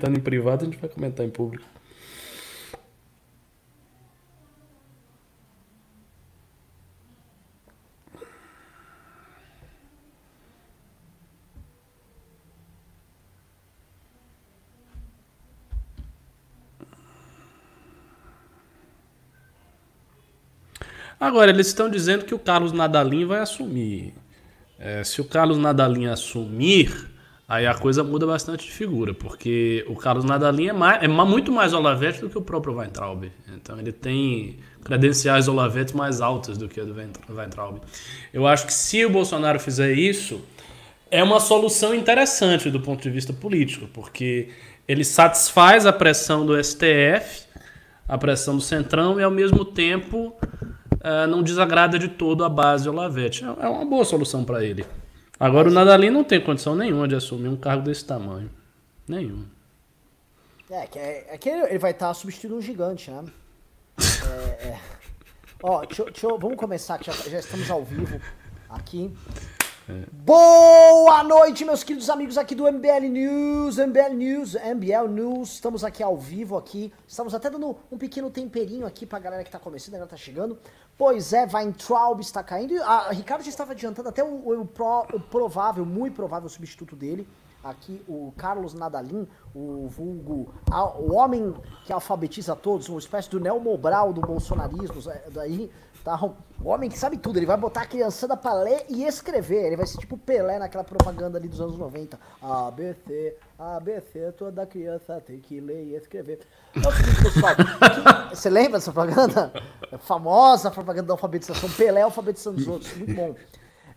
comentando em privado, a gente vai comentar em público. Agora, eles estão dizendo que o Carlos Nadalim vai assumir. É, se o Carlos Nadalim assumir, aí a coisa muda bastante de figura, porque o Carlos Nadalim é, mais, é muito mais Olavete do que o próprio Weintraub. Então ele tem credenciais Olavete mais altas do que a do Weintraub. Eu acho que se o Bolsonaro fizer isso, é uma solução interessante do ponto de vista político, porque ele satisfaz a pressão do STF, a pressão do Centrão e ao mesmo tempo uh, não desagrada de todo a base Olavete. É, é uma boa solução para ele. Agora o Nadalim não tem condição nenhuma de assumir um cargo desse tamanho. Nenhum. É, que, é, é que ele vai estar substituindo um gigante, né? é, é. Ó, deixa, deixa, vamos começar, que já, já estamos ao vivo aqui. Boa noite, meus queridos amigos aqui do MBL News, MBL News, MBL News. Estamos aqui ao vivo aqui. Estamos até dando um pequeno temperinho aqui pra galera que tá começando, a galera tá chegando. Pois é, Weintraub está caindo. A Ricardo já estava adiantando até o, o, pro, o provável, muito provável substituto dele. Aqui o Carlos Nadalim, o vulgo, o homem que alfabetiza todos, uma espécie do Neo Mobral do bolsonarismo, daí Tá? O homem que sabe tudo, ele vai botar a criançada pra ler e escrever. Ele vai ser tipo Pelé naquela propaganda ali dos anos 90. ABC, ABC, toda criança tem que ler e escrever. É o seguinte, pessoal. você lembra dessa propaganda? A famosa propaganda da alfabetização. Pelé alfabetizando os outros. Muito bom.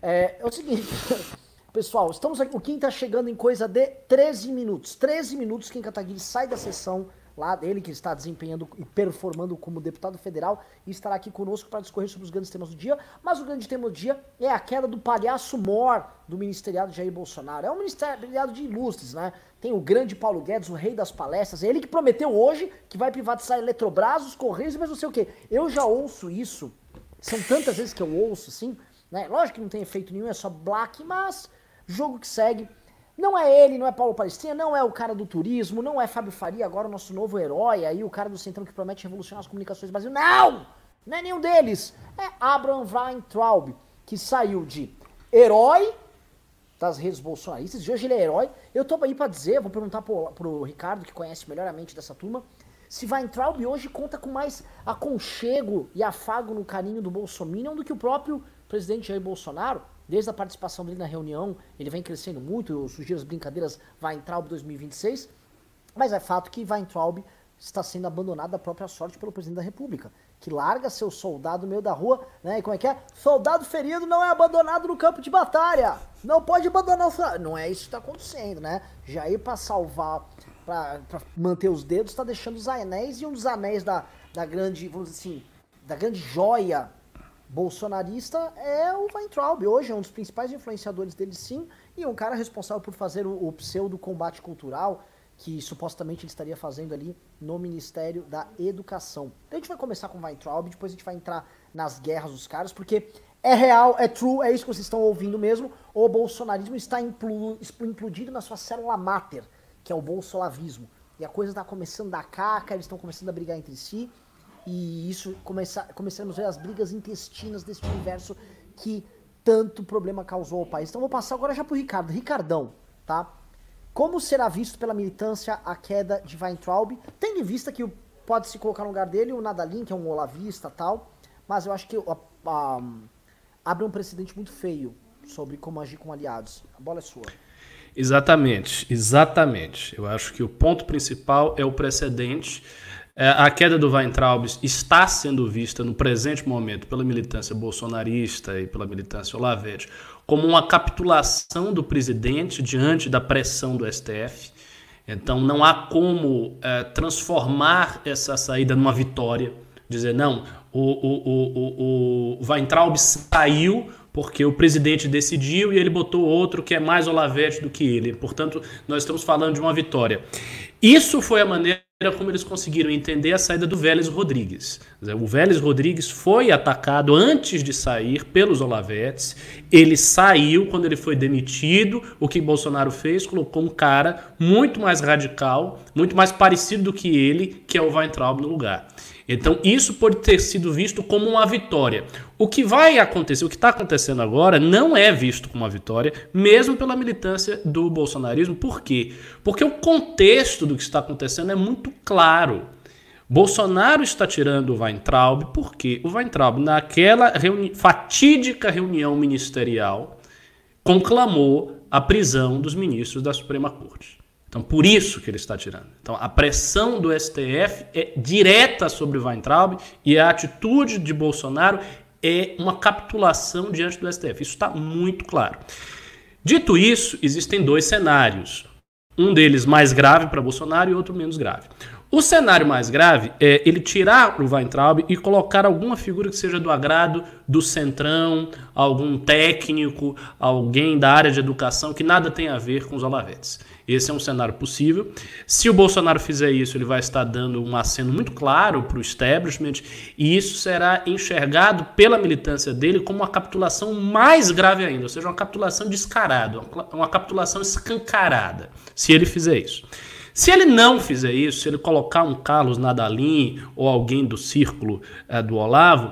É, é o seguinte. Pessoal, estamos aqui, o Kim tá chegando em coisa de 13 minutos. 13 minutos Kim Kataguiri sai da sessão lá dele, que está desempenhando e performando como deputado federal, e estará aqui conosco para discorrer sobre os grandes temas do dia. Mas o grande tema do dia é a queda do palhaço mor do ministeriado de Jair Bolsonaro. É um ministeriado de ilustres, né? Tem o grande Paulo Guedes, o rei das palestras, é ele que prometeu hoje que vai privatizar Eletrobras, os Correios, mas não sei o quê. Eu já ouço isso, são tantas vezes que eu ouço, assim, né? Lógico que não tem efeito nenhum, é só black, mas jogo que segue. Não é ele, não é Paulo Palestina, não é o cara do turismo, não é Fábio Faria, agora o nosso novo herói aí, o cara do Centrão que promete revolucionar as comunicações do Brasil. Não! Não é nenhum deles. É Abraham Weintraub, que saiu de herói das redes bolsonaristas, de hoje ele é herói. Eu tô aí pra dizer, vou perguntar pro, pro Ricardo, que conhece melhor a mente dessa turma, se Weintraub hoje conta com mais aconchego e afago no carinho do Bolsonaro do que o próprio presidente Jair Bolsonaro. Desde a participação dele na reunião, ele vem crescendo muito, eu sugiro as brincadeiras Weintraub 2026, mas é fato que Weintraub está sendo abandonado da própria sorte pelo presidente da República, que larga seu soldado no meio da rua, né? E como é que é? Soldado ferido não é abandonado no campo de batalha. Não pode abandonar o Não é isso que está acontecendo, né? Jair para salvar, para manter os dedos, está deixando os anéis e um dos anéis da, da grande, vamos dizer assim, da grande joia bolsonarista é o Weintraub. Hoje é um dos principais influenciadores dele, sim, e um cara responsável por fazer o, o pseudo combate cultural que supostamente ele estaria fazendo ali no Ministério da Educação. Então a gente vai começar com o Weintraub, depois a gente vai entrar nas guerras dos caras, porque é real, é true, é isso que vocês estão ouvindo mesmo. O bolsonarismo está implodido na sua célula máter, que é o bolsolavismo. E a coisa está começando a caca, eles estão começando a brigar entre si. E isso começa, começamos a ver as brigas intestinas desse universo que tanto problema causou ao país. Então vou passar agora já pro Ricardo. Ricardão, tá? Como será visto pela militância a queda de Weintraub? Tendo em vista que pode se colocar no lugar dele o Nadalin, que é um olavista tal, mas eu acho que a, a, abre um precedente muito feio sobre como agir com aliados. A bola é sua. Exatamente, exatamente. Eu acho que o ponto principal é o precedente a queda do Weintraub está sendo vista no presente momento pela militância bolsonarista e pela militância Olavete como uma capitulação do presidente diante da pressão do STF. Então não há como é, transformar essa saída numa vitória. Dizer, não, o, o, o, o, o Weintraub saiu porque o presidente decidiu e ele botou outro que é mais Olavete do que ele. Portanto, nós estamos falando de uma vitória. Isso foi a maneira como eles conseguiram entender a saída do Vélez Rodrigues. O Vélez Rodrigues foi atacado antes de sair pelos Olavetes. Ele saiu quando ele foi demitido. O que Bolsonaro fez? Colocou um cara muito mais radical, muito mais parecido do que ele, que é o Weintraub no lugar. Então, isso pode ter sido visto como uma vitória. O que vai acontecer, o que está acontecendo agora, não é visto como uma vitória, mesmo pela militância do bolsonarismo. Por quê? Porque o contexto do que está acontecendo é muito claro. Bolsonaro está tirando o Weintraub porque o Weintraub, naquela reuni fatídica reunião ministerial, conclamou a prisão dos ministros da Suprema Corte. Então, por isso que ele está tirando. Então, a pressão do STF é direta sobre o Weintraub e a atitude de Bolsonaro é uma capitulação diante do STF. Isso está muito claro. Dito isso, existem dois cenários. Um deles mais grave para Bolsonaro e outro menos grave. O cenário mais grave é ele tirar o Weintraub e colocar alguma figura que seja do agrado do centrão, algum técnico, alguém da área de educação que nada tem a ver com os olavetes. Esse é um cenário possível. Se o Bolsonaro fizer isso, ele vai estar dando um aceno muito claro para o establishment, e isso será enxergado pela militância dele como uma capitulação mais grave ainda, ou seja, uma capitulação descarada, uma capitulação escancarada, se ele fizer isso. Se ele não fizer isso, se ele colocar um Carlos Nadalim ou alguém do círculo é, do Olavo,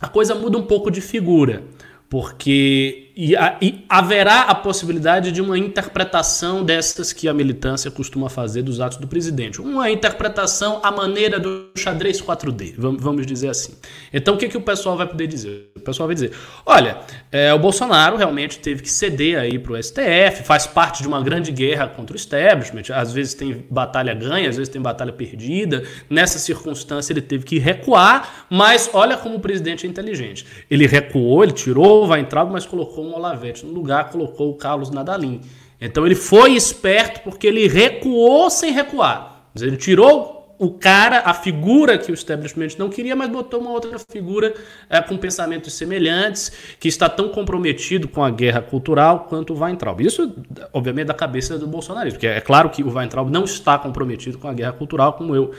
a coisa muda um pouco de figura, porque e, e, haverá a possibilidade de uma interpretação dessas que a militância costuma fazer dos atos do presidente. Uma interpretação à maneira do xadrez 4D, vamos dizer assim. Então o que, que o pessoal vai poder dizer? O pessoal vai dizer: olha, é, o Bolsonaro realmente teve que ceder aí para o STF, faz parte de uma grande guerra contra o establishment. Às vezes tem batalha ganha, às vezes tem batalha perdida. Nessa circunstância ele teve que recuar, mas olha como o presidente é inteligente. Ele recuou, ele tirou, vai entrar, mas colocou colocou um Olavete no lugar, colocou o Carlos Nadalim. Então ele foi esperto porque ele recuou sem recuar. Ele tirou o cara, a figura que o establishment não queria, mas botou uma outra figura é, com pensamentos semelhantes, que está tão comprometido com a guerra cultural quanto o Weintraub. Isso, obviamente, da cabeça do bolsonarismo, porque é claro que o Weintraub não está comprometido com a guerra cultural, como eu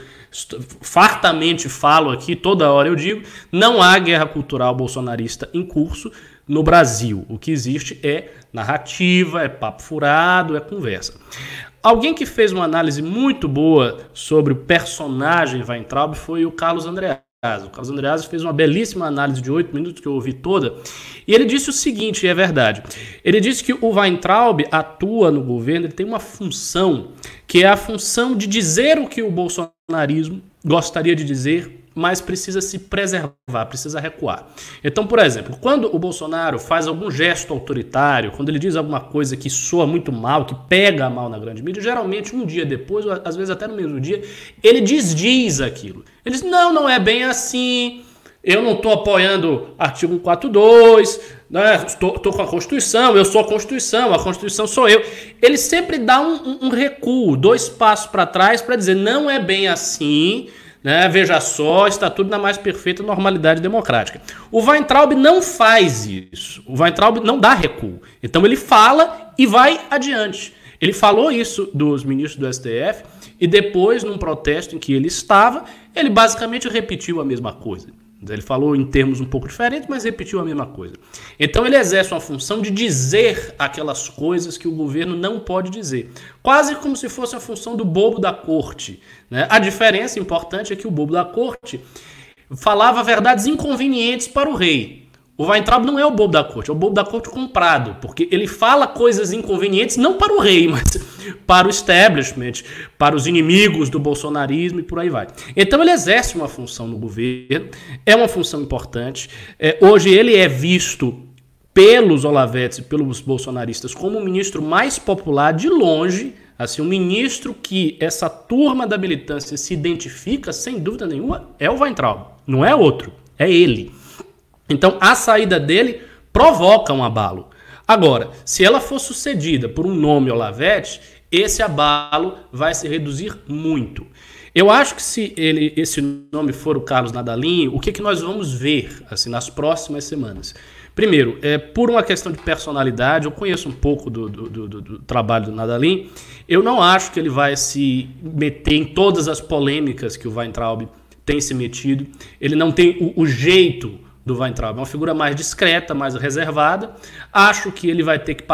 fartamente falo aqui, toda hora eu digo, não há guerra cultural bolsonarista em curso, no Brasil. O que existe é narrativa, é papo furado, é conversa. Alguém que fez uma análise muito boa sobre o personagem Weintraub foi o Carlos Andreas. O Carlos Andreas fez uma belíssima análise de oito minutos que eu ouvi toda, e ele disse o seguinte, e é verdade. Ele disse que o Weintraub atua no governo, ele tem uma função, que é a função de dizer o que o bolsonarismo gostaria de dizer mas precisa se preservar, precisa recuar. Então, por exemplo, quando o Bolsonaro faz algum gesto autoritário, quando ele diz alguma coisa que soa muito mal, que pega mal na grande mídia, geralmente um dia depois, ou às vezes até no mesmo dia, ele desdiz aquilo. Ele diz: não, não é bem assim. Eu não estou apoiando artigo 142, né? estou, com a Constituição, eu sou a Constituição, a Constituição sou eu. Ele sempre dá um, um recuo, dois passos para trás para dizer não é bem assim, né? Veja só, está tudo na mais perfeita normalidade democrática. O Weintraub não faz isso. O Weintraub não dá recuo. Então ele fala e vai adiante. Ele falou isso dos ministros do STF e depois, num protesto em que ele estava, ele basicamente repetiu a mesma coisa. Ele falou em termos um pouco diferentes, mas repetiu a mesma coisa. Então ele exerce uma função de dizer aquelas coisas que o governo não pode dizer. Quase como se fosse a função do bobo da corte. Né? A diferença importante é que o bobo da corte falava verdades inconvenientes para o rei. O Weintraub não é o bobo da corte, é o bobo da corte comprado, porque ele fala coisas inconvenientes não para o rei, mas para o establishment, para os inimigos do bolsonarismo e por aí vai. Então ele exerce uma função no governo, é uma função importante. É, hoje ele é visto pelos Olavetes e pelos bolsonaristas como o ministro mais popular de longe, assim, um ministro que essa turma da militância se identifica, sem dúvida nenhuma, é o Weintraub, não é outro, é ele. Então a saída dele provoca um abalo. Agora, se ela for sucedida por um nome Olavete, esse abalo vai se reduzir muito. Eu acho que se ele, esse nome for o Carlos Nadalim, o que, que nós vamos ver assim nas próximas semanas? Primeiro, é, por uma questão de personalidade, eu conheço um pouco do, do, do, do trabalho do Nadalim. Eu não acho que ele vai se meter em todas as polêmicas que o Weintraub tem se metido. Ele não tem o, o jeito do Weintraub. É uma figura mais discreta, mais reservada. Acho que ele vai ter que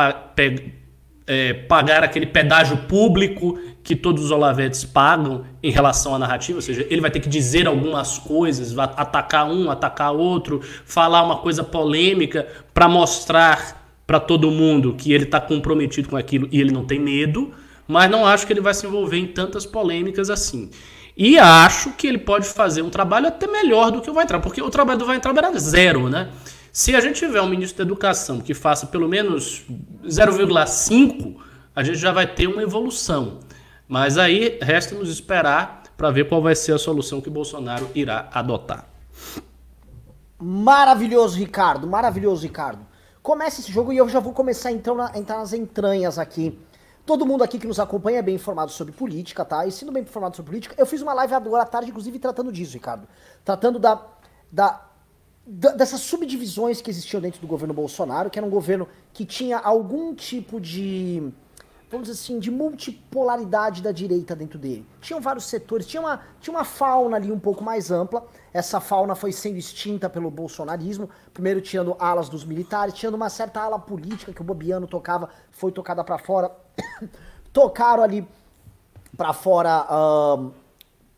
é, pagar aquele pedágio público que todos os Olavetes pagam em relação à narrativa, ou seja, ele vai ter que dizer algumas coisas, vai atacar um, atacar outro, falar uma coisa polêmica para mostrar para todo mundo que ele está comprometido com aquilo e ele não tem medo, mas não acho que ele vai se envolver em tantas polêmicas assim. E acho que ele pode fazer um trabalho até melhor do que o Weintraub, porque o trabalho do Weintraub era zero, né? Se a gente tiver um ministro da Educação que faça pelo menos 0,5, a gente já vai ter uma evolução. Mas aí resta nos esperar para ver qual vai ser a solução que Bolsonaro irá adotar. Maravilhoso, Ricardo. Maravilhoso, Ricardo. Começa esse jogo e eu já vou começar então a entrar nas entranhas aqui. Todo mundo aqui que nos acompanha é bem informado sobre política, tá? E sendo bem informado sobre política, eu fiz uma live agora à tarde, inclusive, tratando disso, Ricardo. Tratando da, da dessas subdivisões que existiam dentro do governo Bolsonaro, que era um governo que tinha algum tipo de, vamos dizer assim, de multipolaridade da direita dentro dele. Tinham vários setores, tinha uma, tinha uma fauna ali um pouco mais ampla. Essa fauna foi sendo extinta pelo bolsonarismo, primeiro tirando alas dos militares, tirando uma certa ala política que o Bobiano tocava, foi tocada para fora. Tocaram ali para fora uh,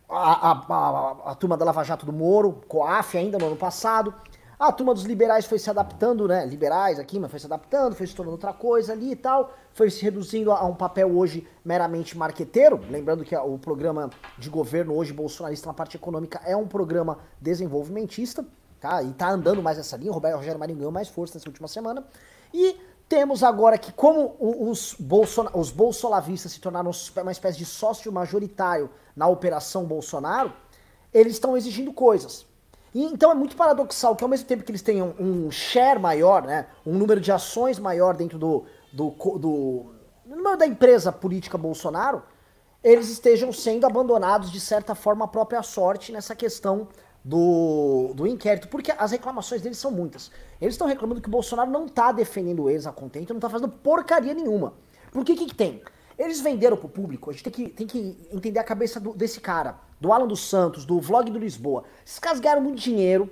a, a, a, a, turma da Lava Jato do Moro, COAF ainda no ano passado. A turma dos liberais foi se adaptando, né? Liberais aqui, mas foi se adaptando, foi se tornando outra coisa ali e tal. Foi se reduzindo a um papel hoje meramente marqueteiro. Lembrando que o programa de governo hoje bolsonarista na parte econômica é um programa desenvolvimentista, tá? E tá andando mais nessa linha. O Rogério Marinho ganhou mais força nessa última semana. E temos agora que, como os, bolson os bolsolavistas se tornaram uma espécie de sócio majoritário na Operação Bolsonaro, eles estão exigindo coisas. E, então é muito paradoxal que ao mesmo tempo que eles tenham um share maior, né, um número de ações maior dentro do, do, do, número da empresa política Bolsonaro, eles estejam sendo abandonados de certa forma à própria sorte nessa questão do, do inquérito, porque as reclamações deles são muitas. Eles estão reclamando que o Bolsonaro não está defendendo eles a contento, não está fazendo porcaria nenhuma. Por que que, que tem? Eles venderam pro público, a gente tem que, tem que entender a cabeça do, desse cara, do Alan dos Santos, do vlog do Lisboa. Esses caras ganharam muito dinheiro,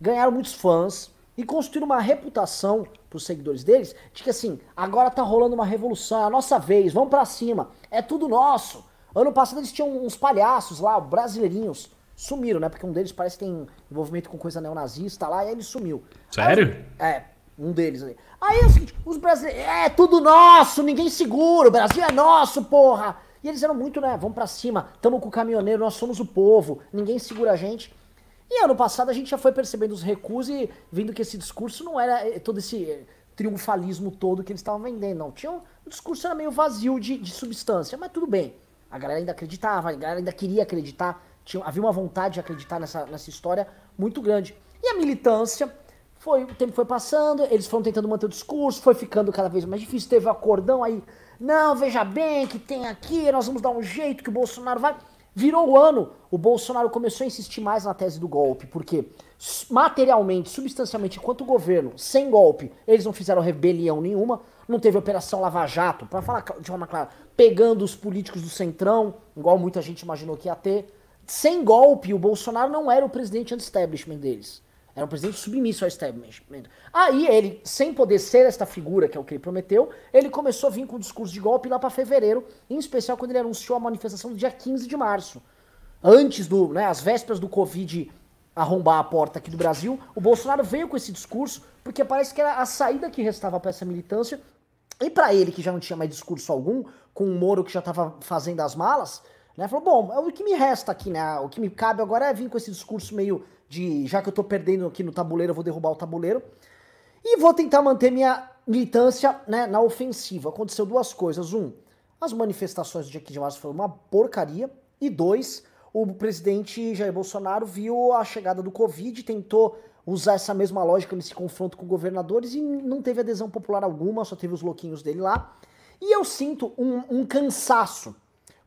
ganharam muitos fãs e construíram uma reputação pros seguidores deles de que assim, agora tá rolando uma revolução, é a nossa vez, vamos para cima, é tudo nosso. Ano passado eles tinham uns palhaços lá, brasileirinhos, sumiram, né? Porque um deles parece que tem envolvimento com coisa neonazista lá, e aí ele sumiu. Sério? Aí, é, um deles ali. Aí é o seguinte, os brasileiros, é tudo nosso, ninguém segura, o Brasil é nosso, porra. E eles eram muito, né, vamos pra cima, tamo com o caminhoneiro, nós somos o povo, ninguém segura a gente. E ano passado a gente já foi percebendo os recuos e vendo que esse discurso não era eh, todo esse eh, triunfalismo todo que eles estavam vendendo, não. Tinha um, o discurso era meio vazio de, de substância, mas tudo bem. A galera ainda acreditava, a galera ainda queria acreditar, tinha, havia uma vontade de acreditar nessa, nessa história muito grande. E a militância foi, o tempo foi passando, eles foram tentando manter o discurso, foi ficando cada vez mais difícil, teve o acordão aí, não, veja bem que tem aqui, nós vamos dar um jeito que o Bolsonaro vai. Virou o ano, o Bolsonaro começou a insistir mais na tese do golpe, porque materialmente, substancialmente, enquanto o governo, sem golpe, eles não fizeram rebelião nenhuma, não teve operação Lava Jato, para falar de forma clara, pegando os políticos do Centrão, igual muita gente imaginou que ia ter. Sem golpe, o Bolsonaro não era o presidente anti-establishment deles. Era um presidente submisso ao establishment. Aí ele, sem poder ser esta figura, que é o que ele prometeu, ele começou a vir com o discurso de golpe lá para fevereiro, em especial quando ele anunciou a manifestação do dia 15 de março. Antes do, né, as vésperas do Covid arrombar a porta aqui do Brasil, o Bolsonaro veio com esse discurso, porque parece que era a saída que restava para essa militância. E para ele, que já não tinha mais discurso algum, com o Moro que já estava fazendo as malas, né, falou: bom, é o que me resta aqui, né? O que me cabe agora é vir com esse discurso meio de já que eu tô perdendo aqui no tabuleiro, eu vou derrubar o tabuleiro. E vou tentar manter minha militância né, na ofensiva. Aconteceu duas coisas. Um, as manifestações do dia 15 de março foram uma porcaria. E dois, o presidente Jair Bolsonaro viu a chegada do Covid, tentou usar essa mesma lógica nesse confronto com governadores e não teve adesão popular alguma, só teve os louquinhos dele lá. E eu sinto um, um cansaço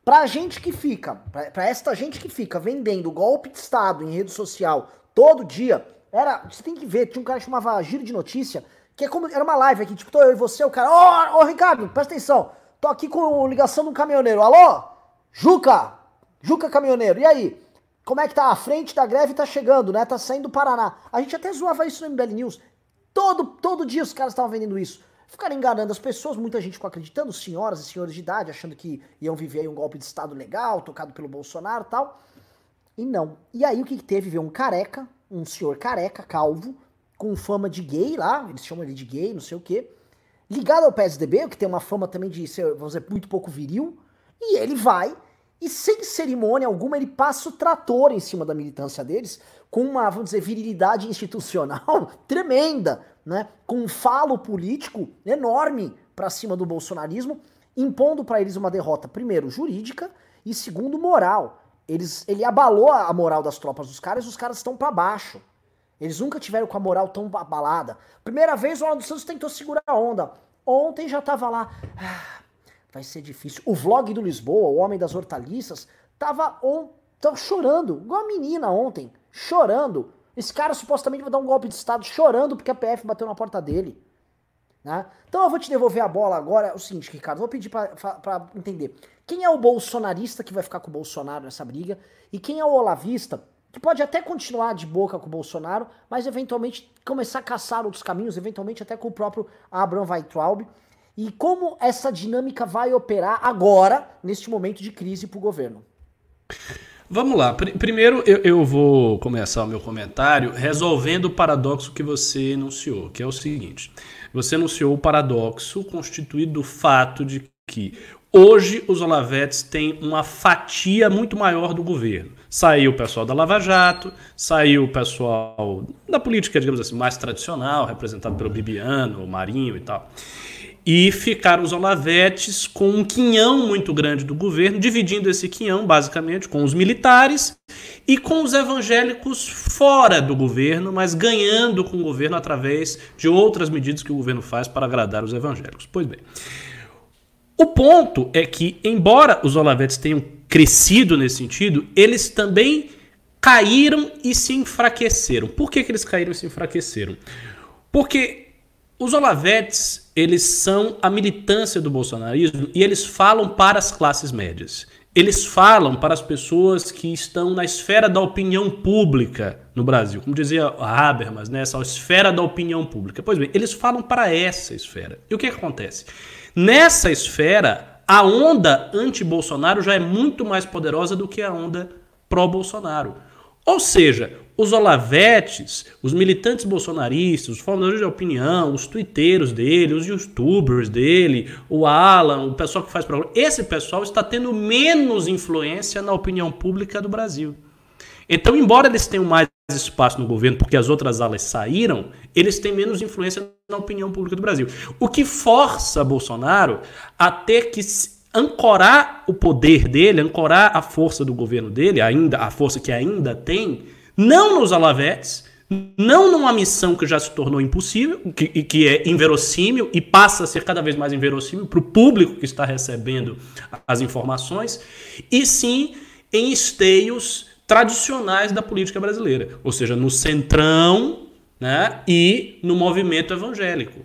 Pra gente que fica, pra, esta gente que fica vendendo golpe de Estado em rede social todo dia, Era, você tem que ver, tinha um cara que chamava Giro de Notícia, que é como, era uma live aqui, tipo, tô eu e você, o cara, ô, ô Ricardo, presta atenção, tô aqui com ligação de um caminhoneiro, alô? Juca, Juca caminhoneiro, e aí? Como é que tá? A frente da greve tá chegando, né? Tá saindo do Paraná. A gente até zoava isso no MBL News. Todo, todo dia os caras estavam vendendo isso. Ficaram enganando as pessoas, muita gente ficou acreditando, senhoras e senhores de idade, achando que iam viver aí um golpe de Estado legal, tocado pelo Bolsonaro tal. E não. E aí o que, que teve? Veio um careca, um senhor careca, calvo, com fama de gay lá, eles chamam ele de gay, não sei o quê, ligado ao PSDB, que tem uma fama também de ser, vamos dizer, muito pouco viril, e ele vai e sem cerimônia alguma ele passa o trator em cima da militância deles, com uma, vamos dizer, virilidade institucional tremenda, né? Com um falo político enorme para cima do bolsonarismo, impondo para eles uma derrota, primeiro, jurídica e segundo, moral. Eles, ele abalou a moral das tropas dos caras os caras estão para baixo. Eles nunca tiveram com a moral tão abalada. Primeira vez o Ronaldo Santos tentou segurar a onda. Ontem já tava lá. Ah, vai ser difícil. O vlog do Lisboa, o Homem das Hortaliças, tava, on, tava chorando, igual a menina ontem, chorando. Esse cara supostamente vai dar um golpe de Estado chorando porque a PF bateu na porta dele. Né? Então eu vou te devolver a bola agora. É o seguinte, Ricardo, vou pedir para entender. Quem é o bolsonarista que vai ficar com o Bolsonaro nessa briga? E quem é o olavista que pode até continuar de boca com o Bolsonaro, mas eventualmente começar a caçar outros caminhos, eventualmente até com o próprio Abraham Weitraub, e como essa dinâmica vai operar agora, neste momento de crise para o governo? Vamos lá. Primeiro eu, eu, vou começar o meu comentário resolvendo o paradoxo que você enunciou, que é o seguinte: você enunciou o paradoxo constituído do fato de que hoje os Olavetes têm uma fatia muito maior do governo. Saiu o pessoal da Lava Jato, saiu o pessoal da política, digamos assim, mais tradicional, representado pelo Bibiano, Marinho e tal e ficaram os Olavetes com um quinhão muito grande do governo, dividindo esse quinhão basicamente com os militares e com os evangélicos fora do governo, mas ganhando com o governo através de outras medidas que o governo faz para agradar os evangélicos. Pois bem, o ponto é que, embora os Olavetes tenham crescido nesse sentido, eles também caíram e se enfraqueceram. Por que, que eles caíram e se enfraqueceram? Porque os Olavetes, eles são a militância do bolsonarismo e eles falam para as classes médias. Eles falam para as pessoas que estão na esfera da opinião pública no Brasil. Como dizia Habermas, né, esfera da opinião pública. Pois bem, eles falam para essa esfera. E o que acontece? Nessa esfera, a onda anti-Bolsonaro já é muito mais poderosa do que a onda pró-Bolsonaro. Ou seja, os olavetes, os militantes bolsonaristas, os formadores de opinião, os twitteiros dele, os youtubers dele, o Alan, o pessoal que faz programa, esse pessoal está tendo menos influência na opinião pública do Brasil. Então, embora eles tenham mais espaço no governo porque as outras alas saíram, eles têm menos influência na opinião pública do Brasil. O que força Bolsonaro a ter que ancorar o poder dele, ancorar a força do governo dele, ainda a força que ainda tem, não nos alavetes, não numa missão que já se tornou impossível, que, que é inverossímil e passa a ser cada vez mais inverossímil para o público que está recebendo as informações, e sim em esteios tradicionais da política brasileira, ou seja, no centrão né, e no movimento evangélico.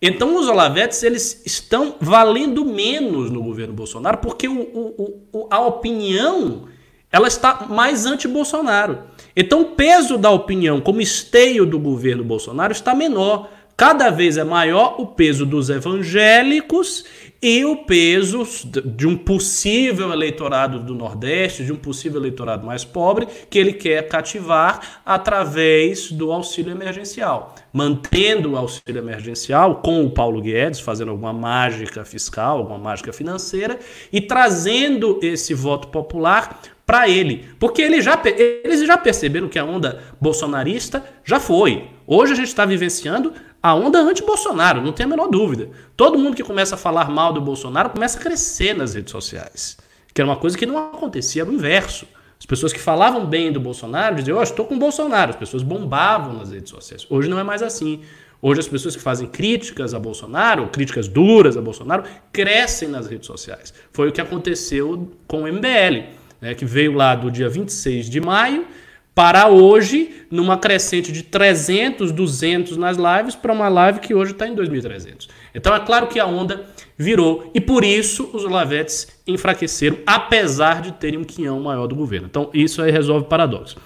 Então os olavetes eles estão valendo menos no governo Bolsonaro porque o, o, o, a opinião ela está mais anti-Bolsonaro. Então o peso da opinião como esteio do governo Bolsonaro está menor. Cada vez é maior o peso dos evangélicos e o peso de um possível eleitorado do Nordeste, de um possível eleitorado mais pobre, que ele quer cativar através do auxílio emergencial. Mantendo o auxílio emergencial com o Paulo Guedes, fazendo alguma mágica fiscal, alguma mágica financeira, e trazendo esse voto popular para ele. Porque ele já, eles já perceberam que a onda bolsonarista já foi. Hoje a gente está vivenciando a onda anti-Bolsonaro, não tem a menor dúvida. Todo mundo que começa a falar mal do Bolsonaro começa a crescer nas redes sociais. Que era uma coisa que não acontecia, era o inverso. As pessoas que falavam bem do Bolsonaro diziam, oh, estou com o Bolsonaro. As pessoas bombavam nas redes sociais. Hoje não é mais assim. Hoje as pessoas que fazem críticas a Bolsonaro, críticas duras a Bolsonaro, crescem nas redes sociais. Foi o que aconteceu com o MBL né, que veio lá do dia 26 de maio para hoje, numa crescente de 300, 200 nas lives, para uma live que hoje está em 2.300. Então é claro que a onda virou e por isso os Olavetes enfraqueceram, apesar de terem um quinhão maior do governo. Então isso aí resolve o paradoxo.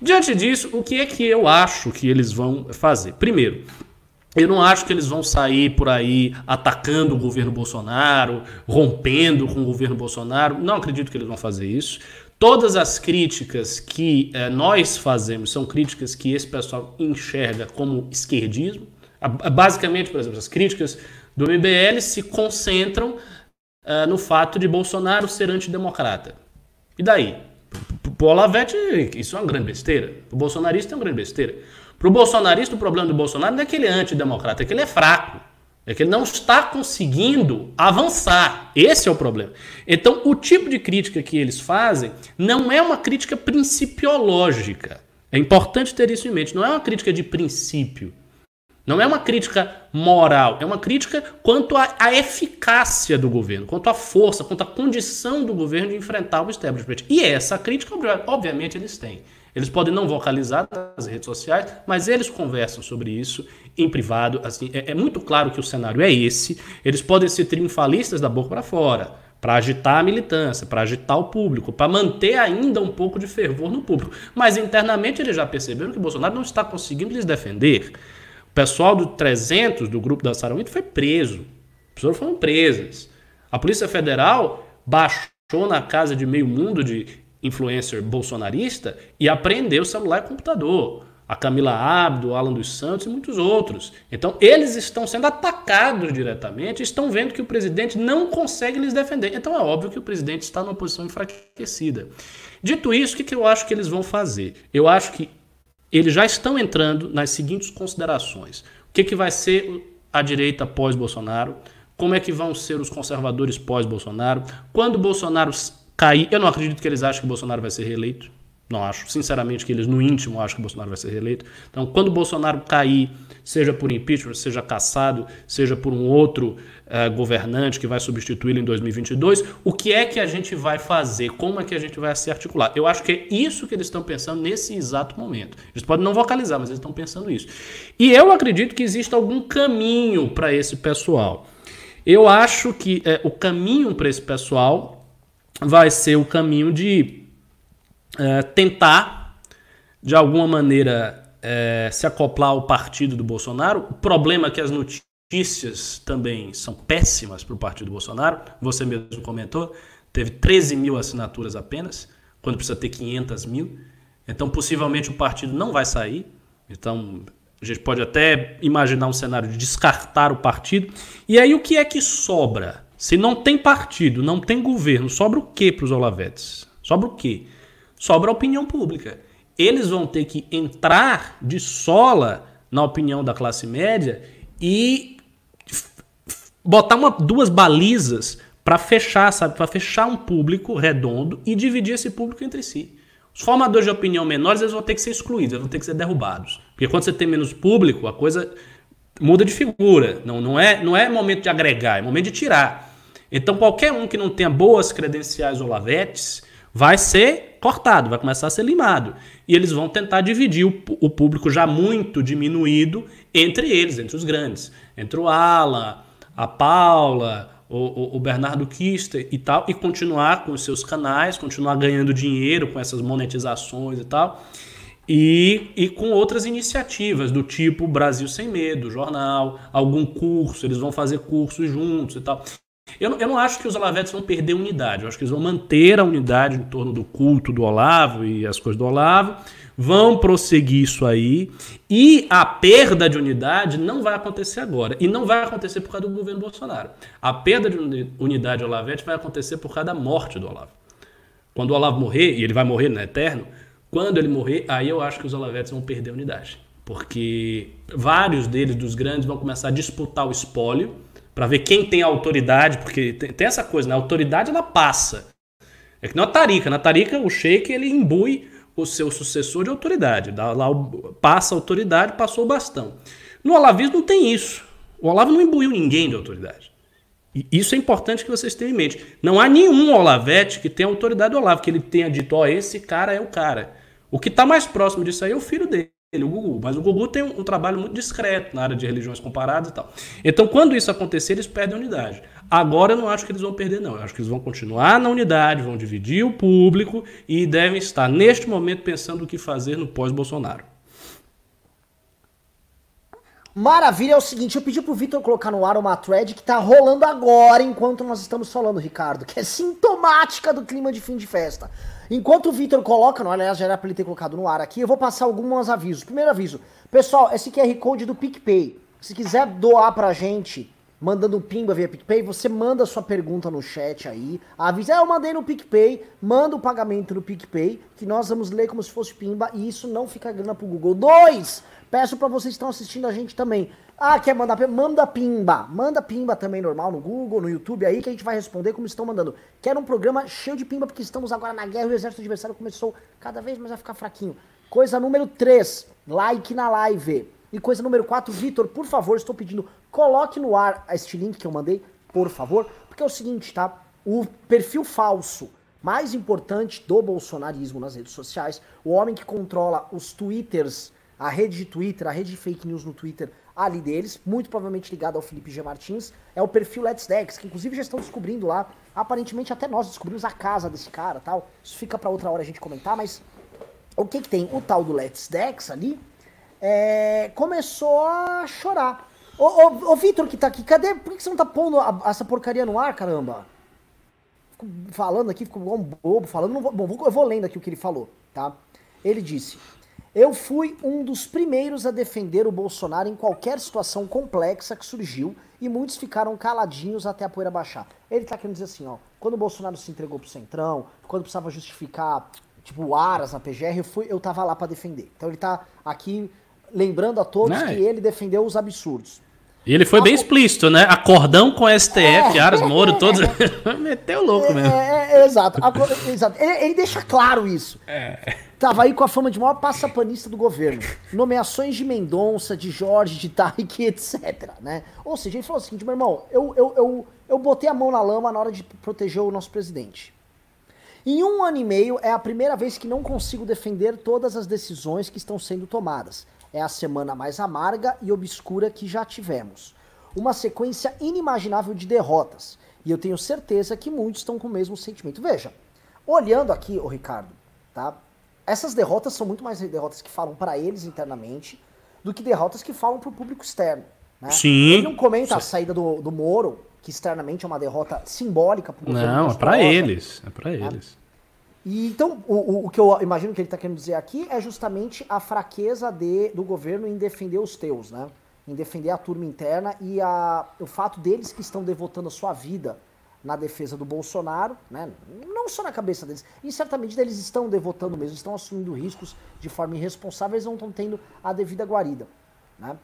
Diante disso, o que é que eu acho que eles vão fazer? Primeiro, eu não acho que eles vão sair por aí atacando o governo Bolsonaro, rompendo com o governo Bolsonaro. Não acredito que eles vão fazer isso. Todas as críticas que eh, nós fazemos são críticas que esse pessoal enxerga como esquerdismo. Basicamente, por exemplo, as críticas do MBL se concentram uh, no fato de Bolsonaro ser antidemocrata. E daí? Para o Olavete, isso é uma grande besteira. O bolsonarista é uma grande besteira. Para o bolsonarista, o problema do Bolsonaro não é que ele é antidemocrata, é que ele é fraco. É que ele não está conseguindo avançar. Esse é o problema. Então, o tipo de crítica que eles fazem não é uma crítica principiológica. É importante ter isso em mente. Não é uma crítica de princípio. Não é uma crítica moral. É uma crítica quanto à, eficácia do governo, quanto à força, quanto à condição do governo de enfrentar o establishment. E essa crítica, obviamente, eles têm. Eles podem não vocalizar nas redes sociais, mas eles conversam sobre isso em privado. Assim, é, é muito claro que o cenário é esse. Eles podem ser triunfalistas da boca para fora, para agitar a militância, para agitar o público, para manter ainda um pouco de fervor no público. Mas internamente eles já perceberam que Bolsonaro não está conseguindo lhes defender. O pessoal do 300 do grupo da Saramito foi preso. As pessoas foram presas. A Polícia Federal baixou na casa de meio mundo de influencer bolsonarista e aprendeu celular e computador. A Camila Abdo, Alan dos Santos e muitos outros. Então, eles estão sendo atacados diretamente, estão vendo que o presidente não consegue lhes defender. Então, é óbvio que o presidente está numa posição enfraquecida. Dito isso, o que, que eu acho que eles vão fazer? Eu acho que eles já estão entrando nas seguintes considerações: o que, que vai ser a direita pós-Bolsonaro? Como é que vão ser os conservadores pós-Bolsonaro? Quando Bolsonaro cair. Eu não acredito que eles acham que Bolsonaro vai ser reeleito. Não acho. Sinceramente, que eles no íntimo acham que Bolsonaro vai ser reeleito. Então, quando Bolsonaro cair, seja por impeachment, seja caçado, seja por um outro uh, governante que vai substituí-lo em 2022, o que é que a gente vai fazer? Como é que a gente vai se articular? Eu acho que é isso que eles estão pensando nesse exato momento. Eles podem não vocalizar, mas eles estão pensando isso. E eu acredito que existe algum caminho para esse pessoal. Eu acho que é, o caminho para esse pessoal vai ser o caminho de é, tentar, de alguma maneira, é, se acoplar ao partido do Bolsonaro. O problema é que as notícias também são péssimas para o partido do Bolsonaro. Você mesmo comentou, teve 13 mil assinaturas apenas, quando precisa ter 500 mil. Então, possivelmente, o partido não vai sair. Então, a gente pode até imaginar um cenário de descartar o partido. E aí, o que é que sobra? Se não tem partido, não tem governo, sobra o que para os Olavetes? Sobra o quê? Sobra a opinião pública. Eles vão ter que entrar de sola na opinião da classe média e botar uma, duas balizas para fechar, sabe? Para fechar um público redondo e dividir esse público entre si. Os formadores de opinião menores eles vão ter que ser excluídos, eles vão ter que ser derrubados. Porque quando você tem menos público, a coisa muda de figura. Não, não, é, não é momento de agregar, é momento de tirar. Então, qualquer um que não tenha boas credenciais Olavetes vai ser cortado, vai começar a ser limado. E eles vão tentar dividir o, o público já muito diminuído entre eles, entre os grandes. Entre o Alan, a Paula, o, o, Bernardo Kister e tal, e continuar com os seus canais, continuar ganhando dinheiro com essas monetizações e tal. E, e com outras iniciativas do tipo Brasil Sem Medo, jornal, algum curso, eles vão fazer cursos juntos e tal. Eu, eu não acho que os Olavetes vão perder unidade, eu acho que eles vão manter a unidade em torno do culto do Olavo e as coisas do Olavo, vão prosseguir isso aí, e a perda de unidade não vai acontecer agora, e não vai acontecer por causa do governo Bolsonaro. A perda de unidade Olavete vai acontecer por causa da morte do Olavo. Quando o Olavo morrer, e ele vai morrer no eterno, quando ele morrer, aí eu acho que os Olavetes vão perder unidade. Porque vários deles, dos grandes, vão começar a disputar o espólio, para ver quem tem autoridade, porque tem, tem, essa coisa, né? A autoridade ela passa. É que não a Tarica. Na Tarica, o Sheik ele imbui o seu sucessor de autoridade. Dá lá, passa a autoridade, passou o bastão. No Olavismo não tem isso. O Olavo não imbuiu ninguém de autoridade. E isso é importante que vocês tenham em mente. Não há nenhum Olavete que tenha autoridade do Olavo, que ele tenha dito, ó, oh, esse cara é o cara. O que está mais próximo disso aí é o filho dele, o Gugu. Mas o Gugu tem um, um, trabalho muito discreto na área de religiões comparadas e tal. Então, quando isso acontecer, eles perdem a unidade. Agora eu não acho que eles vão perder, não. Eu acho que eles vão continuar na unidade, vão dividir o público e devem estar, neste momento, pensando o que fazer no pós-Bolsonaro. Maravilha, é o seguinte, eu pedi pro Vitor colocar no ar uma thread que tá rolando agora enquanto nós estamos falando, Ricardo, que é sintomática do clima de fim de festa. Enquanto o Vitor coloca, no, aliás, já era pra ele ter colocado no ar aqui, eu vou passar alguns avisos. Primeiro aviso, pessoal, esse QR Code do PicPay. Se quiser doar pra gente, mandando um pimba via PicPay, você manda sua pergunta no chat aí, avisa, é, eu mandei no PicPay, manda o pagamento no PicPay, que nós vamos ler como se fosse pimba, e isso não fica grana pro Google. Dois! Peço para vocês que estão assistindo a gente também. Ah, quer mandar Manda pimba. Manda pimba também normal no Google, no YouTube aí, que a gente vai responder como estão mandando. Quero um programa cheio de pimba, porque estamos agora na guerra e o exército adversário começou cada vez mais a ficar fraquinho. Coisa número 3, like na live. E coisa número 4, Vitor, por favor, estou pedindo, coloque no ar este link que eu mandei, por favor, porque é o seguinte, tá? O perfil falso mais importante do bolsonarismo nas redes sociais, o homem que controla os twitters a rede de Twitter, a rede de fake news no Twitter ali deles, muito provavelmente ligado ao Felipe G. Martins, é o perfil Let's Dex, que inclusive já estão descobrindo lá, aparentemente até nós descobrimos a casa desse cara tal, isso fica para outra hora a gente comentar, mas o que que tem? O tal do Let's Dex ali, é, começou a chorar. Ô, ô, ô Vitor que tá aqui, cadê, por que você não tá pondo a, essa porcaria no ar, caramba? Fico falando aqui, fico igual um bobo falando, vou, bom, eu vou lendo aqui o que ele falou, tá? Ele disse... Eu fui um dos primeiros a defender o Bolsonaro em qualquer situação complexa que surgiu e muitos ficaram caladinhos até a poeira baixar. Ele tá querendo dizer assim, ó, quando o Bolsonaro se entregou pro Centrão, quando precisava justificar, tipo, aras na PGR, eu, fui, eu tava lá para defender. Então ele tá aqui lembrando a todos Não, que ele defendeu os absurdos. E ele foi bem explícito, né? Acordão com STF, é, Aras Moro, todos. Meteu louco é, mesmo. É, é, exato. exato. Ele, ele, deixa claro isso. É. Tava aí com a fama de maior passapanista do governo. Nomeações de Mendonça, de Jorge, de Tarik, etc. Né? Ou seja, ele falou o seguinte, meu irmão, eu, eu, eu, eu botei a mão na lama na hora de proteger o nosso presidente. Em um ano e meio é a primeira vez que não consigo defender todas as decisões que estão sendo tomadas. É a semana mais amarga e obscura que já tivemos. Uma sequência inimaginável de derrotas. E eu tenho certeza que muitos estão com o mesmo sentimento. Veja, olhando aqui, o Ricardo, tá? essas derrotas são muito mais derrotas que falam para eles internamente do que derrotas que falam para o público externo. Né? Sim. Ele não comenta a saída do, do Moro, que externamente é uma derrota simbólica para o Não, é para eles. É para né? E então, o, o, que eu imagino que ele está querendo dizer aqui é justamente a fraqueza de, do governo em defender os teus, né? Em defender a turma interna e a, o fato deles que estão devotando a sua vida na defesa do Bolsonaro, né? não só na cabeça deles, e certamente eles estão devotando mesmo, estão assumindo riscos de forma irresponsável, eles não estão tendo a devida guarida. Né?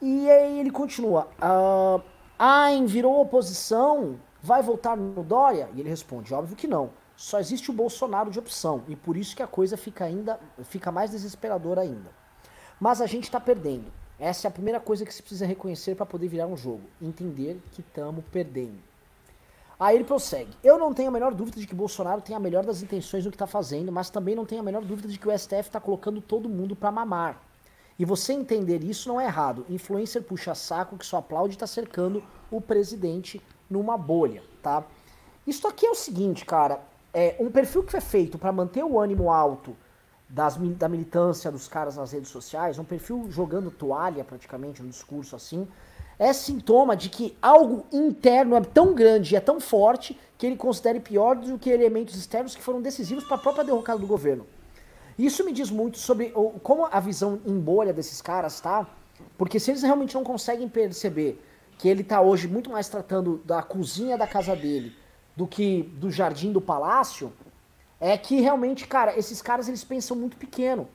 E aí ele continua, ah, virou oposição, vai voltar no Dória? E ele responde, óbvio que não, só existe o Bolsonaro de opção, e por isso que a coisa fica ainda, fica mais desesperadora ainda. Mas a gente está perdendo. Essa é a primeira coisa que se precisa reconhecer para poder virar um jogo, entender que estamos perdendo. Aí ele prossegue. Eu não tenho a menor dúvida de que Bolsonaro tem a melhor das intenções no que está fazendo, mas também não tenho a menor dúvida de que o STF está colocando todo mundo para mamar. E você entender isso não é errado. Influencer puxa saco que só aplaude está cercando o presidente numa bolha, tá? Isso aqui é o seguinte, cara. É um perfil que foi feito para manter o ânimo alto das, da militância dos caras nas redes sociais, um perfil jogando toalha praticamente no discurso assim, é sintoma de que algo interno é tão grande e é tão forte que ele considere pior do que elementos externos que foram decisivos para a própria derrocada do governo. Isso me diz muito sobre como a visão em bolha desses caras tá, porque se eles realmente não conseguem perceber que ele está hoje muito mais tratando da cozinha da casa dele do que do jardim do palácio, é que realmente, cara, esses caras eles pensam muito pequeno.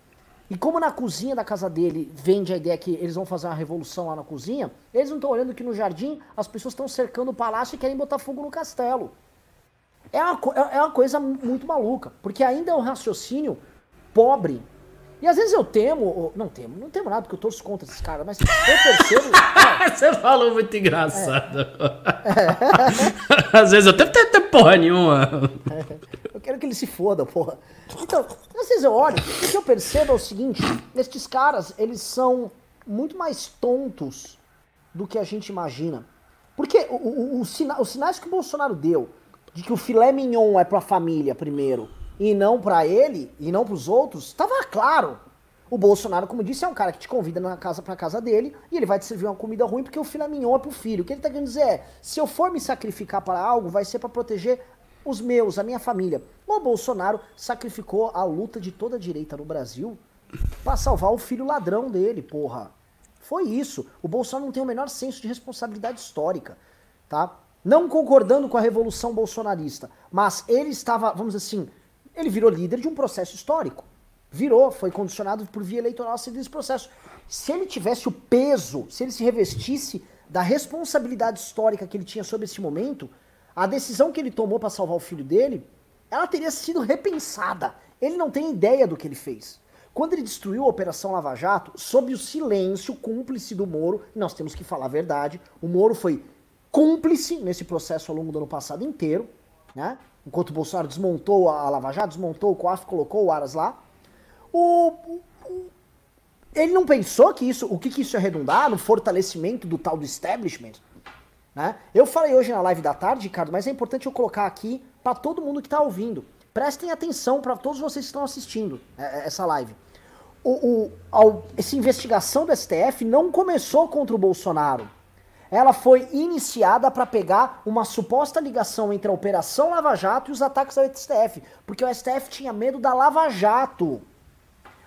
E como na cozinha da casa dele vende a ideia que eles vão fazer uma revolução lá na cozinha, eles não estão olhando que no jardim as pessoas estão cercando o palácio e querem botar fogo no castelo. É uma, é, é uma coisa muito maluca, porque ainda é um raciocínio pobre E às vezes eu temo, não temo, não temo nada, porque eu torço contra esses caras, mas eu percebo. Você falou muito engraçado. É. Às vezes eu tento ter porra nenhuma. Eu quero que ele se foda, porra. Então, às vezes eu olho, o que eu percebo é o seguinte: estes caras, eles são muito mais tontos do que a gente imagina. Porque o, o, o sina, os sinais que o Bolsonaro deu de que o filé mignon é pra família primeiro e não para ele e não para os outros, estava claro. O Bolsonaro, como disse, é um cara que te convida na casa para casa dele e ele vai te servir uma comida ruim porque o filé mignon é pro filho. O que ele tá querendo dizer é: se eu for me sacrificar para algo, vai ser para proteger os meus, a minha família. O Bolsonaro sacrificou a luta de toda a direita no Brasil para salvar o filho ladrão dele, porra. Foi isso. O Bolsonaro não tem o menor senso de responsabilidade histórica, tá? Não concordando com a revolução bolsonarista, mas ele estava, vamos dizer assim, ele virou líder de um processo histórico. Virou, foi condicionado por via eleitoral a seguir esse processo. Se ele tivesse o peso, se ele se revestisse da responsabilidade histórica que ele tinha sobre esse momento, a decisão que ele tomou para salvar o filho dele, ela teria sido repensada. Ele não tem ideia do que ele fez. Quando ele destruiu a Operação Lava Jato, sob o silêncio cúmplice do Moro, nós temos que falar a verdade, o Moro foi cúmplice nesse processo ao longo do ano passado inteiro, né? Enquanto o Bolsonaro desmontou a Lava Jato, desmontou o COAF, colocou o Aras lá. O, o, ele não pensou que isso, o que, que isso ia redundar no fortalecimento do tal do establishment? Né? Eu falei hoje na live da tarde, Ricardo, mas é importante eu colocar aqui para todo mundo que está ouvindo. Prestem atenção para todos vocês que estão assistindo é, é, essa live. O, o, ao, essa investigação do STF não começou contra o Bolsonaro ela foi iniciada para pegar uma suposta ligação entre a Operação Lava Jato e os ataques ao STF, porque o STF tinha medo da Lava Jato.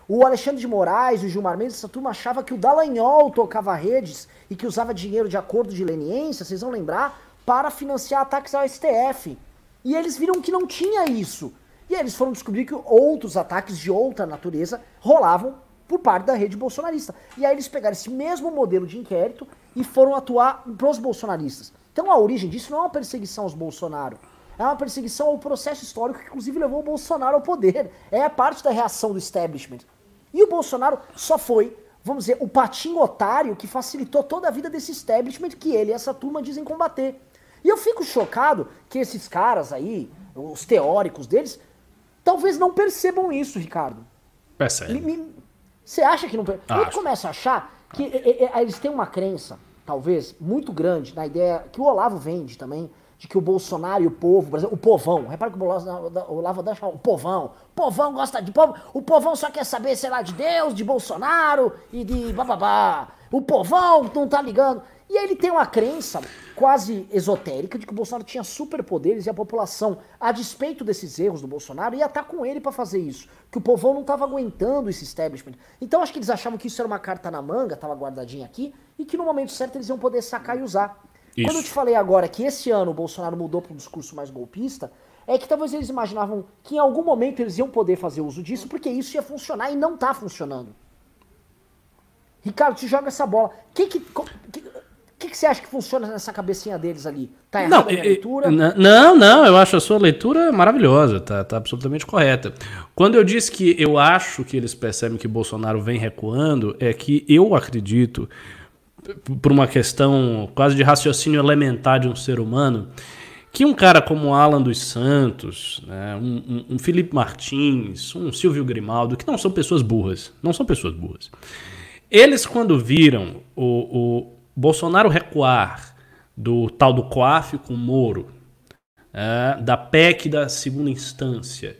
O Alexandre de Moraes, o Gilmar Mendes, essa turma achava que o Dallagnol tocava redes e que usava dinheiro de acordo de leniência, vocês vão lembrar, para financiar ataques ao STF. E eles viram que não tinha isso. E eles foram descobrir que outros ataques de outra natureza rolavam por parte da rede bolsonarista. E aí eles pegaram esse mesmo modelo de inquérito e foram atuar pros bolsonaristas. Então a origem disso não é uma perseguição aos Bolsonaro. É uma perseguição ao processo histórico que inclusive levou o Bolsonaro ao poder. É a parte da reação do establishment. E o Bolsonaro só foi, vamos dizer, o patinho otário que facilitou toda a vida desse establishment que ele e essa turma dizem combater. E eu fico chocado que esses caras aí, os teóricos deles, talvez não percebam isso, Ricardo. Percebe. Você acha que não percebe? Eu começo a achar que e, e, eles têm uma crença, talvez, muito grande na ideia que o Olavo vende também, de que o Bolsonaro e o povo, o povão, repara que o Olavo deixa o povão, o povão gosta de povo, o povão só quer saber, sei lá, de Deus, de Bolsonaro e de bababá. O povão não tá ligando. E aí ele tem uma crença quase esotérica de que o Bolsonaro tinha superpoderes e a população, a despeito desses erros do Bolsonaro, ia estar com ele para fazer isso. Que o povão não estava aguentando esse establishment. Então acho que eles achavam que isso era uma carta na manga, estava guardadinha aqui, e que no momento certo eles iam poder sacar e usar. Isso. Quando eu te falei agora que esse ano o Bolsonaro mudou para um discurso mais golpista, é que talvez eles imaginavam que em algum momento eles iam poder fazer uso disso, porque isso ia funcionar e não está funcionando. Ricardo, te joga essa bola. Que que, que, que, que você acha que funciona nessa cabecinha deles ali? Tá errada a minha leitura? Não, não, eu acho a sua leitura maravilhosa, tá, tá absolutamente correta. Quando eu disse que eu acho que eles percebem que Bolsonaro vem recuando, é que eu acredito, por uma questão quase de raciocínio elementar de um ser humano, que um cara como Alan dos Santos, né, um, um, um Felipe Martins, um Silvio Grimaldo, que não são pessoas burras, não são pessoas burras. Eles, quando viram o, o Bolsonaro recuar do tal do COAF com Moro, é, da PEC da segunda instância,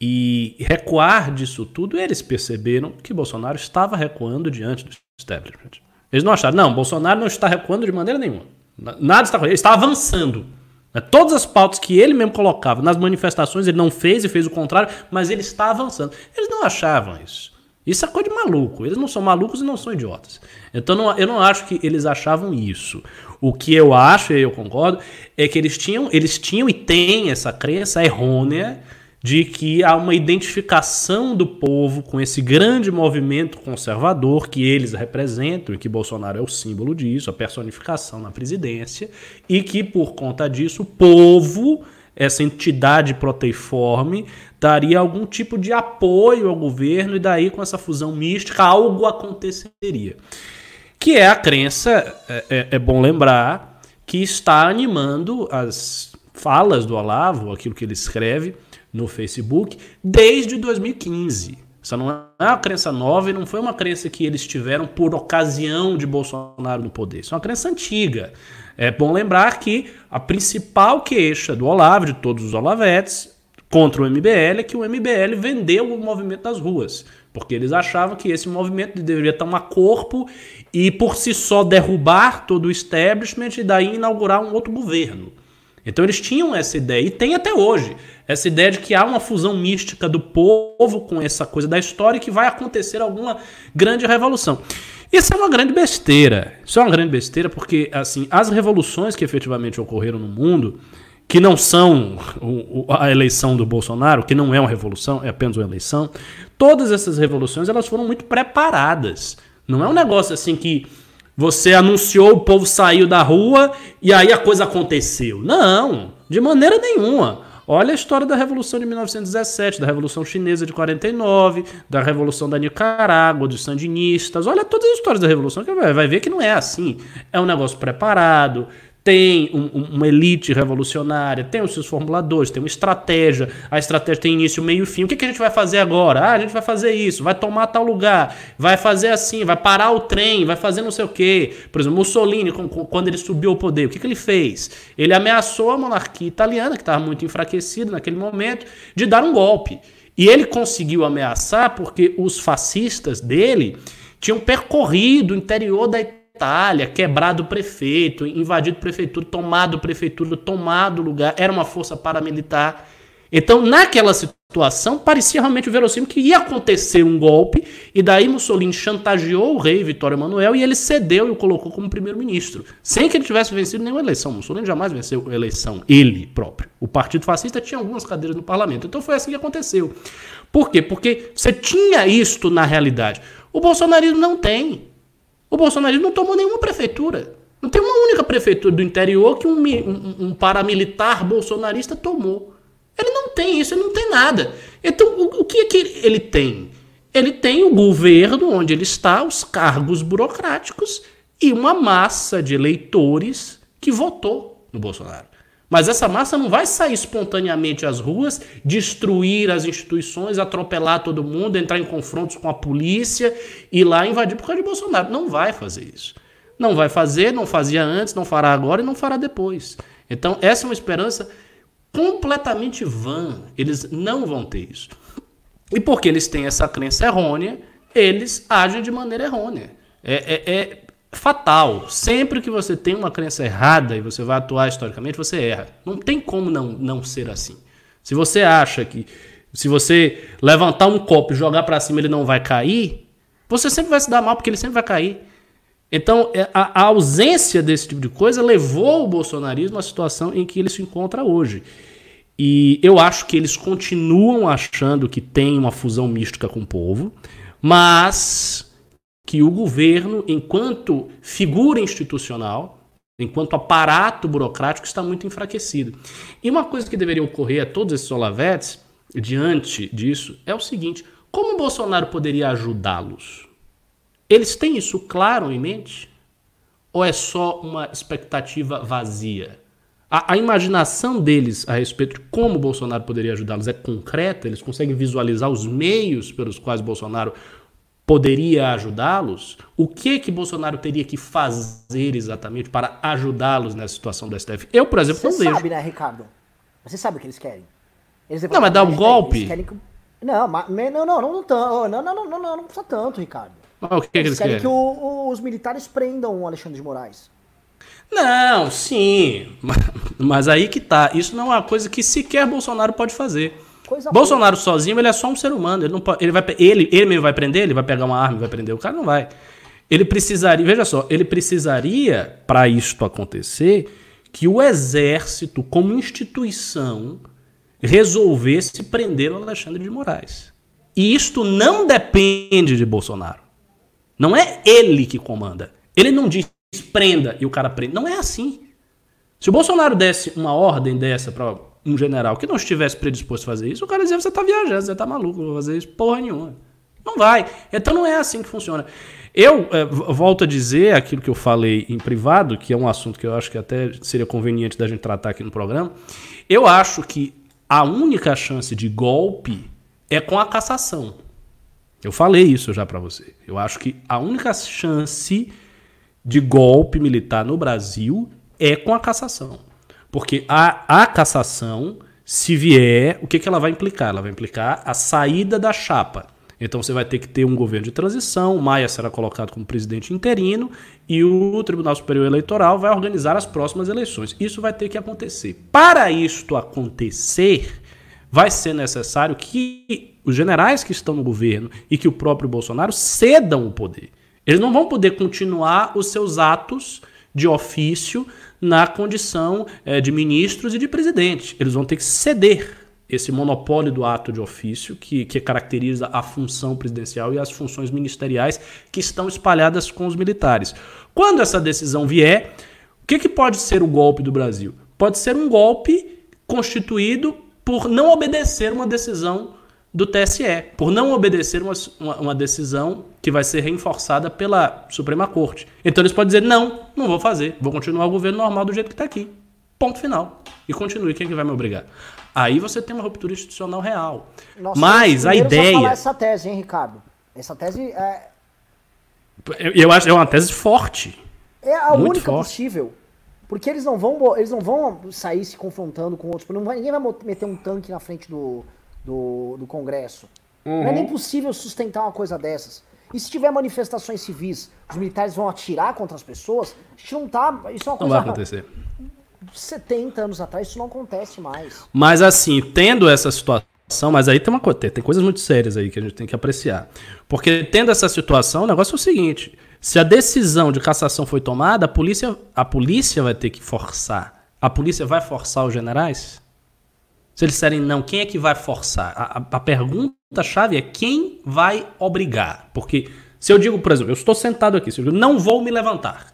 e recuar disso tudo, eles perceberam que Bolsonaro estava recuando diante do establishment. Eles não acharam, não, Bolsonaro não está recuando de maneira nenhuma. Nada está ele está avançando. Né, todas as pautas que ele mesmo colocava nas manifestações, ele não fez e fez o contrário, mas ele está avançando. Eles não achavam isso. Isso é coisa de maluco. Eles não são malucos e não são idiotas. Então não, eu não acho que eles achavam isso. O que eu acho, e eu concordo, é que eles tinham, eles tinham e têm essa crença errônea de que há uma identificação do povo com esse grande movimento conservador que eles representam e que Bolsonaro é o símbolo disso, a personificação na presidência, e que por conta disso o povo essa entidade proteiforme daria algum tipo de apoio ao governo e daí com essa fusão mística algo aconteceria. Que é a crença, é, é, é bom lembrar, que está animando as falas do Olavo, aquilo que ele escreve no Facebook, desde 2015. Essa não é uma crença nova e não foi uma crença que eles tiveram por ocasião de Bolsonaro no poder. Isso é uma crença antiga. É bom lembrar que a principal queixa do Olavo, de todos os Olavetes, contra o MBL é que o MBL vendeu o movimento das ruas. Porque eles achavam que esse movimento deveria tomar corpo e, por si só, derrubar todo o establishment e daí inaugurar um outro governo. Então eles tinham essa ideia, e tem até hoje, essa ideia de que há uma fusão mística do povo com essa coisa da história e que vai acontecer alguma grande revolução. Isso é uma grande besteira. Isso é uma grande besteira porque, assim, as revoluções que efetivamente ocorreram no mundo, que não são a eleição do Bolsonaro, que não é uma revolução, é apenas uma eleição, todas essas revoluções elas foram muito preparadas. Não é um negócio assim que você anunciou, o povo saiu da rua e aí a coisa aconteceu. Não, de maneira nenhuma. Olha a história da Revolução de 1917, da Revolução Chinesa de 49, da Revolução da Nicarágua, dos sandinistas. Olha todas as histórias da Revolução que vai ver que não é assim. É um negócio preparado, tem um, uma elite revolucionária, tem os seus formuladores, tem uma estratégia. A estratégia tem início, meio e fim. O que, que a gente vai fazer agora? Ah, a gente vai fazer isso, vai tomar tal lugar, vai fazer assim, vai parar o trem, vai fazer não sei o quê. Por exemplo, Mussolini, quando ele subiu ao poder, o que, que ele fez? Ele ameaçou a monarquia italiana, que estava muito enfraquecida naquele momento, de dar um golpe. E ele conseguiu ameaçar porque os fascistas dele tinham percorrido o interior da Itália Itália, quebrado prefeito, invadido prefeitura, tomado prefeitura, tomado lugar, era uma força paramilitar. Então, naquela situação, parecia realmente verossímil que ia acontecer um golpe, e daí Mussolini chantageou o rei Vitório Emanuel e ele cedeu e o colocou como primeiro-ministro, sem que ele tivesse vencido nenhuma eleição. Mussolini jamais venceu eleição, ele próprio. O Partido Fascista tinha algumas cadeiras no parlamento. Então foi assim que aconteceu. Por quê? Porque você tinha isto na realidade. O bolsonarismo não tem. O bolsonarismo não tomou nenhuma prefeitura. Não tem uma única prefeitura do interior que um, um, um, paramilitar bolsonarista tomou. Ele não tem isso, ele não tem nada. Então, o, o que é que ele tem? Ele tem o governo onde ele está, os cargos burocráticos e uma massa de eleitores que votou no Bolsonaro. Mas essa massa não vai sair espontaneamente às ruas, destruir as instituições, atropelar todo mundo, entrar em confrontos com a polícia e lá invadir por causa de Bolsonaro. Não vai fazer isso. Não vai fazer, não fazia antes, não fará agora e não fará depois. Então, essa é uma esperança completamente vã. Eles não vão ter isso. E porque eles têm essa crença errônea, eles agem de maneira errônea. É, é, é, fatal. Sempre que você tem uma crença errada e você vai atuar historicamente, você erra. Não tem como não, não ser assim. Se você acha que se você levantar um copo e jogar para cima ele não vai cair, você sempre vai se dar mal porque ele sempre vai cair. Então, é, a, a ausência desse tipo de coisa levou o bolsonarismo à situação em que ele se encontra hoje. E eu acho que eles continuam achando que tem uma fusão mística com o povo, mas que o governo, enquanto figura institucional, enquanto aparato burocrático, está muito enfraquecido. E uma coisa que deveria ocorrer a todos esses olavetes, diante disso, é o seguinte: como o Bolsonaro poderia ajudá-los? Eles têm isso claro em mente? Ou é só uma expectativa vazia? A, a imaginação deles a respeito de como o Bolsonaro poderia ajudá-los é concreta? Eles conseguem visualizar os meios pelos quais Bolsonaro poderia ajudá-los, o que que Bolsonaro teria que fazer exatamente para ajudá-los nessa situação do STF? Eu, por exemplo, Você não vejo. Você sabe, né, Ricardo? Você sabe o que eles querem? Eles não, mas dar um golpe? Que... Não, mas, não, não, não, não, não, não, não, não, não, não precisa tanto, Ricardo. Mas o que, que eles, querem? que o, o, os militares prendam o Alexandre de Moraes. Não, sim, mas aí que tá. Isso não é uma coisa que sequer Bolsonaro pode fazer. Coisa Bolsonaro boa. sozinho, ele é só um ser humano. Ele, não pode, ele, vai, ele, ele mesmo vai prender, ele vai pegar uma arma e vai prender. O cara não vai. Ele precisaria, veja só, ele precisaria, para isto acontecer, que o exército, como instituição, resolvesse prender o Alexandre de Moraes. E isto não depende de Bolsonaro. Não é ele que comanda. Ele não diz prenda e o cara prende. Não é assim. Se o Bolsonaro desse uma ordem dessa para um general que não estivesse predisposto a fazer isso, o cara dizia: você está viajando, você está maluco, vou fazer isso porra nenhuma. Não vai. Então não é assim que funciona. Eu é, volto a dizer aquilo que eu falei em privado, que é um assunto que eu acho que até seria conveniente da gente tratar aqui no programa. Eu acho que a única chance de golpe é com a cassação. Eu falei isso já para você. Eu acho que a única chance de golpe militar no Brasil é com a cassação. Porque a, a cassação, se vier, o que, que ela vai implicar? Ela vai implicar a saída da chapa. Então você vai ter que ter um governo de transição, Maia será colocado como presidente interino e o Tribunal Superior Eleitoral vai organizar as próximas eleições. Isso vai ter que acontecer. Para isto acontecer, vai ser necessário que os generais que estão no governo e que o próprio Bolsonaro cedam o poder. Eles não vão poder continuar os seus atos de ofício na condição é, de ministros e de presidente. Eles vão ter que ceder esse monopólio do ato de ofício que, que caracteriza a função presidencial e as funções ministeriais que estão espalhadas com os militares. Quando essa decisão vier, o que, que pode ser o golpe do Brasil? Pode ser um golpe constituído por não obedecer uma decisão do TSE, por não obedecer uma, uma, uma, decisão que vai ser reforçada pela Suprema Corte. Então eles podem dizer: não, não vou fazer, vou continuar o governo normal do jeito que está aqui. Ponto final. E continue, quem é que vai me obrigar? Aí você tem uma ruptura institucional real. Nossa, Mas a ideia. Falar essa tese, hein, Ricardo? Essa tese é. Eu acho é uma tese forte. É a única forte. possível. Porque eles não vão eles não vão sair se confrontando com outros. Vai, ninguém vai meter um tanque na frente do, do, do Congresso. Uhum. Não é nem possível sustentar uma coisa dessas. E se tiver manifestações civis, os militares vão atirar contra as pessoas? A gente não tá. Isso é uma coisa. Não vai acontecer. 70 anos atrás isso não acontece mais. Mas assim, tendo essa situação, mas aí tem uma coisa, tem coisas muito sérias aí que a gente tem que apreciar. Porque tendo essa situação, o negócio é o seguinte: se a decisão de cassação foi tomada, a polícia, a polícia vai ter que forçar. A polícia vai forçar os generais? Se eles disserem não, quem é que vai forçar? A, a, a pergunta-chave é quem vai obrigar. Porque se eu digo, por exemplo, eu estou sentado aqui, se eu digo não vou me levantar.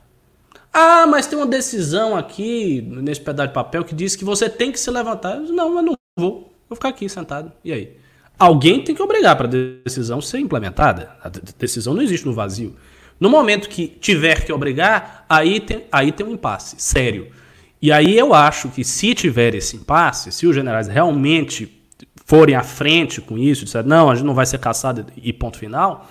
Ah, mas tem uma decisão aqui nesse pedaço de papel que diz que você tem que se levantar. Eu, não, eu não vou. Vou ficar aqui sentado. E aí? Alguém tem que obrigar para a decisão ser implementada. A decisão não existe no vazio. No momento que tiver que obrigar, aí tem, aí tem um impasse sério. E aí eu acho que se tiver esse impasse, se os generais realmente forem à frente com isso, disser, não, a gente não vai ser caçado e ponto final,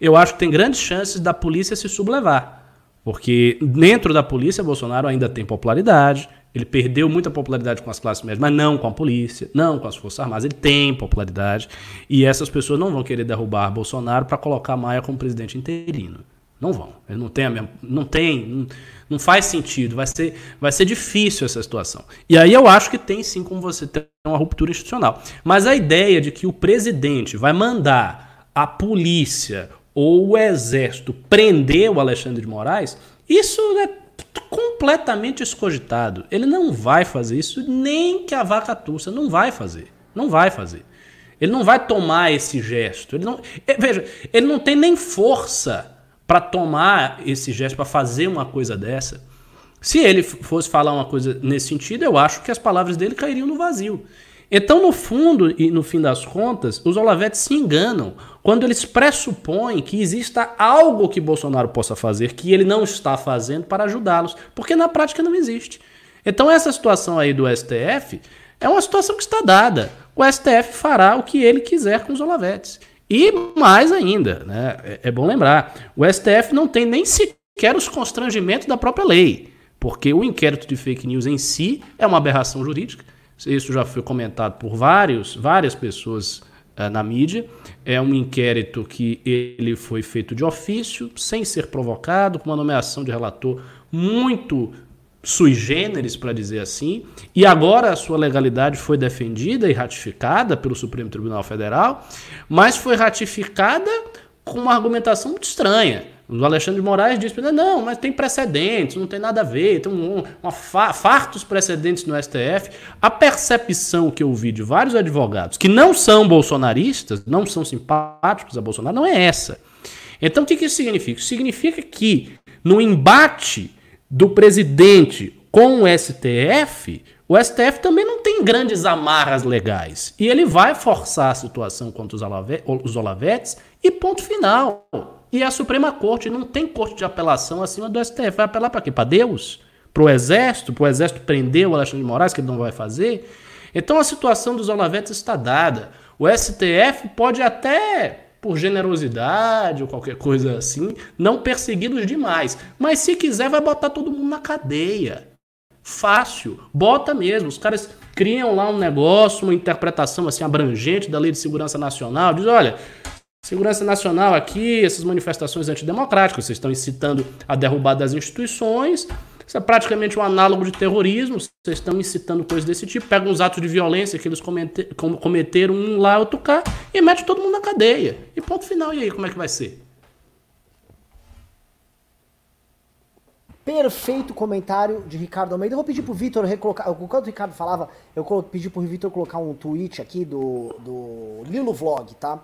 eu acho que tem grandes chances da polícia se sublevar. Porque dentro da polícia, Bolsonaro ainda tem popularidade. Ele perdeu muita popularidade com as classes médias, mas não com a polícia, não com as Forças Armadas. Ele tem popularidade. E essas pessoas não vão querer derrubar Bolsonaro para colocar Maia como presidente interino. Não vão. Ele não tem a mesma, não tem, não, faz sentido. Vai ser, vai ser difícil essa situação. E aí eu acho que tem sim como você ter uma ruptura institucional. Mas a ideia de que o presidente vai mandar a polícia ou o exército prender o Alexandre de Moraes, isso é completamente escogitado. Ele não vai fazer isso, nem que a vaca tussa, não vai fazer. Não vai fazer. Ele não vai tomar esse gesto. Ele não, é, veja, ele não tem nem força para tomar esse gesto, para fazer uma coisa dessa. Se ele fosse falar uma coisa nesse sentido, eu acho que as palavras dele cairiam no vazio. Então, no fundo e no fim das contas, os Olavetes se enganam quando eles pressupõem que exista algo que Bolsonaro possa fazer que ele não está fazendo para ajudá-los, porque na prática não existe. Então, essa situação aí do STF é uma situação que está dada. O STF fará o que ele quiser com os Olavetes. E mais ainda, né, é, é bom lembrar, o STF não tem nem sequer os constrangimentos da própria lei, porque o inquérito de fake news em si é uma aberração jurídica isso já foi comentado por vários, várias pessoas uh, na mídia. É um inquérito que ele foi feito de ofício, sem ser provocado, com uma nomeação de relator muito sui generis, para dizer assim, e agora a sua legalidade foi defendida e ratificada pelo Supremo Tribunal Federal, mas foi ratificada com uma argumentação muito estranha. O Alexandre de Moraes disse: não, mas tem precedentes, não tem nada a ver, tem um, uma fartos precedentes no STF. A percepção que eu vi de vários advogados que não são bolsonaristas, não são simpáticos a Bolsonaro, não é essa. Então o que, isso significa? Significa que no embate do presidente com o STF, o STF também não tem grandes amarras legais. E ele vai forçar a situação contra os Olavetes e ponto final. E a Suprema Corte não tem corte de apelação acima do STF. Vai apelar para quê? Para Deus? Para o Exército? Para o Exército prender o Alexandre de Moraes, que ele não vai fazer? Então a situação dos Olavetes está dada. O STF pode até por generosidade ou qualquer coisa assim, não persegui-los demais. Mas se quiser, vai botar todo mundo na cadeia. Fácil, bota mesmo. Os caras criam lá um negócio, uma interpretação assim abrangente da Lei de Segurança Nacional, diz, olha, Segurança Nacional aqui, essas manifestações antidemocráticas, vocês estão incitando a derrubada das instituições, isso é praticamente um análogo de terrorismo. Vocês estão incitando coisas desse tipo. Pegam os atos de violência que eles cometeram um lá, outro cá, e mete todo mundo na cadeia. E ponto final. E aí, como é que vai ser? Perfeito comentário de Ricardo Almeida. Eu vou pedir pro Vitor recolocar. Enquanto o Ricardo falava, eu pedi pro Vitor colocar um tweet aqui do, do Lilo Vlog, tá?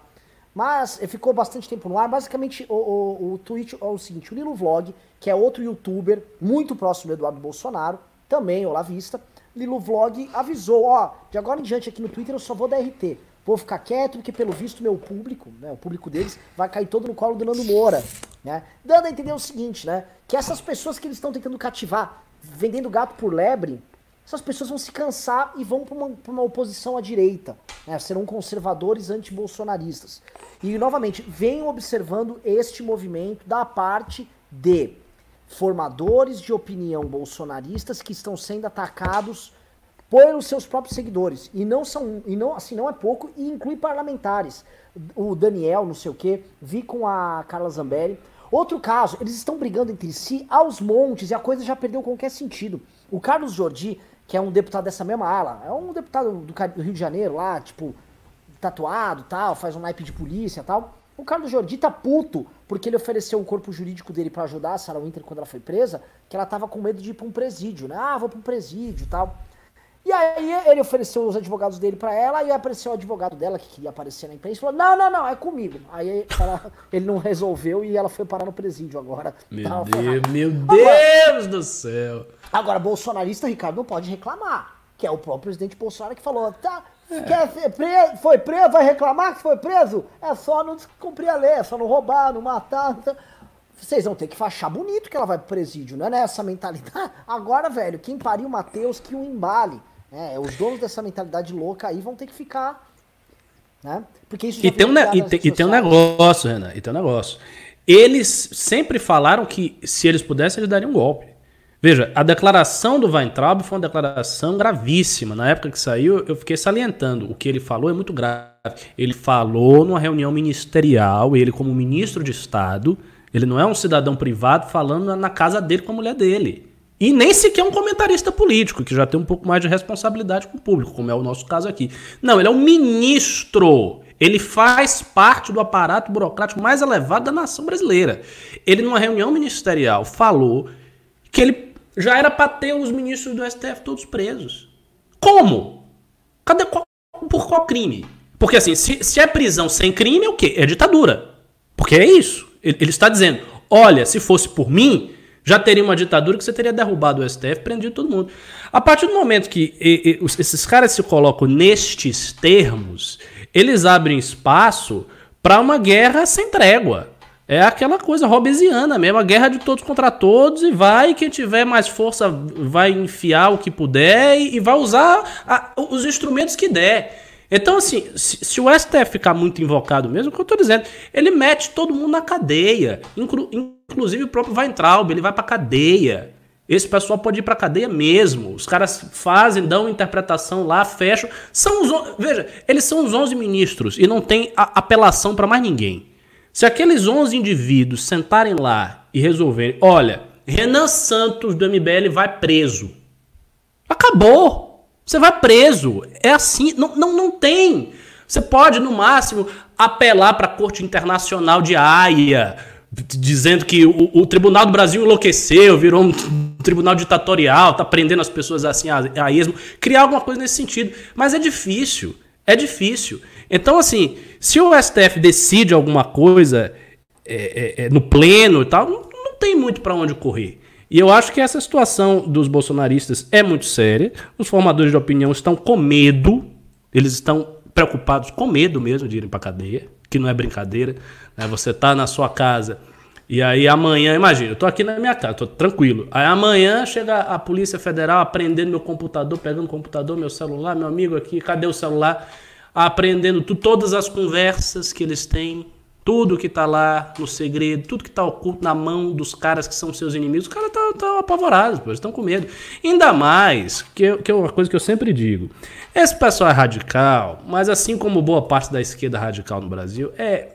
Mas ficou bastante tempo no ar. Basicamente, o, o, o tweet é o seguinte: o Lilo Vlog, que é outro youtuber muito próximo do Eduardo Bolsonaro, também olavista, Lilo Vlog avisou: ó, de agora em diante aqui no Twitter eu só vou dar RT. Vou ficar quieto, porque pelo visto meu público, né, o público deles, vai cair todo no colo do Nando Moura. Né? Dando a entender o seguinte, né? Que essas pessoas que eles estão tentando cativar, vendendo gato por lebre, essas pessoas vão se cansar e vão para uma, uma, oposição à direita. Né? Serão conservadores antibolsonaristas. E, novamente, venham observando este movimento da parte de formadores de opinião bolsonaristas que estão sendo atacados pelos seus próprios seguidores. E não são, e não, assim, não é pouco, e inclui parlamentares. O Daniel, não sei o quê, vi com a Carla Zambelli. Outro caso, eles estão brigando entre si aos montes e a coisa já perdeu qualquer sentido. O Carlos Jordi que é um deputado dessa mesma ala. É um deputado do Rio de Janeiro lá, tipo, tatuado tal, faz um naipe de polícia tal. O Carlos Jordi tá puto porque ele ofereceu o corpo jurídico dele para ajudar a Sarah Winter quando ela foi presa, que ela tava com medo de ir pra um presídio, né? Ah, vou pra um presídio tal. E aí ele ofereceu os advogados dele para ela, e apareceu o advogado dela que queria aparecer na imprensa e falou: Não, não, não, é comigo. Aí ela, ele não resolveu e ela foi parar no presídio agora. Meu Deus, meu Deus do céu. Agora, bolsonarista, Ricardo, não pode reclamar. Que é o próprio presidente Bolsonaro que falou, tá. Quer ser preso, foi preso, vai reclamar que foi preso? É só não cumprir a lei, é só não roubar, não matar. Então... Vocês vão ter que fachar bonito que ela vai pro presídio, não é nessa mentalidade. Agora, velho, quem pariu o Matheus que um embale. É, os donos dessa mentalidade louca aí vão ter que ficar. Né? Porque isso e tem, um, e, e tem um negócio, Renan, e tem um negócio. Eles sempre falaram que se eles pudessem, eles dariam um golpe. Veja, a declaração do Weintraub foi uma declaração gravíssima. Na época que saiu, eu fiquei salientando. O que ele falou é muito grave. Ele falou numa reunião ministerial, ele, como ministro de Estado, ele não é um cidadão privado falando na casa dele com a mulher dele. E nem sequer um comentarista político, que já tem um pouco mais de responsabilidade com o público, como é o nosso caso aqui. Não, ele é um ministro. Ele faz parte do aparato burocrático mais elevado da nação brasileira. Ele, numa reunião ministerial, falou que ele já era para ter os ministros do STF todos presos. Como? Cadê qual, por qual crime? Porque assim, se, se é prisão sem crime, é o quê? É ditadura. Porque é isso. Ele, ele está dizendo: olha, se fosse por mim, já teria uma ditadura que você teria derrubado o STF prendido todo mundo. A partir do momento que e, e, esses caras se colocam nestes termos, eles abrem espaço para uma guerra sem trégua. É aquela coisa robesiana mesmo, a guerra de todos contra todos, e vai, quem tiver mais força vai enfiar o que puder e, e vai usar a, os instrumentos que der. Então, assim, se, se, o STF ficar muito invocado mesmo, o que eu tô dizendo, ele mete todo mundo na cadeia, inclu, inclusive o próprio Weintraub, ele vai pra cadeia. Esse pessoal pode ir pra cadeia mesmo. Os caras fazem, dão interpretação lá, fecham. São os, veja, eles são os 11 ministros e não tem a, apelação para mais ninguém. Se aqueles 11 indivíduos sentarem lá e resolverem, olha, Renan Santos do MBL vai preso. Acabou. Você vai preso. É assim, não, não, não tem. Você pode, no máximo, apelar para a Corte Internacional de Haia, dizendo que o, o, Tribunal do Brasil enlouqueceu, virou um tribunal ditatorial, tá prendendo as pessoas assim a, a esmo, criar alguma coisa nesse sentido. Mas é difícil. É difícil. Então, assim, se o STF decide alguma coisa é, é, é, no pleno e tal, não, não tem muito para onde correr. E eu acho que essa situação dos bolsonaristas é muito séria. Os formadores de opinião estão com medo, eles estão preocupados com medo mesmo de irem para cadeia, que não é brincadeira. Né? Você tá na sua casa e aí amanhã, imagina, eu tô aqui na minha casa, tô tranquilo. Aí amanhã chega a Polícia Federal apreendendo meu computador, pegando o computador, meu celular, meu amigo aqui, cadê o celular? Apreendendo tu, todas as conversas que eles têm, tudo que tá lá no segredo, tudo que tá oculto na mão dos caras que são seus inimigos, os caras estão tá, apavorados, pô, eles estão com medo. Ainda mais, que, que é uma coisa que eu sempre digo, esse pessoal é radical, mas assim como boa parte da esquerda radical no Brasil, é.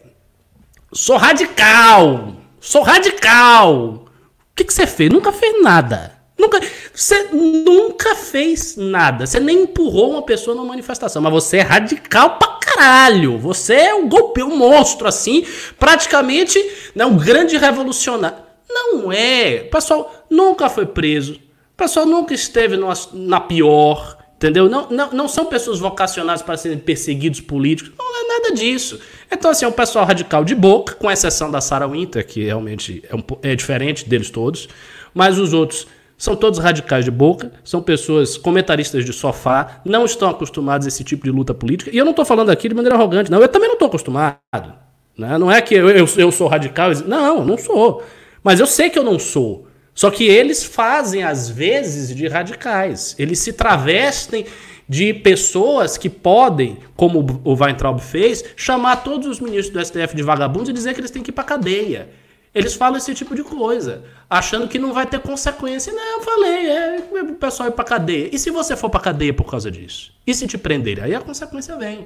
Sou radical! Sou radical! O que você fez? Nunca fez nada. Nunca, você nunca fez nada. Você nem empurrou uma pessoa numa manifestação. Mas você é radical pra caralho. Você é um golpe, um monstro, assim. Praticamente né, um grande revolucionário. Não é. O pessoal nunca foi preso. O pessoal nunca esteve numa, na pior. Entendeu? Não, não, não são pessoas vocacionadas para serem perseguidos políticos. Não é nada disso. Então, assim, é um pessoal radical de boca, com exceção da Sarah Winter, que realmente é, um, é diferente deles todos. Mas os outros são todos radicais de boca, são pessoas comentaristas de sofá, não estão acostumados a esse tipo de luta política. E eu não estou falando aqui de maneira arrogante, não. Eu também não estou acostumado. Né? Não é que eu, eu, eu sou radical. Não, não sou. Mas eu sei que eu não sou. Só que eles fazem, às vezes, de radicais. Eles se travestem de pessoas que podem, como o Weintraub fez, chamar todos os ministros do STF de vagabundos e dizer que eles têm que ir para cadeia. Eles falam esse tipo de coisa, achando que não vai ter consequência. Não, eu falei, é o pessoal ir para cadeia. E se você for para cadeia por causa disso? E se te prenderem? Aí a consequência vem.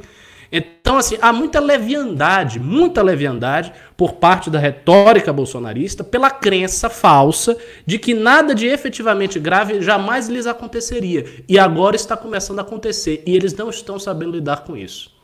Então, assim, há muita leviandade, muita leviandade por parte da retórica bolsonarista pela crença falsa de que nada de efetivamente grave jamais lhes aconteceria. E agora está começando a acontecer. E eles não estão sabendo lidar com isso.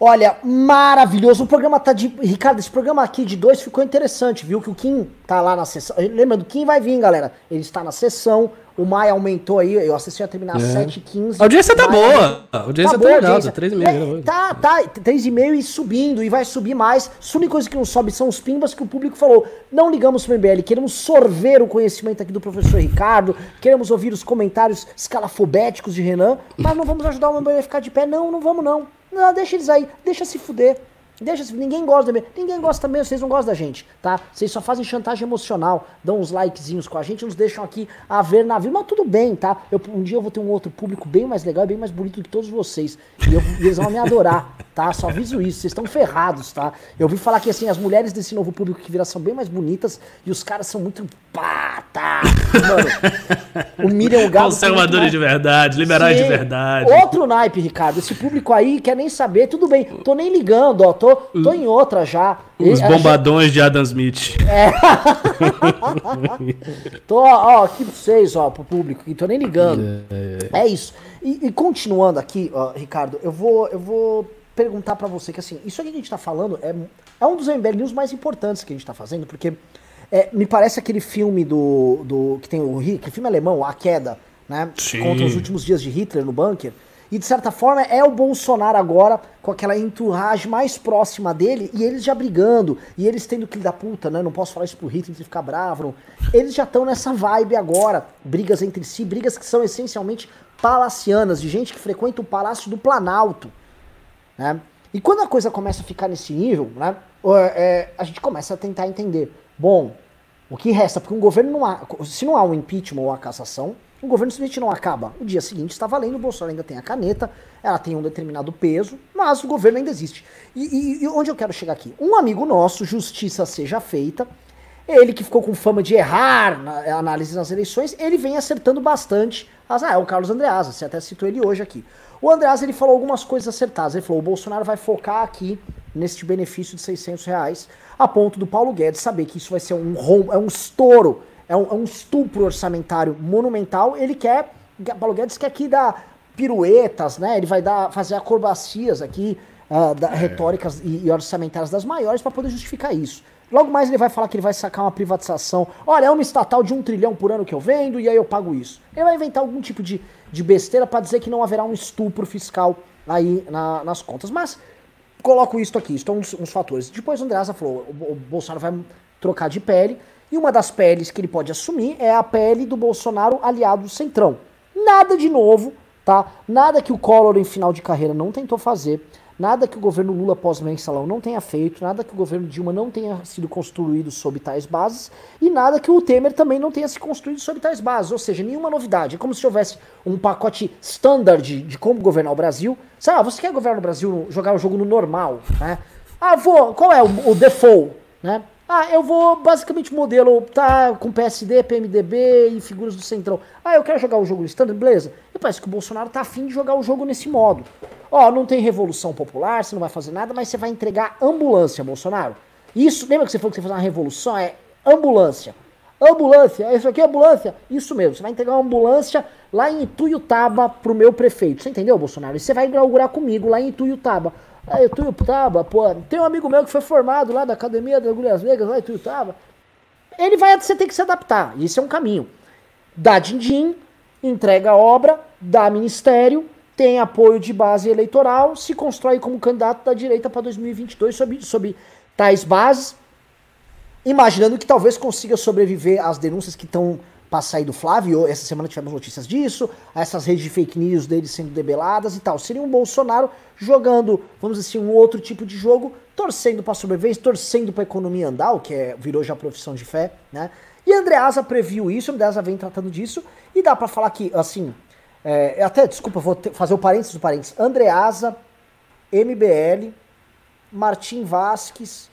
Olha, maravilhoso. O programa tá de. Ricardo, esse programa aqui de dois ficou interessante, viu? Que o Kim tá lá na sessão. Lembra do Kim vai vir, galera. Ele está na sessão. O Maia aumentou aí, eu assisti a terminar é. 7h15. A audiência tá boa. A audiência tá, tá legal, tá 3,5. É, tá, tá, 3,5 e subindo, e vai subir mais. A única coisa que não sobe são os pimbas que o público falou. Não ligamos pro MBL, queremos sorver o conhecimento aqui do professor Ricardo, queremos ouvir os comentários escalafobéticos de Renan, mas não vamos ajudar o MBL a ficar de pé. Não, não vamos não. Não, deixa eles aí, deixa se fuder. Deixa, ninguém gosta mesmo. Ninguém gosta mesmo, vocês não gostam da gente, tá? Vocês só fazem chantagem emocional, dão uns likezinhos com a gente, nos deixam aqui a ver na vida, mas tudo bem, tá? Eu, um dia eu vou ter um outro público bem mais legal bem mais bonito que todos vocês. E, eu, eles vão me adorar, tá? Só aviso isso, vocês estão ferrados, tá? Eu ouvi falar que assim, as mulheres desse novo público que virá são bem mais bonitas e os caras são muito pá, tá? Mano, o gado. Conservadores de verdade, liberais Sim. de verdade. Outro naipe, Ricardo. Esse público aí quer nem saber, tudo bem, tô nem ligando, ó, tô, tô em outra já. Os bombadões de Adam Smith. É. tô, ó, aqui pra vocês, ó, pro público, que tô nem ligando. É, é. é isso. E, e, continuando aqui, ó, Ricardo, eu vou, eu vou perguntar para você que assim, isso aqui que a gente tá falando é, é um dos MBL News mais importantes que a gente tá fazendo, porque é, me parece aquele filme do, do que tem o que filme alemão, A Queda, né? Sim. Contra os últimos dias de Hitler no bunker. E de certa forma é o Bolsonaro agora com aquela entourage mais próxima dele e eles já brigando e eles tendo que dar puta, né? Não posso falar isso pro Hitler ficar bravo. Não. Eles já estão nessa vibe agora, brigas entre si, brigas que são essencialmente palacianas, de gente que frequenta o Palácio do Planalto, né? E quando a coisa começa a ficar nesse nível, né? É, a gente começa a tentar entender. Bom, o que resta? Porque um governo não há. Se não há um impeachment ou a cassação, o governo simplesmente não acaba. O dia seguinte está valendo, o Bolsonaro ainda tem a caneta, ela tem um determinado peso, mas o governo ainda existe. E, e, e onde eu quero chegar aqui? Um amigo nosso, justiça seja feita, ele que ficou com fama de errar na análise nas eleições, ele vem acertando bastante. As, ah, é o Carlos Andreasa, você até citou ele hoje aqui. O Andreasa ele falou algumas coisas acertadas. Ele falou: o Bolsonaro vai focar aqui neste benefício de 600 reais, a ponto do Paulo Guedes saber que isso vai ser um rom é um estouro é um, é um estupro orçamentário monumental. Ele quer, Paulo Guedes quer aqui dar piruetas, né? Ele vai dar, fazer acrobacias aqui, uh, da, é. retóricas e, e orçamentárias das maiores para poder justificar isso. Logo mais ele vai falar que ele vai sacar uma privatização. Olha, é uma estatal de um trilhão por ano que eu vendo e aí eu pago isso. Ele vai inventar algum tipo de, de besteira para dizer que não haverá um estupro fiscal aí na, nas contas. Mas coloco isso aqui, estão uns, uns fatores. Depois o Andreasa falou, o, o Bolsonaro vai trocar de pele E uma das peles que ele pode assumir é a pele do Bolsonaro aliado do Centrão. Nada de novo, tá? Nada que o Collor em final de carreira não tentou fazer. Nada que o governo Lula pós-mensalão não tenha feito, nada que o governo Dilma não tenha sido construído sob tais bases, e nada que o Temer também não tenha se construído sob tais bases, ou seja, nenhuma novidade. É como se houvesse um pacote standard de, como governar o Brasil. Sabe, ah, você quer governar o Brasil, jogar o jogo no normal, né? Ah, vou, qual é o, o default, né? Ah, eu vou basicamente modelo, tá, com PSD, PMDB e figuras do Centrão. Ah, eu quero jogar o jogo no standard, beleza? E parece que o Bolsonaro tá afim de jogar o jogo nesse modo. Ó, não tem revolução popular, você não vai fazer nada, mas você vai entregar ambulância, Bolsonaro. Isso, lembra que você falou que você fazer uma revolução? É ambulância. Ambulância, isso aqui é ambulância. Isso mesmo, você vai entregar uma ambulância lá em Ituiutaba pro meu prefeito. Você entendeu, Bolsonaro? E você vai inaugurar comigo lá em Ituiutaba. Aí, Ituiutaba, pô, tem um amigo meu que foi formado lá da Academia da Agulhas Vegas, lá em Ituiutaba. Ele vai, você tem que se adaptar, isso é um caminho. Dá din-din, entrega a obra, dá ministério, tem apoio de base eleitoral, se constrói como candidato da direita para 2022 sob, sob tais bases, imaginando que talvez consiga sobreviver às denúncias que estão para sair do Flávio, essa semana tivemos notícias disso, essas redes de fake news dele sendo debeladas e tal. Seria um Bolsonaro jogando, vamos dizer assim, um outro tipo de jogo, torcendo para sobreviver, torcendo para a economia andar, o que é, virou já profissão de fé, né? E Andreasa previu isso, Andreasa vem tratando disso, e dá para falar que, assim, é, até, desculpa, vou fazer o parênteses do parênteses, Andreasa, MBL, Martim Vasques,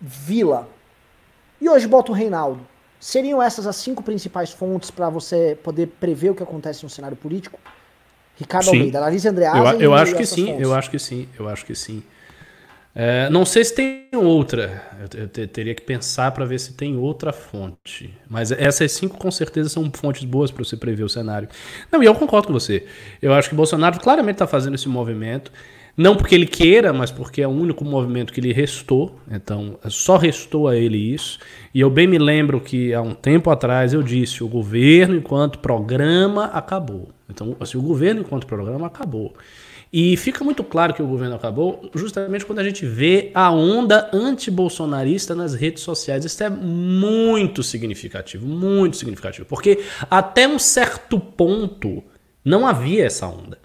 Vila, e hoje bota o Reinaldo. Seriam essas as cinco principais fontes para você poder prever o que acontece no cenário político? Ricardo sim. Almeida, analisa Andreasa. Eu, eu acho que sim, fontes. eu acho que sim, eu acho que sim. É, não sei se tem outra, eu, eu teria que pensar para ver se tem outra fonte. Mas essas cinco com certeza são fontes boas para você prever o cenário. Não, e eu concordo com você. Eu acho que Bolsonaro claramente está fazendo esse movimento. Não porque ele queira, mas porque é o único movimento que lhe restou. Então, só restou a ele isso. E eu bem me lembro que há um tempo atrás eu disse: o governo, enquanto programa, acabou. Então, assim, o governo, enquanto programa, acabou. E fica muito claro que o governo acabou justamente quando a gente vê a onda anti-bolsonarista nas redes sociais. Isso é muito significativo, muito significativo. Porque até um certo ponto não havia essa onda.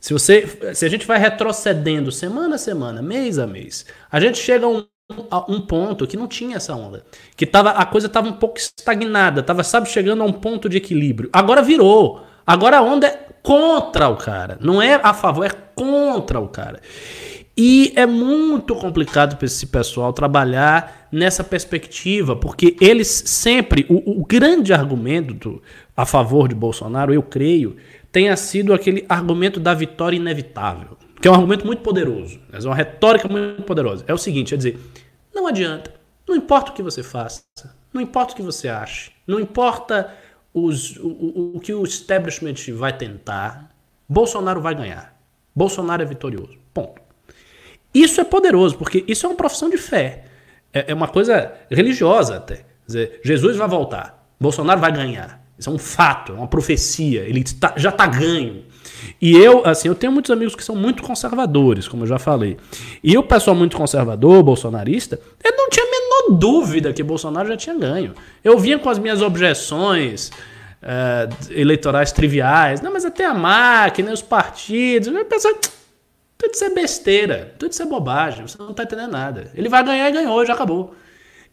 Se, você, se a gente vai retrocedendo semana a semana, mês a mês, a gente chega a um, a um ponto que não tinha essa onda. Que tava, a coisa estava um pouco estagnada, estava, sabe, chegando a um ponto de equilíbrio. Agora virou. Agora a onda é contra o cara. Não é a favor, é contra o cara. E é muito complicado para esse pessoal trabalhar nessa perspectiva, porque eles sempre. O, o grande argumento do, a favor de Bolsonaro, eu creio, tenha sido aquele argumento da vitória inevitável, que é um argumento muito poderoso, é uma retórica muito poderosa. É o seguinte, é dizer, não adianta, não importa o que você faça, não importa o que você ache, não importa os, o, o, que o establishment vai tentar, Bolsonaro vai ganhar. Bolsonaro é vitorioso. Ponto. Isso é poderoso, porque isso é uma profissão de fé. É, é uma coisa religiosa até. Quer dizer, Jesus vai voltar, Bolsonaro vai ganhar. Isso é um fato, é uma profecia. Ele tá, já está ganho. E eu, assim, eu tenho muitos amigos que são muito conservadores, como eu já falei. E o pessoal muito conservador, bolsonarista, eu não tinha a menor dúvida que Bolsonaro já tinha ganho. Eu vinha com as minhas objeções uh, eleitorais triviais. Não, mas até a máquina, os partidos. Eu pensava, tudo isso é besteira, tudo isso é bobagem, você não está entendendo nada. Ele vai ganhar e ganhou, já acabou.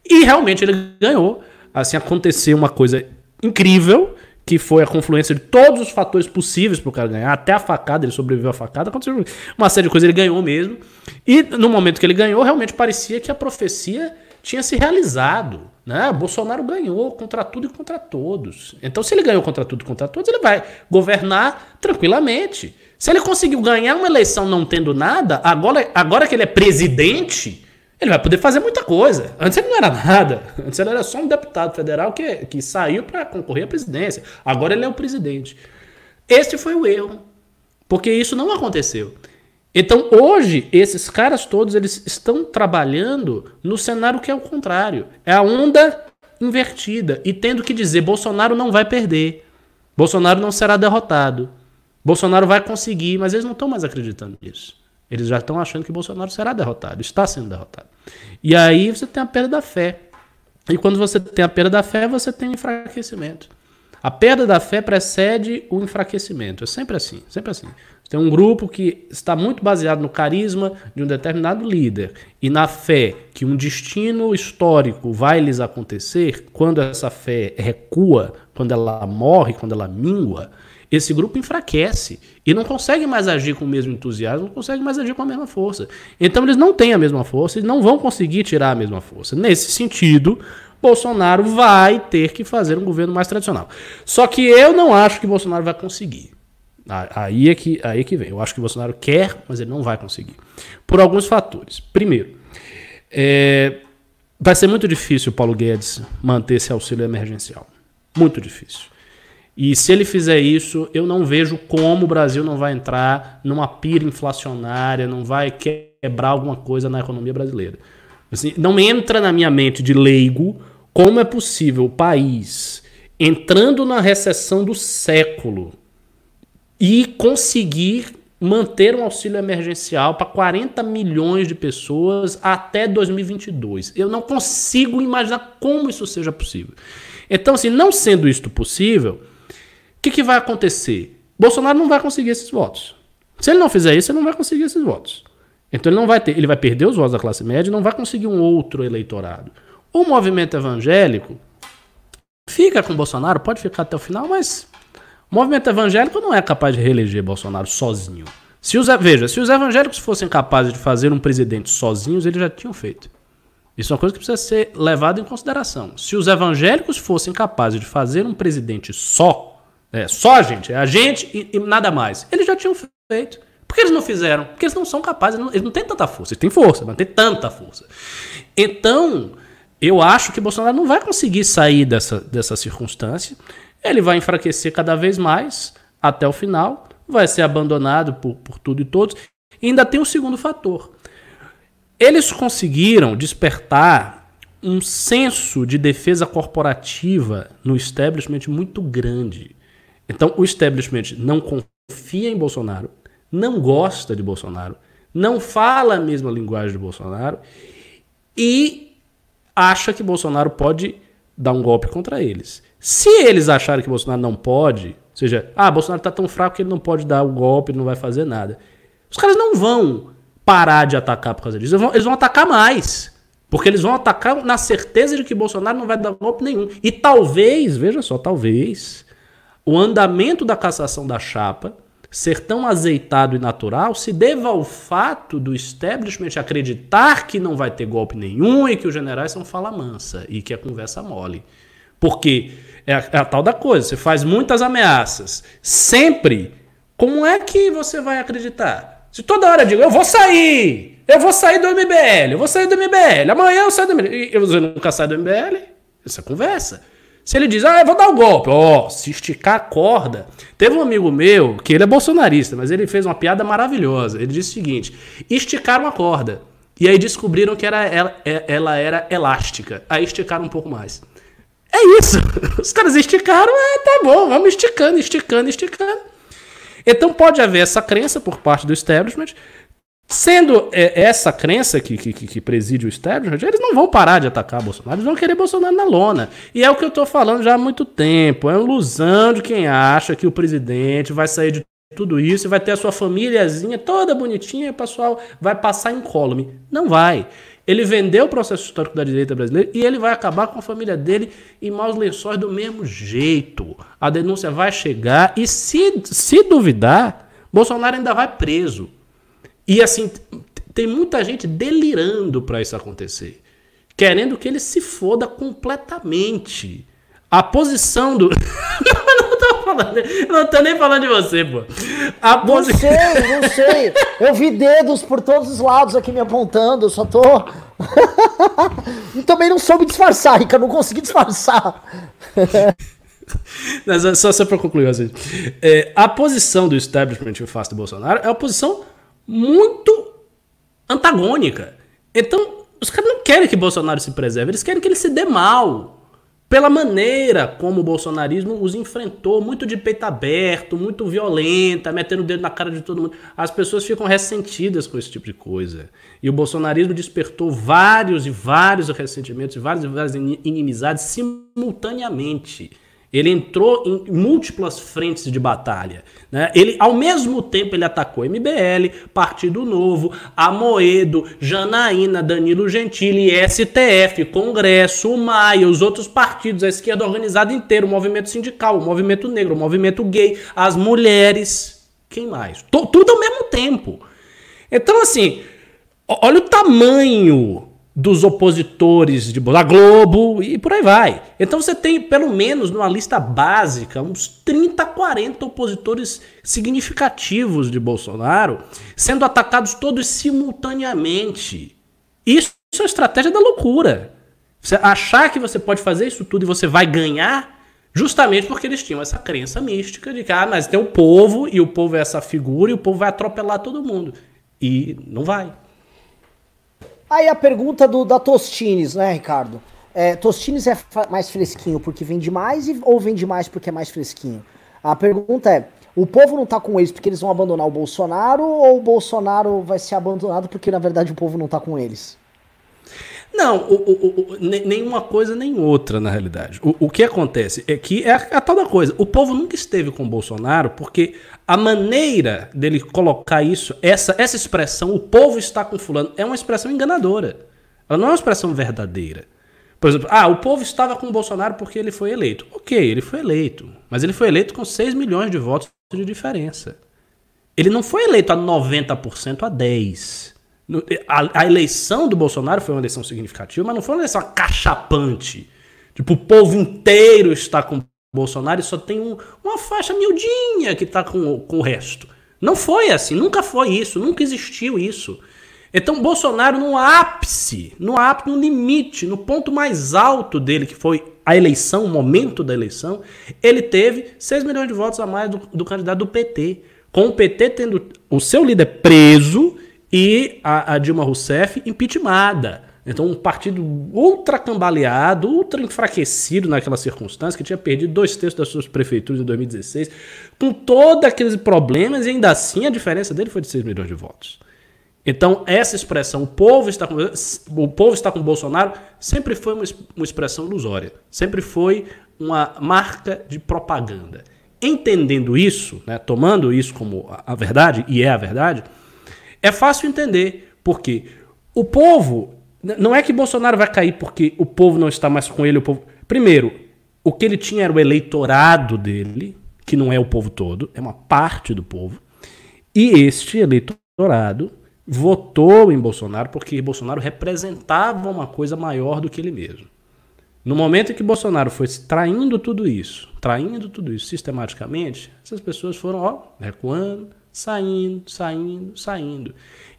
E realmente ele ganhou. Assim, aconteceu uma coisa incrível, que foi a confluência de todos os fatores possíveis para o cara ganhar, até a facada, ele sobreviveu à facada, aconteceu uma série de coisas, ele ganhou mesmo. E no momento que ele ganhou, realmente parecia que a profecia tinha se realizado. Né? Bolsonaro ganhou contra tudo e contra todos. Então, se ele ganhou contra tudo e contra todos, ele vai governar tranquilamente. Se ele conseguiu ganhar uma eleição não tendo nada, agora, agora que ele é presidente, ele vai poder fazer muita coisa. Antes ele não era nada. Antes ele era só um deputado federal que, que saiu para concorrer à presidência. Agora ele é o presidente. Este foi o erro. Porque isso não aconteceu. Então hoje, esses caras todos eles estão trabalhando no cenário que é o contrário. É a onda invertida. E tendo que dizer: Bolsonaro não vai perder. Bolsonaro não será derrotado. Bolsonaro vai conseguir, mas eles não estão mais acreditando nisso. Eles já estão achando que Bolsonaro será derrotado, está sendo derrotado. E aí você tem a perda da fé. E quando você tem a perda da fé, você tem enfraquecimento. A perda da fé precede o enfraquecimento. É sempre assim, sempre assim. Tem um grupo que está muito baseado no carisma de um determinado líder e na fé que um destino histórico vai lhes acontecer, quando essa fé recua, quando ela morre, quando ela mingua, esse grupo enfraquece e não consegue mais agir com o mesmo entusiasmo, não consegue mais agir com a mesma força. Então eles não têm a mesma força e não vão conseguir tirar a mesma força. Nesse sentido, Bolsonaro vai ter que fazer um governo mais tradicional. Só que eu não acho que Bolsonaro vai conseguir. Aí é que, aí é que vem. Eu acho que Bolsonaro quer, mas ele não vai conseguir. Por alguns fatores. Primeiro, é, vai ser muito difícil o Paulo Guedes manter esse auxílio emergencial. Muito difícil. E se ele fizer isso, eu não vejo como o Brasil não vai entrar numa pira inflacionária, não vai quebrar alguma coisa na economia brasileira. Assim, não entra na minha mente de leigo como é possível o país entrando na recessão do século e conseguir manter um auxílio emergencial para 40 milhões de pessoas até 2022. Eu não consigo imaginar como isso seja possível. Então, assim, não sendo isto possível, que, que vai acontecer? Bolsonaro não vai conseguir esses votos. Se ele não fizer isso, ele não vai conseguir esses votos. Então ele não vai ter, ele vai perder os votos da classe média e não vai conseguir um outro eleitorado. O movimento evangélico fica com Bolsonaro, pode ficar até o final, mas o movimento evangélico não é capaz de reeleger Bolsonaro sozinho. Se os, veja, se os evangélicos fossem capazes de fazer um presidente sozinhos, eles já tinham feito. Isso é uma coisa que precisa ser levada em consideração. Se os evangélicos fossem capazes de fazer um presidente só, é, só a gente, é a gente e, e nada mais, eles já tinham feito. Por que eles não fizeram? Porque eles não são capazes, eles não têm tanta força. Eles têm força, mas não têm tanta força. Então, eu acho que Bolsonaro não vai conseguir sair dessa, dessa circunstância. Ele vai enfraquecer cada vez mais até o final, vai ser abandonado por, por tudo e todos. E ainda tem um segundo fator. Eles conseguiram despertar um senso de defesa corporativa no establishment muito grande. Então, o establishment não confia em Bolsonaro, não gosta de Bolsonaro, não fala a mesma linguagem de Bolsonaro e acha que Bolsonaro pode dar um golpe contra eles. Se eles acharem que Bolsonaro não pode, ou seja, ah, Bolsonaro está tão fraco que ele não pode dar o golpe, ele não vai fazer nada. Os caras não vão parar de atacar por causa disso. Eles vão, eles vão atacar mais. Porque eles vão atacar na certeza de que Bolsonaro não vai dar golpe nenhum. E talvez, veja só, talvez, o andamento da cassação da chapa ser tão azeitado e natural se deva ao fato do establishment acreditar que não vai ter golpe nenhum e que os generais são fala mansa e que a conversa mole. Porque é a, é a tal da coisa, você faz muitas ameaças, sempre, como é que você vai acreditar? Se toda hora eu digo, eu vou sair, eu vou sair do MBL, eu vou sair do MBL, amanhã eu saio do MBL, e você nunca sai do MBL, essa é conversa. Se ele diz, ah, eu vou dar o um golpe, ó, oh, se esticar a corda. Teve um amigo meu, que ele é bolsonarista, mas ele fez uma piada maravilhosa. Ele disse o seguinte: esticaram a corda. E aí descobriram que era, ela, é, ela era elástica. Aí esticaram um pouco mais. É isso. Os caras esticaram, é, tá bom, vamos esticando, esticando, esticando. Então pode haver essa crença por parte do establishment Sendo é, essa crença que, que, que, preside o establishment, eles não vão parar de atacar Bolsonaro, eles vão querer Bolsonaro na lona. E é o que eu estou falando já há muito tempo. É uma ilusão de quem acha que o presidente vai sair de tudo isso e vai ter a sua famíliazinha toda bonitinha e o pessoal vai passar incólume. Não vai. Ele vendeu o processo histórico da direita brasileira e ele vai acabar com a família dele em maus lençóis do mesmo jeito. A denúncia vai chegar e se, se duvidar, Bolsonaro ainda vai preso. E assim, tem muita gente delirando para isso acontecer. Querendo que ele se foda completamente. A posição do. não tô falando, não tô nem falando de você, pô. A posi... Não sei, não sei. Eu vi dedos por todos os lados aqui me apontando, eu só tô. e também não soube disfarçar, Rica, não consegui disfarçar. Mas só, só para concluir, assim, é, a posição do establishment face do Bolsonaro é uma posição muito antagônica. Então, os caras não querem que Bolsonaro se preserve, eles querem que ele se dê mal. pela maneira como o bolsonarismo os enfrentou, muito de peito aberto, muito violenta, metendo o dedo na cara de todo mundo. As pessoas ficam ressentidas com esse tipo de coisa. E o bolsonarismo despertou vários e vários ressentimentos, várias e várias inimizades simultaneamente. Ele entrou em múltiplas frentes de batalha. Né? Ele, ao mesmo tempo, ele atacou MBL, Partido Novo, Amoedo, Janaína, Danilo Gentili, STF, Congresso, Maia, os outros partidos, a esquerda organizada inteira, o movimento sindical, o movimento negro, o movimento gay, as mulheres. Quem mais? T tudo ao mesmo tempo. Então, assim, olha o tamanho dos opositores de da Globo e por aí vai. Então você tem, pelo menos numa lista básica, uns 30, 40 opositores significativos de Bolsonaro sendo atacados todos simultaneamente. Isso, é a estratégia da loucura. Você achar que você pode fazer isso tudo e você vai ganhar, justamente porque eles tinham essa crença mística de que, ah, mas tem o povo e o povo é essa figura e o povo vai atropelar todo mundo. E não vai. Aí a pergunta do, da Tostines, né, Ricardo? É, Tostines é mais fresquinho porque vende mais ou vende mais porque é mais fresquinho? A pergunta é: o povo não tá com eles porque eles vão abandonar o Bolsonaro ou o Bolsonaro vai ser abandonado porque na verdade o povo não tá com eles? Não, o, o, o, nenhuma coisa nem outra, na realidade. O, que acontece é que é a, é a tal da coisa. O povo nunca esteve com o Bolsonaro porque a maneira dele colocar isso, essa, essa expressão, o povo está com fulano, é uma expressão enganadora. Ela não é uma expressão verdadeira. Por exemplo, ah, o povo estava com o Bolsonaro porque ele foi eleito. Ok, ele foi eleito. Mas ele foi eleito com 6 milhões de votos de diferença. Ele não foi eleito a 90% a 10%. A, a, eleição do Bolsonaro foi uma eleição significativa, mas não foi uma eleição cachapante. Tipo, o povo inteiro está com Bolsonaro e só tem um, uma faixa miudinha que está com, com o resto. Não foi assim, nunca foi isso, nunca existiu isso. Então, Bolsonaro, no ápice, no ápice, no limite, no ponto mais alto dele, que foi a eleição, o momento da eleição, ele teve 6 milhões de votos a mais do, do candidato do PT. Com o PT tendo o seu líder preso e a, a Dilma Rousseff impeachmentada. Então, um partido ultra cambaleado, ultra enfraquecido naquela circunstância, que tinha perdido dois terços das suas prefeituras em 2016, com todos aqueles problemas, e ainda assim a diferença dele foi de 6 milhões de votos. Então, essa expressão, o povo está com, o povo está com Bolsonaro, sempre foi uma, uma expressão ilusória, sempre foi uma marca de propaganda. Entendendo isso, né, tomando isso como a, a verdade, e é a verdade, é fácil entender, porque o povo. Não é que Bolsonaro vai cair porque o povo não está mais com ele. O povo... Primeiro, o que ele tinha era o eleitorado dele, que não é o povo todo, é uma parte do povo. E este eleitorado votou em Bolsonaro porque Bolsonaro representava uma coisa maior do que ele mesmo. No momento em que Bolsonaro foi traindo tudo isso, traindo tudo isso sistematicamente, essas pessoas foram ó, recuando, saindo, saindo, saindo.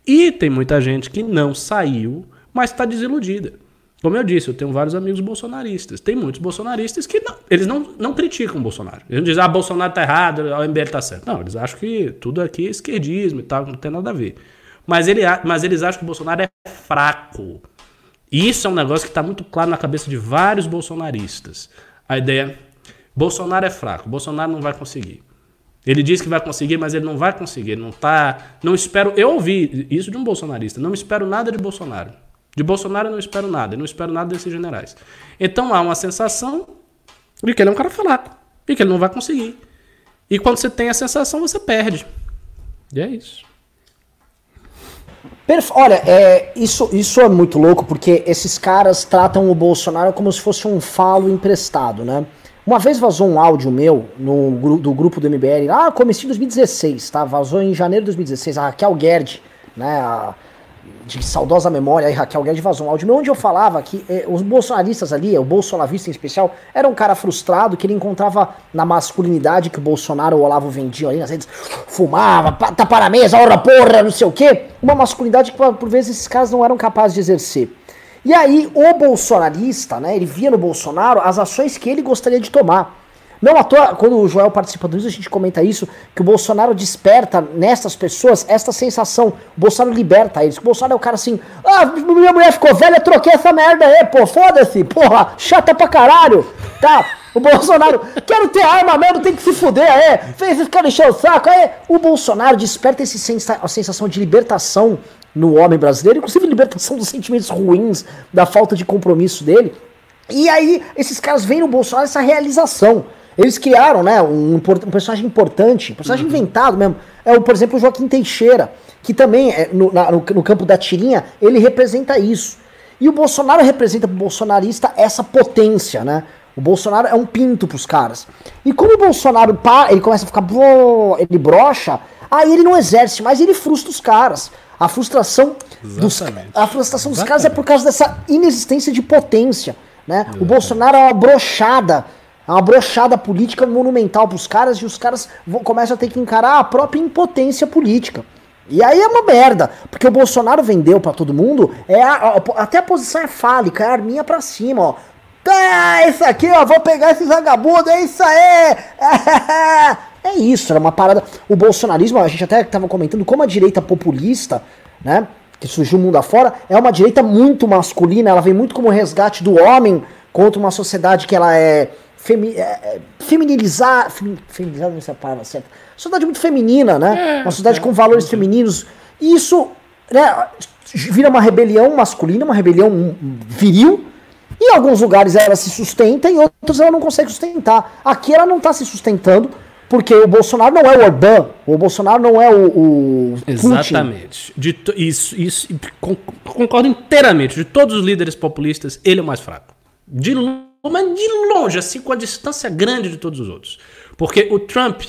E tem muita gente que não saiu, mas está desiludida. Como eu disse, eu tenho vários amigos bolsonaristas. Tem muitos bolsonaristas que não, eles não, não criticam o Bolsonaro. Eles não dizem, ah, Bolsonaro tá errado, o MBL tá certo. Não, eles acham que tudo aqui é esquerdismo e tal, não tem nada a ver. Mas, ele, mas eles acham que o Bolsonaro é fraco. E isso é um negócio que está muito claro na cabeça de vários bolsonaristas. A ideia, Bolsonaro é fraco, Bolsonaro não vai conseguir. Ele diz que vai conseguir, mas ele não vai conseguir. Não tá. Não espero. Eu ouvi isso de um bolsonarista. Não espero nada de Bolsonaro. De Bolsonaro eu não espero nada. Eu não espero nada desses generais. Então há uma sensação de que ele é um cara fraco. E que ele não vai conseguir. E quando você tem a sensação, você perde. E é isso. Olha, é, isso, isso é muito louco, porque esses caras tratam o Bolsonaro como se fosse um falo emprestado, né? Uma vez vazou um áudio meu no, do grupo do MBL, ah, comecei em 2016, tá? Vazou em janeiro de 2016, a Raquel Gerd, né? A, de saudosa memória, aí Raquel Guedes vazou um áudio meu onde eu falava que eh, os bolsonaristas ali, o bolsonarista em especial, era um cara frustrado que ele encontrava na masculinidade que o Bolsonaro ou o Olavo vendiam ali nas redes, fumava, tapa na mesa, hora porra, não sei o quê, uma masculinidade que por vezes esses caras não eram capazes de exercer. E aí o bolsonarista, né, ele via no Bolsonaro as ações que ele gostaria de tomar. Não à toa, quando o Joel participa do isso, a gente comenta isso, que o Bolsonaro desperta nessas pessoas esta sensação. O Bolsonaro liberta eles. O Bolsonaro é o cara assim, ah, minha mulher ficou velha, troquei essa merda aí, pô, foda-se, porra, chata pra caralho. Tá, o Bolsonaro, quero ter arma mesmo, tem que se fuder, é. Fez esse cara encher o saco, é. O Bolsonaro desperta esse sensa a sensação de libertação no homem brasileiro, inclusive libertação dos sentimentos ruins, da falta de compromisso dele. E aí, esses caras veem no Bolsonaro essa realização. Eles criaram, né, um, um personagem importante, um personagem uhum. inventado mesmo. É, o, por exemplo, o Joaquim Teixeira, que também, é, no, na, no, no campo da tirinha, ele representa isso. E o Bolsonaro representa para o bolsonarista essa potência, né? O Bolsonaro é um pinto pros caras. E como o Bolsonaro pá, ele começa a ficar. ele brocha, aí ele não exerce mais, ele frustra os caras. A frustração dos, a frustração dos caras é por causa dessa inexistência de potência. Né? O Bolsonaro é uma brochada. É uma brochada política monumental pros caras e os caras vão, começam a ter que encarar a própria impotência política. E aí é uma merda, porque o Bolsonaro vendeu para todo mundo, é a, a, até a posição é fálica, é a arminha pra cima, ó. Tá, isso aqui, ó, vou pegar esses vagabundos, é isso aí! É isso, era uma parada. O bolsonarismo, a gente até tava comentando como a direita populista, né, que surgiu o mundo afora, é uma direita muito masculina, ela vem muito como resgate do homem contra uma sociedade que ela é, femi é, é feminilizar, fem, feminilizada não sei a palavra certa, sociedade muito feminina, né, é, uma sociedade com valores femininos, e isso, né, vira uma rebelião masculina, uma rebelião viril, em alguns lugares ela se sustenta, em outros ela não consegue sustentar. Aqui ela não está se sustentando, porque o Bolsonaro não é o Orbán, o Bolsonaro não é o, o Exatamente. De isso, isso concordo inteiramente. De todos os líderes populistas, ele é o mais fraco. De, mas de longe, assim, com a distância grande de todos os outros. Porque o Trump,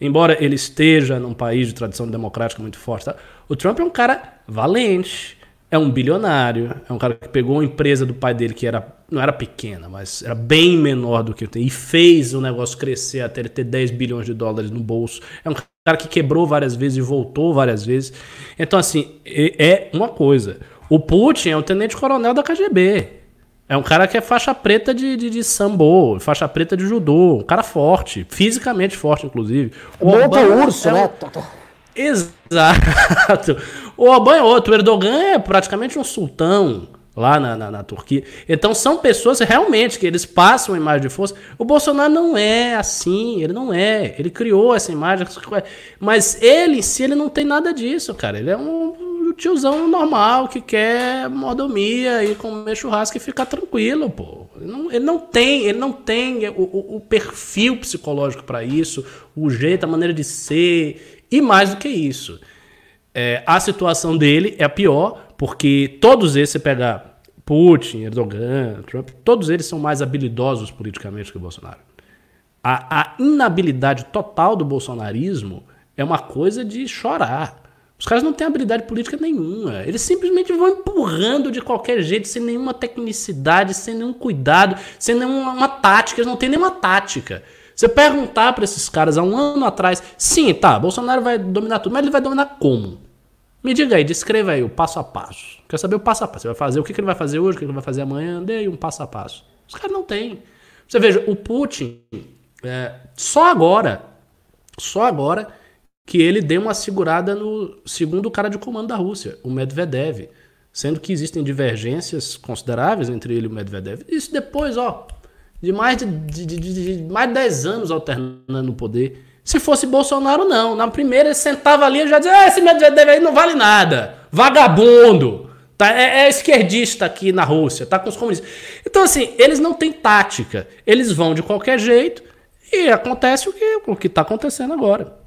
embora ele esteja num país de tradição democrática muito forte, tá? o Trump é um cara valente, é um bilionário, é um cara que pegou uma empresa do pai dele que era não era pequena, mas era bem menor do que eu tenho, e fez o negócio crescer até ele ter 10 bilhões de dólares no bolso. É um cara que quebrou várias vezes e voltou várias vezes. Então, assim, é uma coisa. O Putin é o tenente-coronel da KGB. É um cara que é faixa preta de, de, de sambo, faixa preta de judô, um cara forte, fisicamente forte, inclusive. O Monta urso, é um... né? Exato. O Orbán é outro. O Erdogan é praticamente um sultão lá na, na, na, Turquia. Então são pessoas realmente que eles passam uma imagem de força. O Bolsonaro não é assim, ele não é. Ele criou essa imagem, mas ele em si ele não tem nada disso, cara. Ele é um tiozão normal que quer mordomia e comer churrasco e ficar tranquilo, pô. Ele não, ele não tem, ele não tem o, o, o perfil psicológico para isso, o jeito, a maneira de ser e mais do que isso. É, a situação dele é a pior, porque todos esses, você pegar Putin, Erdogan, Trump, todos eles são mais habilidosos politicamente que o Bolsonaro. A, a inabilidade total do bolsonarismo é uma coisa de chorar. Os caras não têm habilidade política nenhuma. Eles simplesmente vão empurrando de qualquer jeito, sem nenhuma tecnicidade, sem nenhum cuidado, sem nenhuma tática. Eles não têm nenhuma tática. Você perguntar para esses caras há um ano atrás, sim, tá, Bolsonaro vai dominar tudo, mas ele vai dominar como? Me diga aí, descreva aí o passo a passo. Quer saber o passo a passo? Você vai fazer o que, que ele vai fazer hoje, o que ele vai fazer amanhã? Dê aí um passo a passo. Os caras não têm. Você veja, o Putin, é, só agora, só agora que ele deu uma segurada no segundo cara de comando da Rússia, o Medvedev. Sendo que existem divergências consideráveis entre ele e o Medvedev. Isso depois, ó, de mais de, de, de, de mais de 10 anos alternando no poder. Se fosse Bolsonaro, não. Na primeira ele sentava ali e já dizia: ah, esse Medvedev aí não vale nada. Vagabundo. Tá, é, é, esquerdista aqui na Rússia, tá com os comunistas. Então, assim, eles não têm tática. Eles vão de qualquer jeito e acontece o que o que está acontecendo agora.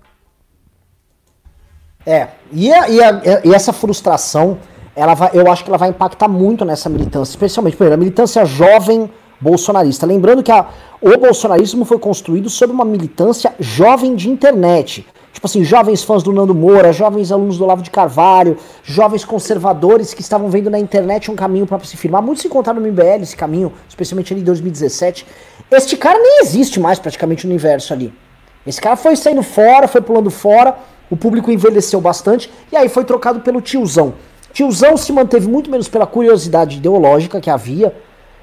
É, e, a, e, a, e, essa frustração, ela vai, eu acho que ela vai impactar muito nessa militância, especialmente, primeiro, a militância jovem bolsonarista. Lembrando que a, o bolsonarismo foi construído sob uma militância jovem de internet. Tipo assim, jovens fãs do Nando Moura, jovens alunos do Olavo de Carvalho, jovens conservadores que estavam vendo na internet um caminho para se firmar. Muitos se encontraram no MBL esse caminho, especialmente ali em 2017. Este cara nem existe mais praticamente no universo ali. Esse cara foi saindo fora, foi pulando fora, o público envelheceu bastante e aí foi trocado pelo tiozão. Tiozão se manteve muito menos pela curiosidade ideológica que havia,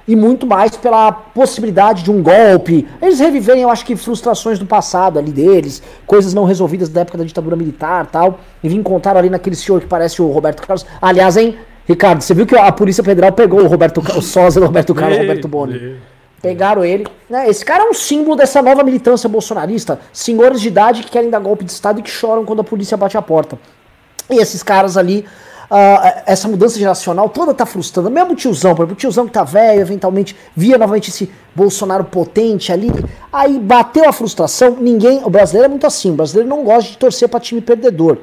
e muito mais pela possibilidade de um golpe. Eles reviverem, eu acho que, frustrações do passado ali deles, coisas não resolvidas da época da ditadura militar tal. E vim contar ali naquele senhor que parece o Roberto Carlos. Aliás, hein, Ricardo, você viu que a Polícia Federal pegou o Roberto o sósia do Roberto Carlos, Roberto Boni. Pegaram ele. Né? Esse cara é um símbolo dessa nova militância bolsonarista. Senhores de idade que querem dar golpe de Estado e que choram quando a polícia bate a porta. E esses caras ali, uh, essa mudança geracional toda tá frustrando. Mesmo o tiozão, por exemplo, o tiozão que tá velho, eventualmente via novamente esse Bolsonaro potente ali. Aí bateu a frustração. Ninguém. O brasileiro é muito assim. O brasileiro não gosta de torcer pra time perdedor.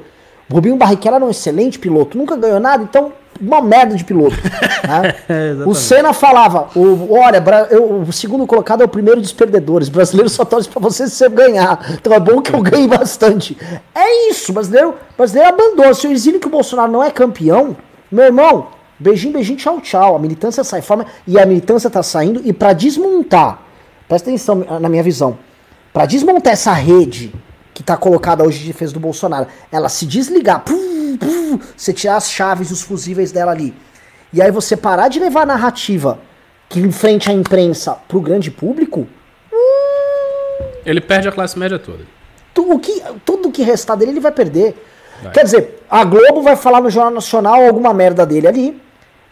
O Rubinho Barrichello era um excelente piloto, nunca ganhou nada, então uma merda de piloto. Né? é, o Senna falava: o, olha, eu, o segundo colocado é o primeiro dos perdedores. O brasileiro só torce pra você se você ganhar. Então é bom que eu ganhe bastante. É isso, brasileiro, brasileiro abandona. Se eu exílio que o Bolsonaro não é campeão, meu irmão, beijinho, beijinho, tchau, tchau. A militância sai fora e a militância tá saindo. E para desmontar, presta atenção na minha visão, para desmontar essa rede que tá colocada hoje de defesa do Bolsonaro, ela se desligar, você tirar as chaves os fusíveis dela ali, e aí você parar de levar a narrativa que enfrente a imprensa pro grande público. Ele perde a classe média toda. Tudo que, tudo que restar dele ele vai perder. Vai. Quer dizer, a Globo vai falar no Jornal Nacional alguma merda dele ali.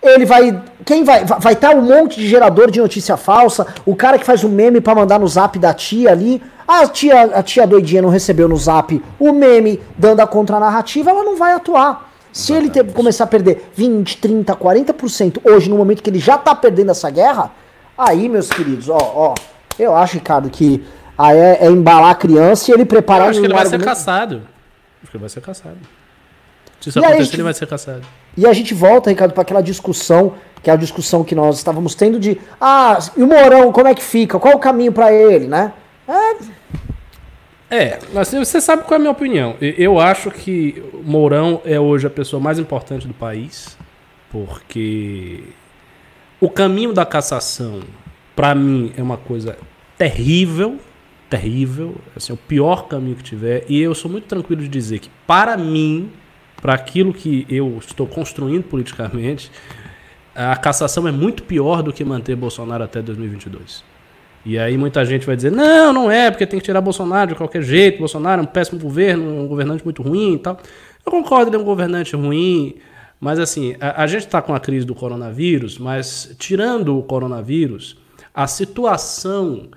Ele vai. Quem vai? Vai estar tá um monte de gerador de notícia falsa. O cara que faz o um meme para mandar no zap da tia ali. A tia, a tia doidinha não recebeu no zap o meme dando a contranarrativa, ela não vai atuar. Se ele começar a perder 20, 30, 40% hoje, no momento que ele já tá perdendo essa guerra, aí, meus queridos, ó, ó, eu acho, Ricardo, que aí é, é embalar a criança e ele preparar eu acho que ele vai ser caçado. Acho que ele vai ser caçado. Se isso e acontecer, gente, ele vai ser caçado. E a gente volta, Ricardo, para aquela discussão, que é a discussão que nós estávamos tendo de, ah, e o Mourão, como é que fica? Qual é o caminho para ele, né? É... É, assim, você sabe qual é a minha opinião. Eu acho que Mourão é hoje a pessoa mais importante do país, porque o caminho da cassação, para mim, é uma coisa terrível, terrível, assim, o pior caminho que tiver, e eu sou muito tranquilo de dizer que, para mim, para aquilo que eu estou construindo politicamente, a cassação é muito pior do que manter Bolsonaro até 2022. E aí muita gente vai dizer, não, não é, porque tem que tirar Bolsonaro de qualquer jeito, Bolsonaro é um péssimo governo, um governante muito ruim e tal. Eu concordo, ele é um governante ruim, mas assim, a, a gente está com a crise do coronavírus, mas tirando o coronavírus, a situação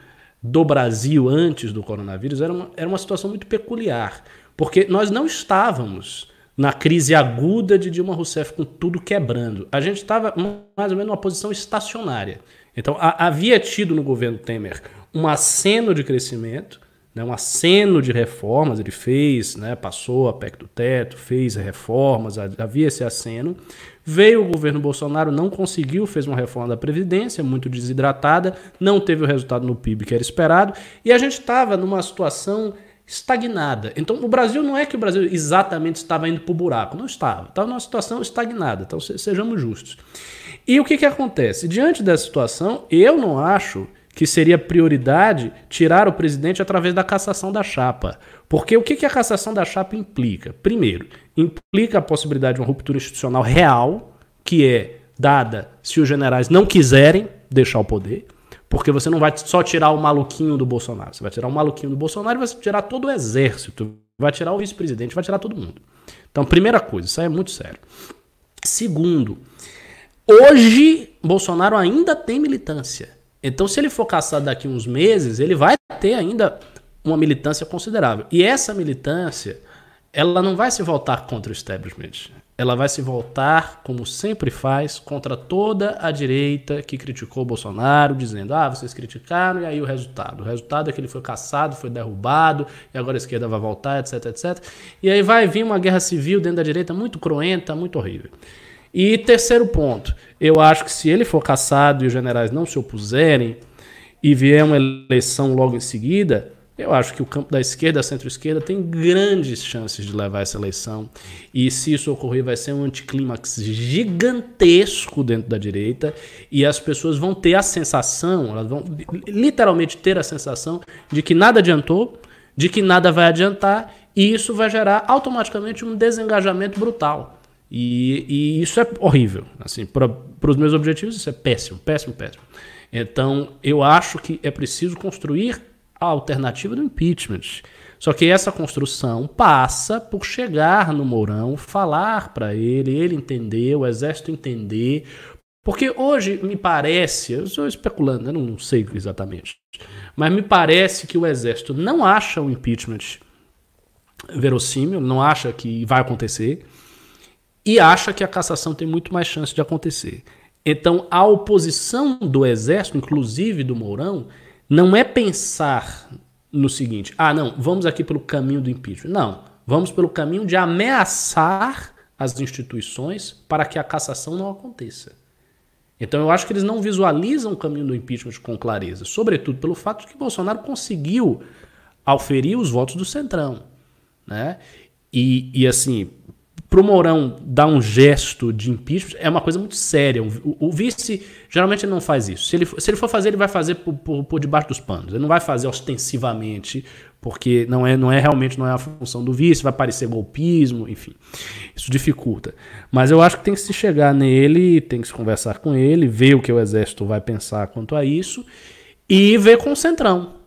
do Brasil antes do coronavírus era uma, era uma situação muito peculiar, porque nós não estávamos na crise aguda de Dilma Rousseff com tudo quebrando. A gente estava mais ou menos numa posição estacionária. Então a, havia tido no governo Temer um aceno de crescimento, né, um aceno de reformas, ele fez, né, passou a PEC do teto, fez reformas, havia esse aceno. Veio o governo Bolsonaro, não conseguiu, fez uma reforma da Previdência, muito desidratada, não teve o resultado no PIB que era esperado, e a gente estava numa situação estagnada. Então, o Brasil não é que o Brasil exatamente estava indo para o buraco, não estava. Estava numa situação estagnada, então sejamos justos. E o que, que acontece? Diante dessa situação, eu não acho que seria prioridade tirar o presidente através da cassação da chapa. Porque o que, que a cassação da chapa implica? Primeiro, implica a possibilidade de uma ruptura institucional real, que é dada se os generais não quiserem deixar o poder. Porque você não vai só tirar o maluquinho do Bolsonaro. Você vai tirar o maluquinho do Bolsonaro e vai tirar todo o exército. Vai tirar o vice-presidente, vai tirar todo mundo. Então, primeira coisa, isso aí é muito sério. Segundo, hoje Bolsonaro ainda tem militância. Então, se ele for caçado daqui uns meses, ele vai ter ainda uma militância considerável. E essa militância, ela não vai se voltar contra o establishment ela vai se voltar, como sempre faz, contra toda a direita que criticou Bolsonaro, dizendo: ah, vocês criticaram, e aí o resultado. O resultado é que ele foi caçado, foi derrubado, e agora a esquerda vai voltar, etc, etc. E aí vai vir uma guerra civil dentro da direita muito cruenta, muito horrível. E terceiro ponto, eu acho que se ele for caçado e os generais não se opuserem, e vier uma eleição logo em seguida, eu acho que o campo da esquerda, centro-esquerda, tem grandes chances de levar essa eleição. E se isso ocorrer, vai ser um anticlímax gigantesco dentro da direita. E as pessoas vão ter a sensação, elas vão literalmente ter a sensação de que nada adiantou, de que nada vai adiantar. E isso vai gerar automaticamente um desengajamento brutal. E, e isso é horrível. Assim, para os meus objetivos, isso é péssimo, péssimo, péssimo. Então, eu acho que é preciso construir a alternativa do impeachment. Só que essa construção passa por chegar no Mourão, falar para ele, ele entender, o exército entender, Porque hoje me parece, eu estou especulando, eu não sei exatamente, mas me parece que o Exército não acha o impeachment verossímil, não acha que vai acontecer e acha que a cassação tem muito mais chance de acontecer. Então, a oposição do Exército, inclusive do Mourão, não é pensar no seguinte: ah, não, vamos aqui pelo caminho do impeachment. Não, vamos pelo caminho de ameaçar as instituições para que a cassação não aconteça. Então, eu acho que eles não visualizam o caminho do impeachment com clareza, sobretudo pelo fato de que Bolsonaro conseguiu auferir os votos do Centrão. Né? E, e assim, para o Mourão dar um gesto de impeachment é uma coisa muito séria. O, o, vice geralmente não faz isso. Se ele, se ele for fazer, ele vai fazer por, por, por, debaixo dos panos. Ele não vai fazer ostensivamente, porque não é, não é realmente não é a função do vice, vai parecer golpismo, enfim. Isso dificulta. Mas eu acho que tem que se chegar nele, tem que se conversar com ele, ver o que o exército vai pensar quanto a isso e ver com o Centrão.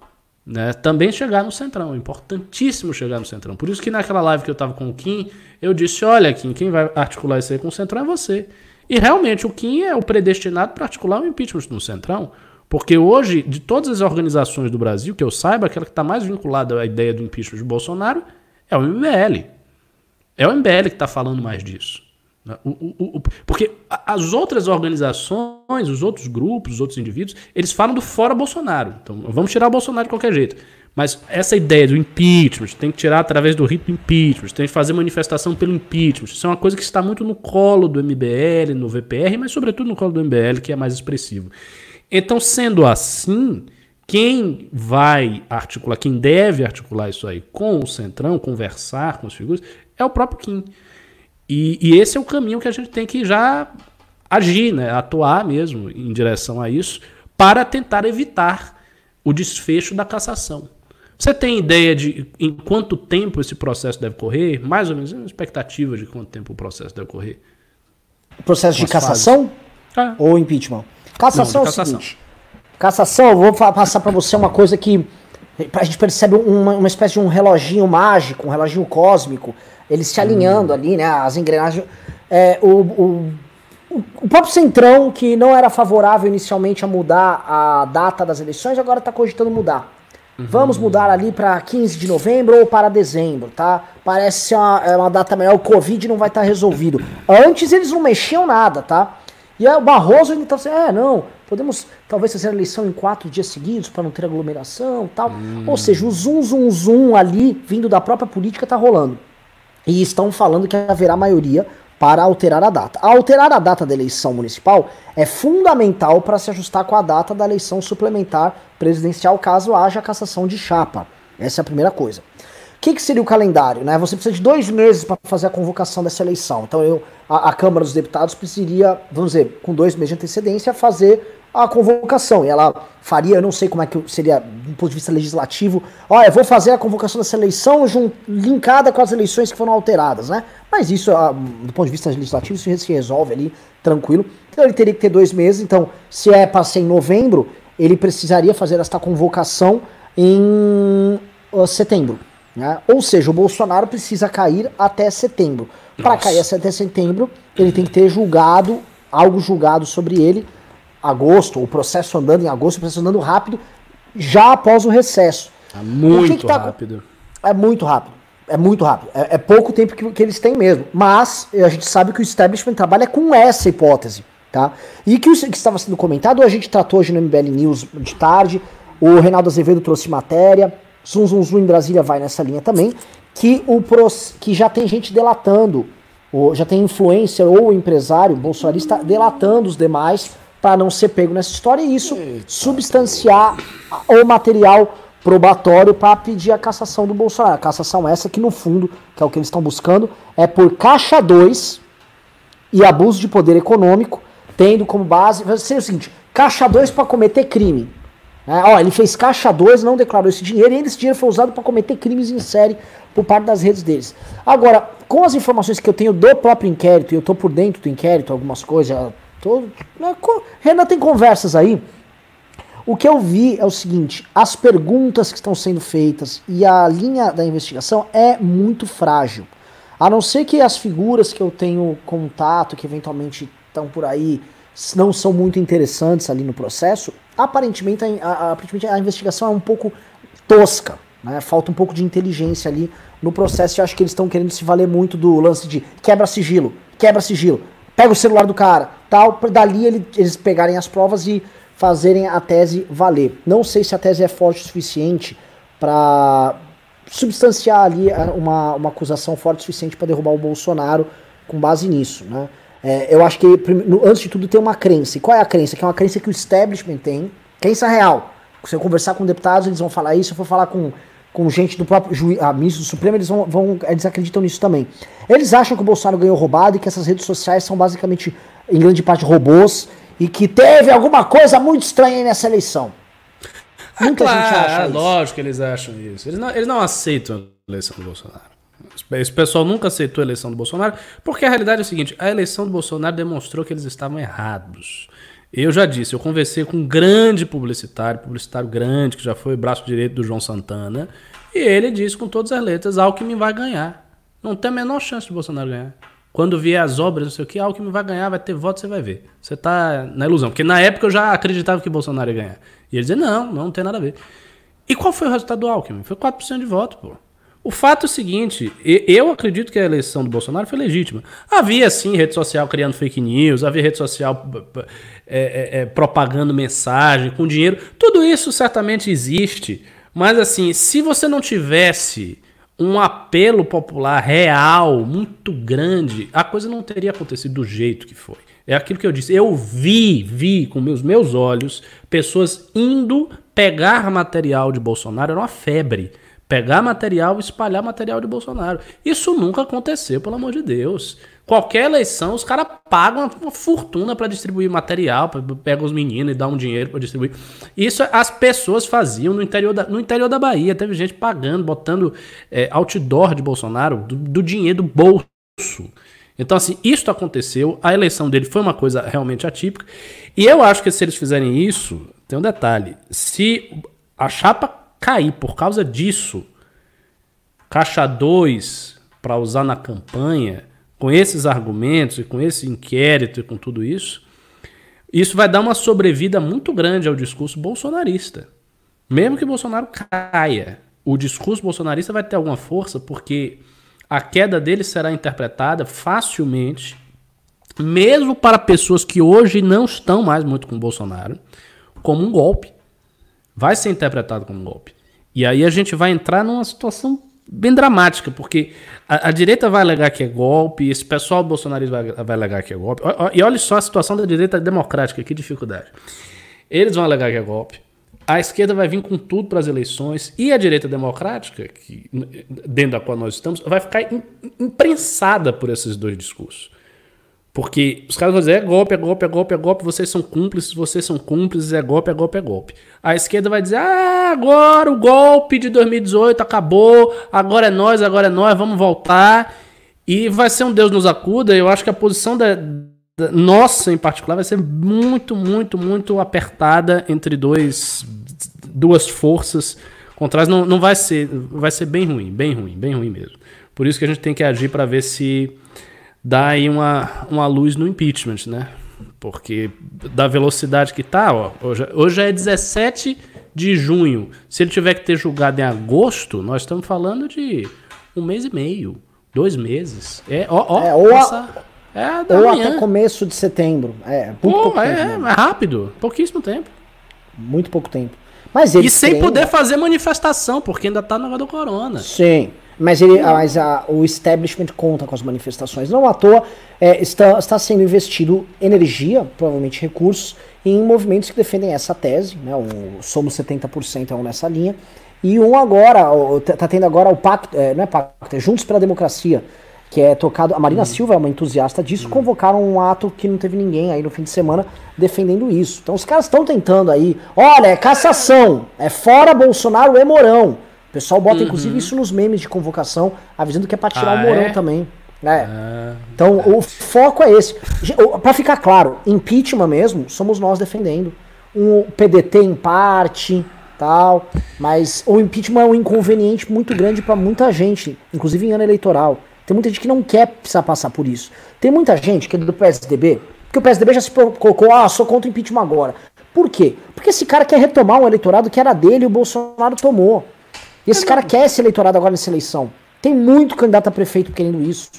Né? Também chegar no Centrão, é importantíssimo chegar no Centrão. Por isso que naquela live que eu estava com o Kim, eu disse: olha, Kim, quem vai articular isso aí com o Centrão é você. E realmente o Kim é o predestinado para articular o impeachment no Centrão. Porque hoje, de todas as organizações do Brasil, que eu saiba, aquela que está mais vinculada à ideia do impeachment de Bolsonaro é o MBL. É o MBL que está falando mais disso. Né? Porque as outras organizações, os outros grupos, os outros indivíduos, eles falam do fora Bolsonaro. Então vamos tirar o Bolsonaro de qualquer jeito. Mas essa ideia do impeachment, tem que tirar através do rito impeachment, tem que fazer manifestação pelo impeachment. Isso é uma coisa que está muito no colo do MBL, no VPR, mas sobretudo no colo do MBL, que é mais expressivo. Então, sendo assim, quem vai articular, quem deve articular isso aí com o Centrão, conversar com as figuras, é o próprio Kim. E, e, esse é o caminho que a gente tem que já agir, né? atuar mesmo em direção a isso, para tentar evitar o desfecho da cassação. Você tem ideia de em quanto tempo esse processo deve correr? Mais ou menos uma expectativa de quanto tempo o processo deve correr? O processo de cassação é. ou impeachment? Cassação Não, é o cassação. seguinte. Cassação, eu vou passar para você uma coisa que a gente percebe uma, uma espécie de um reloginho mágico, um reloginho cósmico eles se alinhando hum. ali, né? As engrenagens. É, o, o, o próprio Centrão, que não era favorável inicialmente a mudar a data das eleições, agora está cogitando mudar. Uhum. Vamos mudar ali para 15 de novembro ou para dezembro, tá? Parece ser uma, é uma data melhor, o Covid não vai estar tá resolvido. Antes eles não mexiam nada, tá? E aí o Barroso ainda tá assim, é, não, podemos talvez fazer a eleição em quatro dias seguidos para não ter aglomeração tal. Hum. Ou seja, o zoom, zoom, zoom ali, vindo da própria política, tá rolando e estão falando que haverá maioria para alterar a data. Alterar a data da eleição municipal é fundamental para se ajustar com a data da eleição suplementar presidencial, caso haja cassação de chapa. Essa é a primeira coisa. O que, que, seria o calendário? Né? Você precisa de dois meses para fazer a convocação dessa eleição. Então eu, a, a Câmara dos Deputados precisaria, vamos dizer, com dois meses de antecedência, fazer a convocação. E ela faria, eu não sei como é que seria do ponto de vista legislativo, olha, vou fazer a convocação dessa eleição linkada com as eleições que foram alteradas, né? Mas isso, ah, do ponto de vista legislativo, isso se resolve ali tranquilo. Então ele teria que ter dois meses. Então, se é para ser em novembro, ele precisaria fazer esta convocação em uh, setembro. Né? Ou seja, o Bolsonaro precisa cair até setembro. Para cair até setembro, ele tem que ter julgado, algo julgado sobre ele agosto, o processo andando em agosto, o processo andando rápido, já após o recesso. É muito que que tá... rápido. É muito rápido. É muito rápido. É, é pouco tempo que, que, eles têm mesmo. Mas a gente sabe que o establishment trabalha com essa hipótese. Tá? E que, que estava sendo comentado, a gente tratou hoje no MBL News de tarde. O Reinaldo Azevedo trouxe matéria. Zum Zum Zum em Brasília vai nessa linha também. Que, o que já tem gente delatando, ou já tem influência ou empresário bolsonarista delatando os demais para não ser pego nessa história e isso Eita. substanciar o material probatório para pedir a cassação do Bolsonaro. A cassação essa que no fundo, que é o que eles estão buscando, é por caixa 2 e abuso de poder econômico, tendo como base, vai ser o seguinte, caixa 2 para cometer crime. É, ó, ele fez caixa 2, não declarou esse dinheiro, e esse dinheiro foi usado para cometer crimes em série por parte das redes deles. Agora, com as informações que eu tenho do próprio inquérito, e eu estou por dentro do inquérito, algumas coisas, Todo, né, Renan tem conversas aí. O que eu vi é o seguinte: as perguntas que estão sendo feitas e a linha da investigação é muito frágil. A não ser que as figuras que eu tenho contato, que eventualmente estão por aí, não são muito interessantes ali no processo, aparentemente a, a, aparentemente a investigação é um pouco tosca. Né? Falta um pouco de inteligência ali no processo. Eu acho que eles estão querendo se valer muito do lance de quebra sigilo, quebra sigilo, pega o celular do cara, tal, dali ele, eles pegarem as provas e fazerem a tese valer. Não sei se a tese é forte o suficiente para substanciar ali é, uma, uma acusação forte o suficiente para derrubar o Bolsonaro com base nisso, né? É, eu acho que, antes de tudo, tem uma crença. E qual é a crença? Que é uma crença que o establishment tem, crença real. Se eu conversar com deputados, eles vão falar isso. Se eu for falar com, com gente do próprio juiz, ah, ministro do Supremo, eles, vão, vão, eles acreditam nisso também. Eles acham que o Bolsonaro ganhou roubado e que essas redes sociais são basicamente, em grande parte, robôs e que teve alguma coisa muito estranha nessa eleição. Muita claro, gente acha é isso. Lógico que eles acham isso. Eles não, eles não aceitam a eleição do Bolsonaro. Esse pessoal nunca aceitou a eleição do Bolsonaro, porque a realidade é a seguinte: a eleição do Bolsonaro demonstrou que eles estavam errados. Eu já disse, eu conversei com um grande publicitário, publicitário grande, que já foi braço direito do João Santana, e ele disse com todas as letras: Alckmin vai ganhar. Não tem a menor chance de Bolsonaro ganhar. Quando vier as obras, não sei o que, Alckmin vai ganhar, vai ter voto, você vai ver. Você está na ilusão. Porque na época eu já acreditava que Bolsonaro ia ganhar. E ele dizia: não, não tem nada a ver. E qual foi o resultado do Alckmin? Foi 4% de voto, pô. O fato é o seguinte, eu acredito que a eleição do Bolsonaro foi legítima. Havia sim rede social criando fake news, havia rede social é, é, é, propagando mensagem com dinheiro. Tudo isso certamente existe. Mas assim, se você não tivesse um apelo popular real, muito grande, a coisa não teria acontecido do jeito que foi. É aquilo que eu disse. Eu vi, vi com meus meus olhos pessoas indo pegar material de Bolsonaro, era uma febre pegar material espalhar material de Bolsonaro. Isso nunca aconteceu, pelo amor de Deus. Qualquer eleição, os caras pagam uma fortuna para distribuir material, pega os meninos e dá um dinheiro para distribuir. Isso as pessoas faziam no interior da, no interior da Bahia. Teve gente pagando, botando é, outdoor de Bolsonaro do, do dinheiro do bolso. Então, assim, isso aconteceu. A eleição dele foi uma coisa realmente atípica. E eu acho que se eles fizerem isso, tem um detalhe: se a chapa cair por causa disso, caixa 2 para usar na campanha, com esses argumentos e com esse inquérito e com tudo isso, isso vai dar uma sobrevida muito grande ao discurso bolsonarista. Mesmo que Bolsonaro caia, o discurso bolsonarista vai ter alguma força porque a queda dele será interpretada facilmente, mesmo para pessoas que hoje não estão mais muito com Bolsonaro, como um golpe. Vai ser interpretado como um golpe. E aí a gente vai entrar numa situação bem dramática, porque a, a direita vai alegar que é golpe, esse pessoal bolsonarista vai, vai alegar que é golpe. E olha só a situação da direita democrática, que dificuldade. Eles vão alegar que é golpe. A esquerda vai vir com tudo para as eleições e a direita democrática, que, dentro da qual nós estamos, vai ficar imprensada por esses dois discursos. Porque os caras vão dizer, é golpe, é golpe, é golpe, é golpe, vocês são cúmplices, vocês são cúmplices, é golpe, é golpe, é golpe. A esquerda vai dizer, ah, agora o golpe de 2018 acabou, agora é nós, agora é nós, vamos voltar. E vai ser um Deus nos acuda. Eu acho que a posição da, da nossa, em particular, vai ser muito, muito, muito apertada entre dois, duas forças contrárias. Não, não vai ser, vai ser bem ruim, bem ruim, bem ruim mesmo. Por isso que a gente tem que agir para ver se dá aí uma, uma luz no impeachment, né? Porque da velocidade que tá, ó, hoje, hoje é 17 de junho. Se ele tiver que ter julgado em agosto, nós estamos falando de um mês e meio, dois meses. É, ó, ó, é, ou, essa, a, é ou até começo de setembro. É, muito Pô, pouco é, tempo. É rápido, pouquíssimo tempo. Muito pouco tempo. Mas e sem poder fazer manifestação, porque ainda tá na hora do corona. Sim. Mas, ele, mas a, o establishment conta com as manifestações. Não à toa é, está, está sendo investido energia, provavelmente recursos, em movimentos que defendem essa tese. Né, o Somos 70% é um nessa linha. E um agora, está tendo agora o pacto, é, não é pacto, é Juntos pela Democracia, que é tocado. A Marina uhum. Silva é uma entusiasta disso, uhum. convocaram um ato que não teve ninguém aí no fim de semana defendendo isso. Então os caras estão tentando aí. Olha, é cassação, é fora Bolsonaro e Morão pessoal bota, uhum. inclusive, isso nos memes de convocação, avisando que é pra tirar ah, o Morão é? também. É. Ah, então, o foco é esse. Para ficar claro, impeachment mesmo, somos nós defendendo. Um PDT em parte, tal. Mas o impeachment é um inconveniente muito grande para muita gente, inclusive em ano eleitoral. Tem muita gente que não quer precisar passar por isso. Tem muita gente que é do PSDB, Porque o PSDB já se colocou, ah, sou contra o impeachment agora. Por quê? Porque esse cara quer retomar um eleitorado que era dele e o Bolsonaro tomou. E esse cara quer esse eleitorado agora nessa eleição. Tem muito candidato a prefeito querendo isso.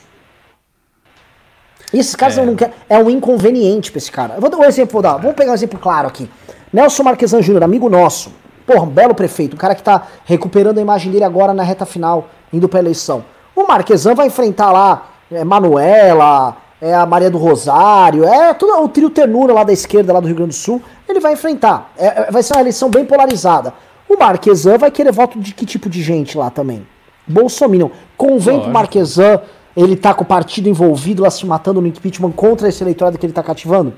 E esses caras é. não querem. É um inconveniente pra esse cara. Eu vou dar um exemplo, vou dar. Vamos pegar um exemplo claro aqui. Nelson Marquesan Júnior, amigo nosso. Porra, um belo prefeito. Um cara que tá recuperando a imagem dele agora na reta final, indo pra eleição. O Marquesan vai enfrentar lá é, Manuela, é a Maria do Rosário, é todo o trio ternura lá da esquerda, lá do Rio Grande do Sul. Ele vai enfrentar. É, é vai ser uma eleição bem polarizada. O Marquesan vai querer voto de que tipo de gente lá também? Bolsonaro. Convém pro Marquesan ele tá com o partido envolvido lá se matando no impeachment contra esse eleitorado que ele tá cativando?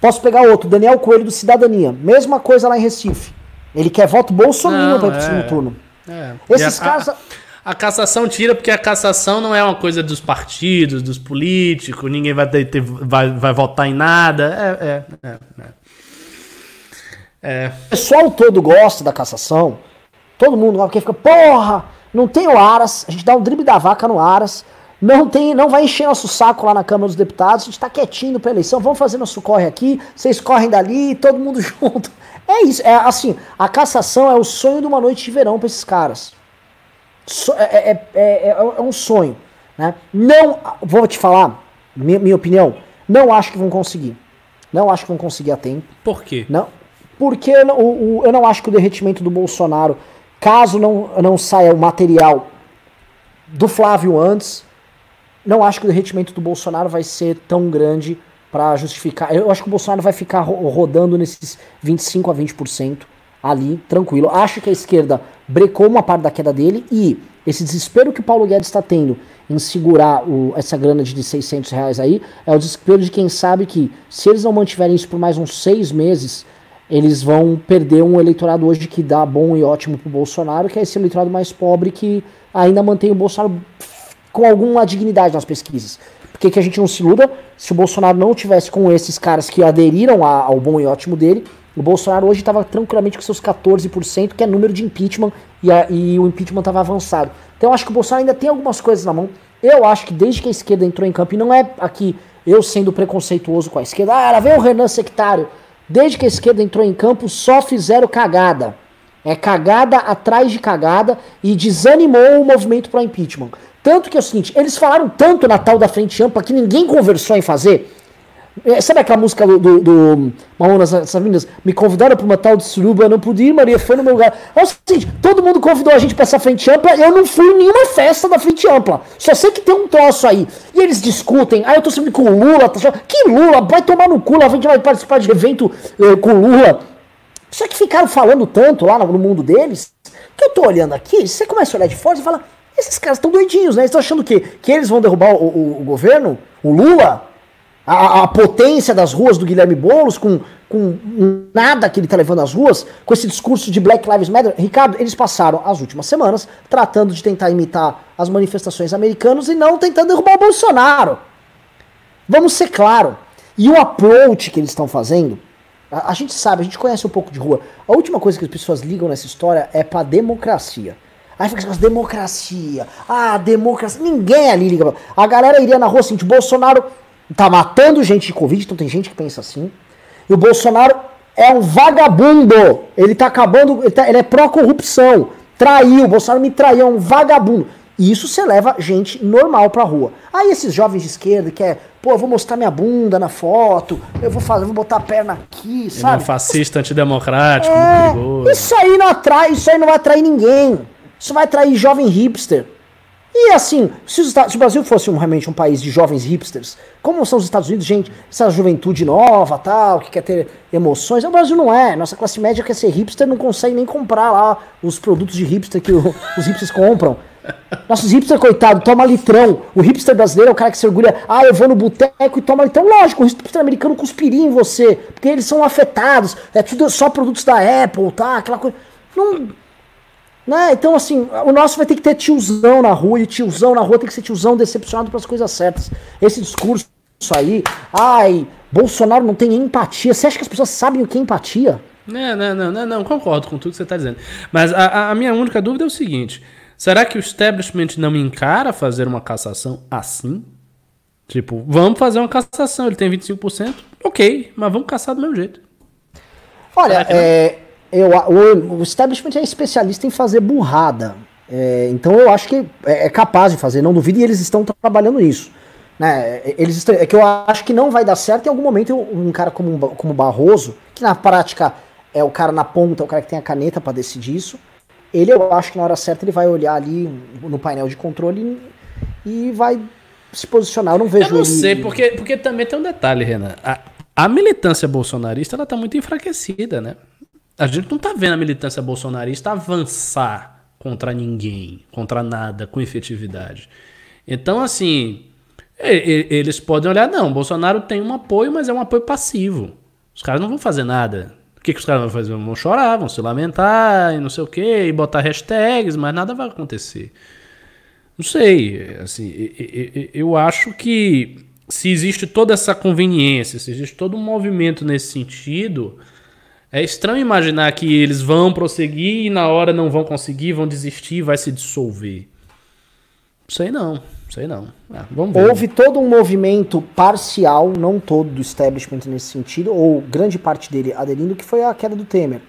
Posso pegar outro, Daniel Coelho do Cidadania. Mesma coisa lá em Recife. Ele quer voto Bolsonaro para o é, segundo turno. É. Esses a, caras. A, cassação tira porque a cassação não é uma coisa dos partidos, dos políticos, ninguém vai, ter vai, vai votar em nada. É, é, é, é. É. O pessoal todo gosta da cassação. Todo mundo, porque fica, porra, não tem o Aras, a gente dá um drible da vaca no Aras. Não tem, não vai encher nosso saco lá na Câmara dos Deputados, a gente tá quietinho pra eleição, vamos fazer nosso corre aqui, vocês correm dali, todo mundo junto. É isso, é assim, a cassação é o sonho de uma noite de verão para esses caras. So, é, é, é, é, um sonho. Né? Não, vou te falar, minha, minha opinião, não acho que vão conseguir. Não acho que vão conseguir a tempo. Por quê? Não, porque eu não, o, eu não acho que o derretimento do Bolsonaro, caso não, não saia o material do Flávio antes, não acho que o derretimento do Bolsonaro vai ser tão grande para justificar. Eu acho que o Bolsonaro vai ficar rodando nesses 25 a 20% ali, tranquilo. Acho que a esquerda brecou uma parte da queda dele e esse desespero que o Paulo Guedes está tendo em segurar o, essa grana de 600 reais aí é o desespero de quem sabe que se eles não mantiverem isso por mais uns seis meses, eles vão perder um eleitorado hoje que dá bom e ótimo pro Bolsonaro, que é esse eleitorado mais pobre que ainda mantém o Bolsonaro com alguma dignidade nas pesquisas. Porque que a gente não se iluda, se o Bolsonaro não tivesse com esses caras que aderiram ao bom e ótimo dele, o Bolsonaro hoje estava tranquilamente com seus 14%, que é número de impeachment, e, a, e o impeachment estava avançado. Então eu acho que o Bolsonaro ainda tem algumas coisas na mão. Eu acho que desde que a esquerda entrou em campo, e não é aqui eu sendo preconceituoso com a esquerda, ah, lá vem o Renan sectário. Desde que a esquerda entrou em campo, só fizeram cagada. É cagada atrás de cagada e desanimou o movimento para o impeachment. Tanto que é o seguinte, eles falaram tanto na tal da frente ampla que ninguém conversou em fazer. É, sabe aquela música do, do, do Mamonas Assassinas? Me convidaram para uma tal de suruba, não pude ir, Maria foi no meu lugar. É o seguinte, todo mundo convidou a gente para essa frente ampla, eu não fui em nenhuma festa da frente ampla. Só sei que tem um troço aí. E eles discutem, aí ah, eu tô sempre com o Lula, tá que Lula? Vai tomar no cu, a gente vai participar de evento eh, com o Lula. Só que ficaram falando tanto lá no mundo deles, que eu tô olhando aqui, você começa a olhar de fora e fala, esses caras estão doidinhos, né? Eles estão achando que, que eles vão derrubar o, o, o governo, o Lula, a, a, potência das ruas do Guilherme Boulos, com, com nada que ele está levando às ruas, com esse discurso de Black Lives Matter. Ricardo, eles passaram as últimas semanas tratando de tentar imitar as manifestações americanas e não tentando derrubar o Bolsonaro. Vamos ser claro. E o approach que eles estão fazendo, a, a gente sabe, a gente conhece um pouco de rua. A última coisa que as pessoas ligam nessa história é para democracia. Aí fica assim, democracia. Ah, democracia. Ninguém ali liga. A galera iria na rua assim, tipo, Bolsonaro tá matando gente de Covid, então tem gente que pensa assim. E o Bolsonaro é um vagabundo. Ele tá acabando, ele, tá, ele é pró-corrupção. Traiu, o Bolsonaro me traiu, é um vagabundo. E isso você leva gente normal pra rua. Aí esses jovens de esquerda que é, pô, eu vou mostrar minha bunda na foto, eu vou fazer, vou botar a perna aqui, sabe? Ele é um fascista antidemocrático, é, Isso aí não atrai, isso aí não vai atrair ninguém. Isso vai atrair jovem hipster. E assim, se, se o Brasil fosse um, realmente um país de jovens hipsters, como são os Estados Unidos, gente, essa juventude nova, tal, que quer ter emoções, o Brasil não é. Nossa classe média quer ser hipster, não consegue nem comprar lá os produtos de hipster que o, os hipsters compram. Nossos hipster, coitado, toma litrão. O hipster brasileiro é o cara que se orgulha, ah, eu vou no boteco e toma litrão. Lógico, o hipster americano cuspiria em você, porque eles são afetados, é tudo só produtos da Apple, tá? Aquela coisa. Não né? Então, assim, o nosso vai ter que ter tiozão na rua, e tiozão na rua tem que ser tiozão decepcionado para as coisas certas. Esse discurso aí, ai, Bolsonaro não tem empatia. Você acha que as pessoas sabem o que é empatia? Não, não, não, não, não concordo com tudo que você está dizendo. Mas a, a minha única dúvida é o seguinte: será que o establishment não encara fazer uma cassação assim? Tipo, vamos fazer uma cassação, ele tem 25%, ok, mas vamos caçar do mesmo jeito. Olha, é, eu, o, o establishment é especialista em fazer burrada. É, então eu acho que é, é, capaz de fazer, não duvido, e eles estão trabalhando nisso. Né? Eles estão, é que eu acho que não vai dar certo em algum momento um cara como, como Barroso, que na prática é o cara na ponta, é o cara que tem a caneta para decidir isso. Ele, eu acho que na hora certa ele vai olhar ali no painel de controle e, e vai se posicionar. Eu não vejo. Eu não ele... sei, porque, porque também tem um detalhe, Renan. A, a militância bolsonarista ela tá muito enfraquecida, né? A gente não tá vendo a militância bolsonarista avançar contra ninguém, contra nada, com efetividade. Então, assim, eles podem olhar, não, Bolsonaro tem um apoio, mas é um apoio passivo. Os caras não vão fazer nada. O que, que os caras vão fazer? Vão chorar, vão se lamentar e não sei o que, e botar hashtags, mas nada vai acontecer. Não sei, assim, eu acho que se existe toda essa conveniência, se existe todo um movimento nesse sentido, é estranho imaginar que eles vão prosseguir e na hora não vão conseguir, vão desistir, vai se dissolver. Sei não, sei não. Ah, vamos ver. Houve todo um movimento parcial, não todo do establishment nesse sentido, ou grande parte dele aderindo, que foi a queda do Temer.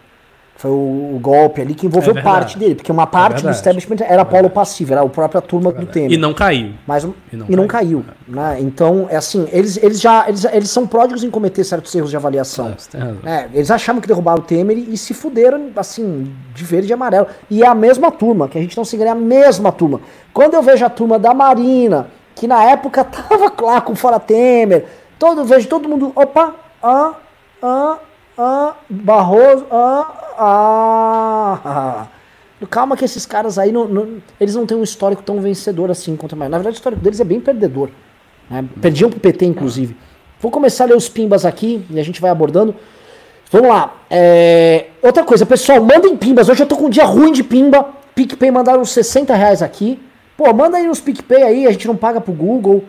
Foi o, o, golpe ali que envolveu é parte dele, porque uma parte é do establishment era é polo passivo, era a própria turma do Temer. E não caiu. Mas, e não, e não caiu. Né? Então, é assim, eles, eles já eles, eles são pródigos em cometer certos erros de avaliação. É, eles achavam que derrubaram o Temer e, se fuderam, assim, de verde e amarelo. E é a mesma turma, que a gente não se engana, é a mesma turma. Quando eu vejo a turma da Marina, que na época tava lá com fora Temer, todo, vejo todo mundo, opa, ah, ah, ah, Barroso, ah, ah. Calma que esses caras aí, não, não, eles não têm um histórico tão vencedor assim contra mais. Na verdade, o histórico deles é bem perdedor. Né? Perdiam pro PT, inclusive. Vou começar a ler os pimbas aqui e a gente vai abordando. Vamos lá. É... Outra coisa, pessoal, mandem pimbas. Hoje eu tô com um dia ruim de pimba. PicPay mandaram uns 60 reais aqui. Pô, manda aí nos PicPay aí, a gente não paga pro Google.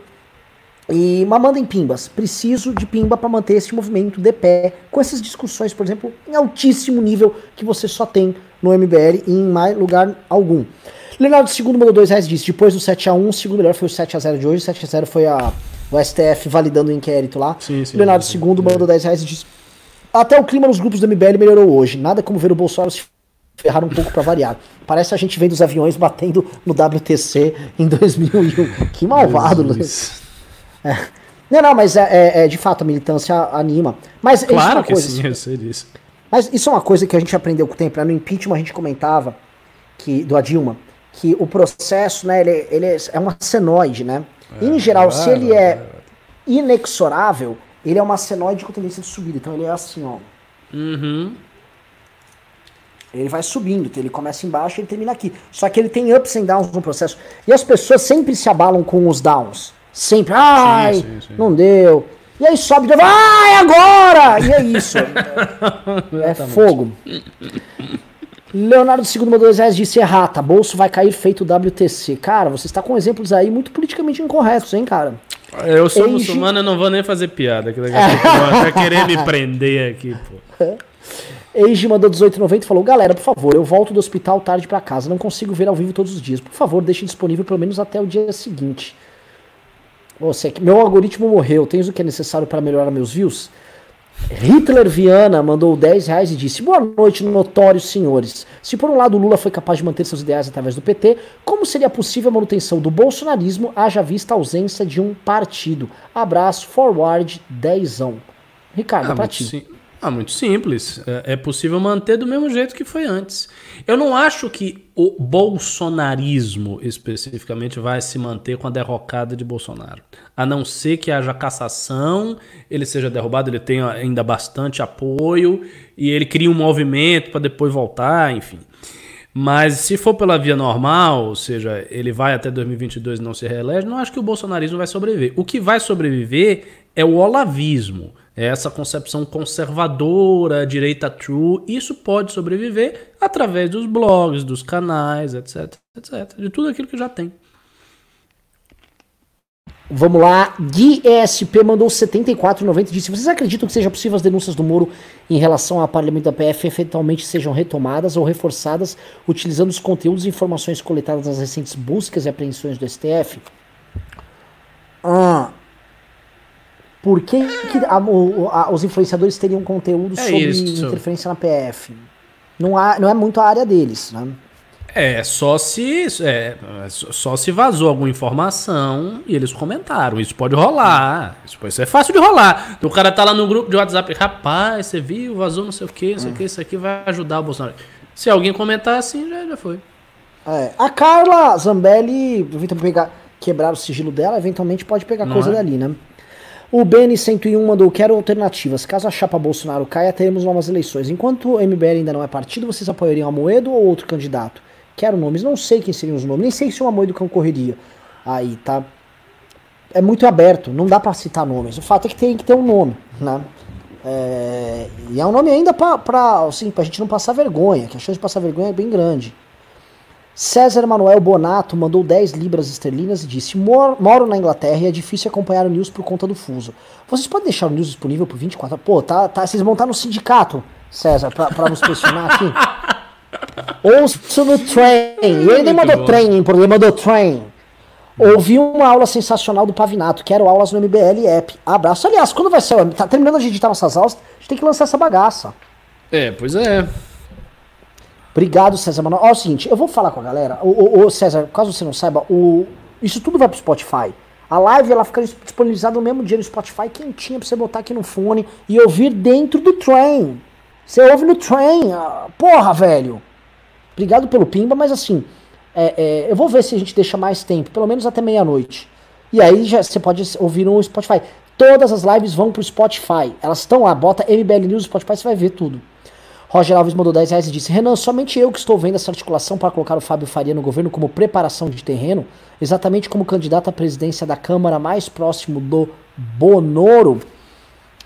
E mas mandem pimbas. Preciso de pimba para manter esse movimento de pé, com essas discussões, por exemplo, em altíssimo nível que você só tem no MBL e em mais lugar algum. Leonardo II mandou dois reais disse, depois do 7x1, o segundo melhor foi o 7x0 de hoje, o 7x0 foi a, o STF validando o inquérito lá. Sim, sim, Leonardo sim, II mandou 10 reais e disse, até o clima nos grupos do MBL melhorou hoje, nada como ver o Bolsonaro se ferrar um pouco para variar. Parece a gente vendo os aviões batendo no WTC em 2001. Que malvado, Luiz. É. Não, não, mas é, é, é, de fato a militância anima. Mas claro é que coisa, sim, eu sei disso. Mas isso é uma coisa que a gente aprendeu com o tempo. Né? No impeachment a gente comentava que do Dilma que o processo, né, ele, ele é uma senoide, né? É, em geral, se ele é inexorável, ele é uma senoide com tendência de subida. Então ele é assim, ó. Uhum. Ele vai subindo, ele começa embaixo e ele termina aqui. Só que ele tem ups and downs no processo. E as pessoas sempre se abalam com os downs. Sempre, ai, sim, sim, sim. não deu. E aí sobe de novo, ai, agora! E é isso. é fogo. Leonardo II mandou reais disse errata, bolso vai cair feito WTC. Cara, você está com exemplos aí muito politicamente incorretos, hein, cara? Eu sou muçulmano, eu não vou nem fazer piada. Que daqui a pouco querer me prender aqui, pô. Eiji mandou 18,90 e falou: Galera, por favor, eu volto do hospital tarde para casa. Não consigo ver ao vivo todos os dias. Por favor, deixe disponível pelo menos até o dia seguinte. Você, meu algoritmo morreu, tens o que é necessário para melhorar meus views? Hitler Viana mandou 10 reais e disse: Boa noite, notórios senhores. Se por um lado Lula foi capaz de manter seus ideais através do PT, como seria possível a manutenção do bolsonarismo, haja vista a ausência de um partido? Abraço, forward, dezão. Ricardo, ah, pra ti. Sim. Ah, muito simples. É, é possível manter do mesmo jeito que foi antes. Eu não acho que o bolsonarismo especificamente vai se manter com a derrocada de Bolsonaro. A não ser que haja cassação, ele seja derrubado, ele tenha ainda bastante apoio e ele crie um movimento para depois voltar, enfim. Mas se for pela via normal, ou seja, ele vai até 2022 e não se reelege, não acho que o bolsonarismo vai sobreviver. O que vai sobreviver é o olavismo essa concepção conservadora, direita true, isso pode sobreviver através dos blogs, dos canais, etc, etc, de tudo aquilo que já tem. Vamos lá, Gui ESP mandou 74,90 e disse: Vocês acreditam que seja possível as denúncias do Moro em relação ao aparelhamento da PF efetualmente sejam retomadas ou reforçadas utilizando os conteúdos e informações coletadas nas recentes buscas e apreensões do STF? Ah, Por que, que a, o, a, os influenciadores teriam conteúdo É sobre isso. interferência na PF? Não, há, não é muito a área deles, né? É, só se é, só se vazou alguma informação e eles comentaram. Isso pode rolar. Isso, pode- isso é fácil de rolar. O cara tá lá no grupo de WhatsApp, rapaz, você viu, vazou não sei o que, não sei o que, isso aqui vai ajudar o Bolsonaro. Se alguém comentar assim, já, já foi. É, a Carla Zambelli, pra pegar, quebrar o sigilo dela, eventualmente pode pegar Não coisa é? dali, né? O Beni101 mandou, quero alternativas. Caso a chapa Bolsonaro caia, teremos novas eleições. Enquanto o MBL ainda não é partido, vocês apoiariam a Moedo ou outro candidato? Quero nomes, não sei quem seriam os nomes, nem sei se o Amoedo concorreria. Aí, tá? É muito aberto, não dá pra citar nomes. O fato é que tem que ter um nome, né? É, e é um nome ainda pra, assim, pra gente não passar vergonha, que a chance de passar vergonha é bem grande. César Manuel Bonato mandou 10 libras esterlinas e disse: "Mor- Moro na Inglaterra e é difícil acompanhar o news por conta do fuso. Vocês podem deixar o news disponível por 24 horas? Pô, tá, tá, vocês vão estar no sindicato, César, pra, pra nos pressionar aqui. Ouço no train. E ele nem mandou training, porque ele mandou train. Ouvi uma aula sensacional do Pavinato. Quero aulas no MBL App. Abraço. Aliás, quando vai ser? Tá terminando de editar nossas aulas, a gente tem que lançar essa bagaça. É, pois é. Obrigado, César Manuel. Ó, é o seguinte, eu vou falar com a galera. O- o César, caso você não saiba, o, isso tudo vai pro Spotify. A live ela fica disponibilizada no mesmo dia no Spotify, quentinha pra você botar aqui no fone e ouvir dentro do trem. Você ouve no trem. ah, Porra, velho. Obrigado pelo Pimba, mas assim, é, é, eu vou ver se a gente deixa mais tempo, pelo menos até meia-noite. E aí já, você pode ouvir no Spotify. Todas as lives vão pro Spotify. Elas estão lá, bota MBL News Spotify, você vai ver tudo. Roger Alves mandou 10 reais e disse: Renan, somente eu que estou vendo essa articulação para colocar o Fábio Faria no governo como preparação de terreno, exatamente como candidato à presidência da Câmara mais próximo do Bonoro.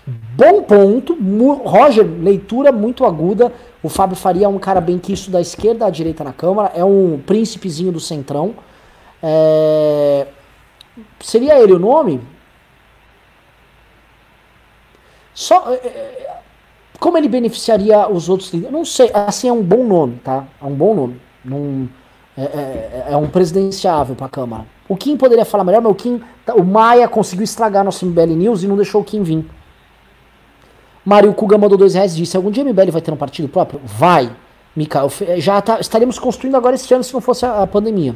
Bom ponto, Roger, leitura muito aguda. O Fábio Faria é um cara bem quisto da esquerda à direita na Câmara, é um príncipezinho do centrão. É, Seria ele o nome? Só. é, é, como ele beneficiaria os outros líderes? Não sei. Assim, é um bom nome, tá? É um bom nome. Não, é, é- é um presidenciável pra Câmara. O Kim poderia falar melhor, mas o Kim. tá- O Maia conseguiu estragar nosso MBL News e não deixou o Kim vir. Mário Kuga mandou dois reais e disse: Algum dia o MBL vai ter um partido próprio? Vai. Mikael, já tá, estaríamos construindo agora esse ano se não fosse a, a pandemia.